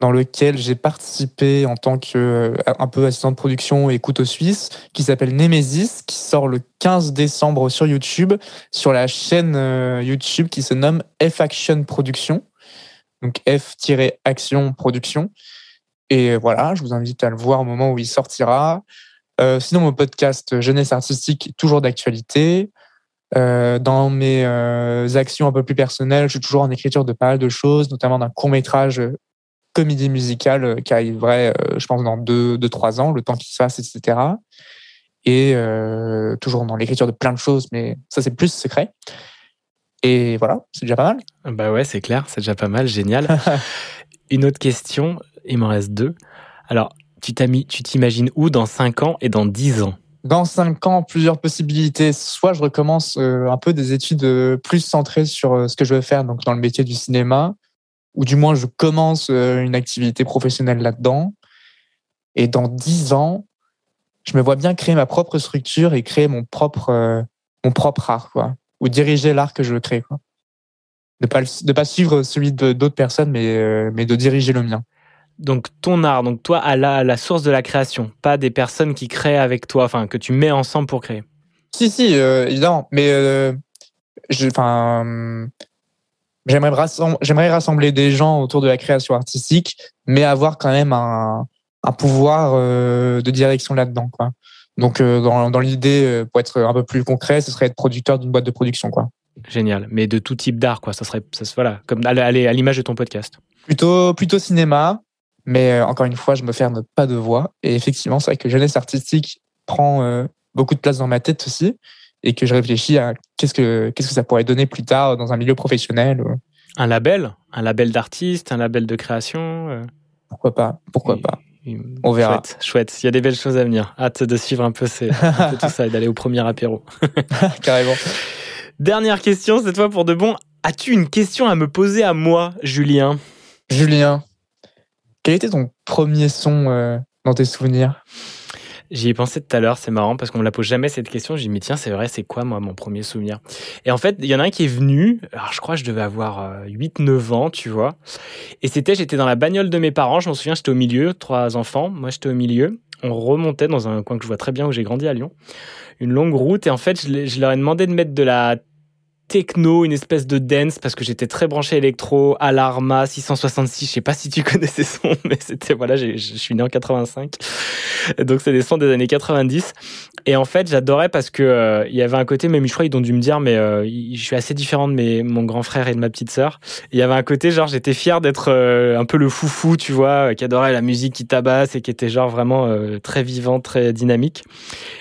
dans lequel j'ai participé en tant que euh, un peu assistant de production et couteau suisse, qui s'appelle Nemesis, qui sort le 15 décembre sur YouTube, sur la chaîne euh, YouTube qui se nomme F-Action Production. Donc F-Action Production. Et voilà, je vous invite à le voir au moment où il sortira. Euh, sinon, mon podcast Jeunesse artistique, toujours d'actualité. dans mes actions un peu plus personnelles, je suis toujours en écriture de pas mal de choses, notamment d'un court métrage comédie musicale euh, qui arriverait, euh, je pense, dans deux, deux trois ans, le temps qu'il se fasse, etc. Et euh, toujours dans l'écriture de plein de choses, mais ça, c'est plus secret. Et voilà, c'est déjà pas mal. Bah ouais, c'est clair, c'est déjà pas mal, génial. Une autre question, il m'en reste deux. Alors, tu t'imagines où dans 5 ans et dans 10 ans? Dans 5 ans, plusieurs possibilités. Soit je recommence un peu des études plus centrées sur ce que je veux faire donc dans le métier du cinéma, ou du moins je commence euh, une activité professionnelle là-dedans. Et dans dix ans, je me vois bien créer ma propre structure et créer mon propre, euh, mon propre art, quoi. Ou diriger l'art que je veux créer, quoi. De pas, de pas suivre celui d'autres personnes, mais, euh, mais de diriger le mien. Donc ton art, donc toi à la, la source de la création, pas des personnes qui créent avec toi, enfin que tu mets ensemble pour créer. Si si, évidemment, mais enfin j'aimerais rassembler, j'aimerais rassembler des gens autour de la création artistique, mais avoir quand même un, un pouvoir euh, de direction là-dedans, quoi. Donc, euh, dans, dans l'idée, euh, pour être un peu plus concret, ce serait être producteur d'une boîte de production, quoi. Génial. Mais de tout type d'art, quoi. Ça serait, ça, voilà, comme aller à l'image de ton podcast. Plutôt, plutôt cinéma, mais euh, encore une fois, je me ferme pas de voix. Et effectivement, c'est vrai que jeunesse artistique prend beaucoup de place dans ma tête aussi, et que je réfléchis à qu'est-ce que qu'est-ce que ça pourrait donner plus tard dans un milieu professionnel. Un label, un label d'artiste, un label de création. euh, Pourquoi pas Pourquoi pas On verra. Chouette, chouette. Il y a des belles choses à venir. Hâte de suivre un peu, ces, un peu tout ça et d'aller au premier apéro. Carrément. Dernière question, cette fois pour de bon. As-tu une question à me poser à moi, Julien? Julien, quel était ton premier son euh, dans tes souvenirs? J'y ai pensé tout à l'heure, c'est marrant parce qu'on me la pose jamais cette question. J'ai dit, mais tiens, c'est vrai, c'est quoi moi mon premier souvenir? Et en fait, il y en a un qui est venu, alors je crois que je devais avoir euh, 8-9 ans, tu vois. Et c'était, j'étais dans la bagnole de mes parents, je m'en souviens, j'étais au milieu, trois enfants, moi j'étais au milieu. On remontait dans un coin que je vois très bien où j'ai grandi à Lyon. Une longue route et en fait, je leur ai demandé de mettre de la techno, une espèce de dance parce que j'étais très branché électro, Alarma 666, je sais pas si tu connais ces sons mais c'était voilà, je suis né en 85. Donc c'est des sons des années 90 et en fait, j'adorais parce que euh, il y avait un côté même je crois ils ont dû me dire mais euh, je suis assez différent de mes mon grand frère et de ma petite sœur. Il y avait un côté genre j'étais fier d'être euh, un peu le foufou, tu vois, qui adorait la musique qui tabasse et qui était genre vraiment très vivant, très dynamique.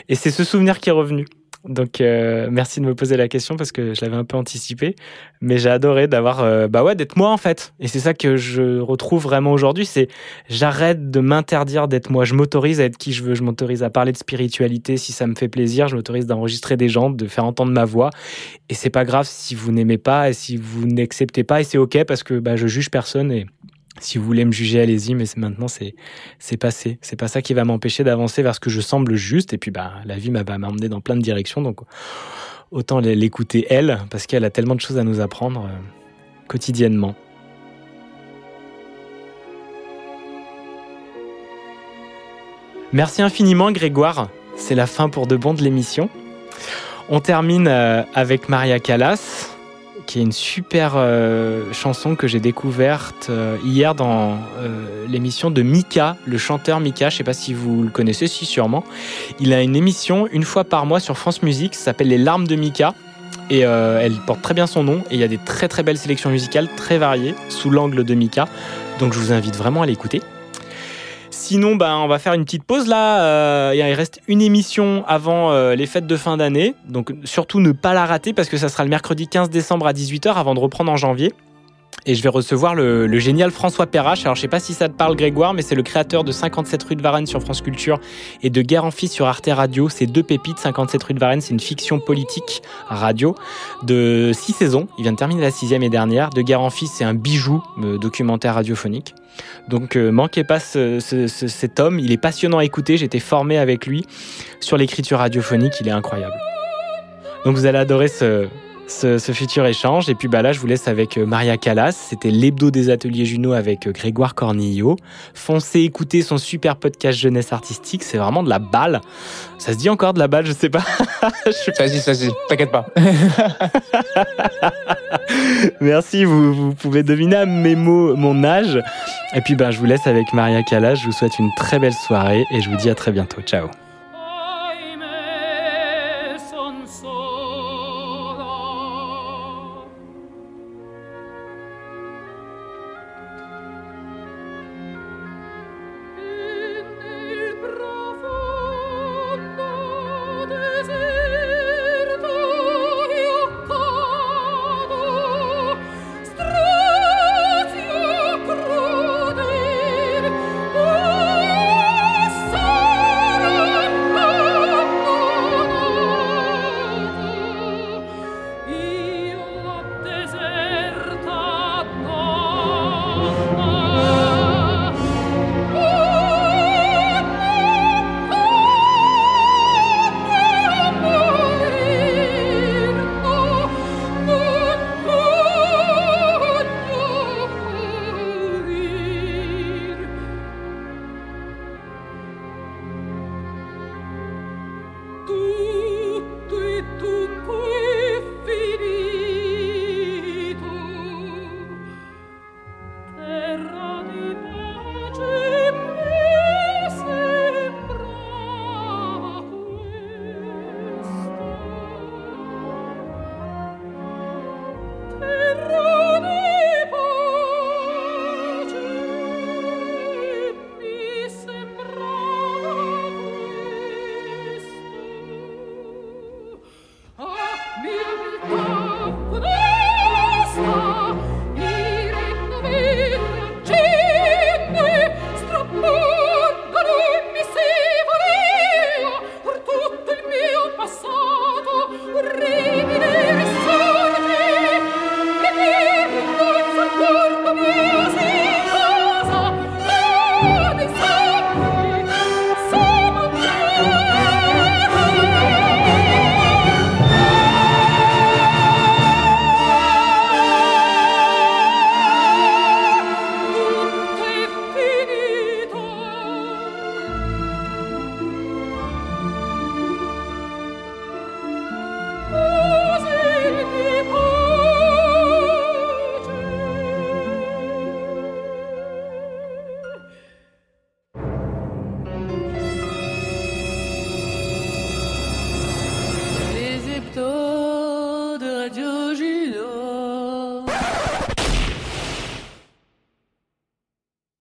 Et c'est ce souvenir qui est revenu. Donc euh, merci de me poser la question parce que je l'avais un peu anticipé, mais j'ai adoré d'avoir euh, bah ouais d'être moi en fait. Et c'est ça que je retrouve vraiment aujourd'hui, c'est j'arrête de m'interdire d'être moi. Je m'autorise à être qui je veux. Je m'autorise à parler de spiritualité si ça me fait plaisir. Je m'autorise d'enregistrer des gens, de faire entendre ma voix. Et c'est pas grave si vous n'aimez pas et si vous n'acceptez pas. Et c'est ok parce que bah, je juge personne et si vous voulez me juger, allez-y, mais maintenant, c'est, c'est passé. C'est pas ça qui va m'empêcher d'avancer vers ce que je semble juste. Et puis, bah, la vie m'a, va m'emmener dans plein de directions. Donc, autant l'écouter elle, parce qu'elle a tellement de choses à nous apprendre euh, quotidiennement. Merci infiniment, Grégoire. C'est la fin pour de bon de l'émission. On termine euh, avec Maria Callas, qui est une super euh, chanson que j'ai découverte euh, hier dans euh, l'émission de Mika, le chanteur Mika. Je sais pas si vous le connaissez, si sûrement. Il a une émission une fois par mois sur France Musique, ça s'appelle Les larmes de Mika. Et elle porte très bien son nom. Et il y a des très très belles sélections musicales, très variées, sous l'angle de Mika. Donc je vous invite vraiment à l'écouter. Sinon, ben, on va faire une petite pause là. Euh, il reste une émission avant euh, les fêtes de fin d'année. Donc surtout ne pas la rater parce que ça sera le mercredi 15 décembre à 18h avant de reprendre en janvier. Et je vais recevoir le, le génial François Perrache. Alors je sais pas si ça te parle Grégoire, mais c'est le créateur de 57 rue de Varennes sur France Culture et de Guerre en Fils sur Arte Radio. C'est deux pépites. 57 rue de Varennes, c'est une fiction politique radio de six saisons. Il vient de terminer la sixième et dernière. De Guerre en Fils, c'est un bijou euh, documentaire radiophonique. Donc euh, manquez pas ce- ce- ce- cet homme, il est passionnant à écouter, été formé avec lui sur l'écriture radiophonique, il est incroyable. Donc vous allez adorer ce, ce, ce futur échange. Et puis bah là, je vous laisse avec euh, Maria Callas. C'était l'hebdo des ateliers Juno avec euh, Grégoire Cornillo. Foncez écouter son super podcast jeunesse artistique. C'est vraiment de la balle. Ça se dit encore de la balle, je sais pas. Vas-y, vas-y, t'inquiète pas. Merci, vous, pouvez deviner mes mots mon âge. Et puis ben, je vous laisse avec Maria Callas. Je vous souhaite une très belle soirée et je vous dis à très bientôt. Ciao.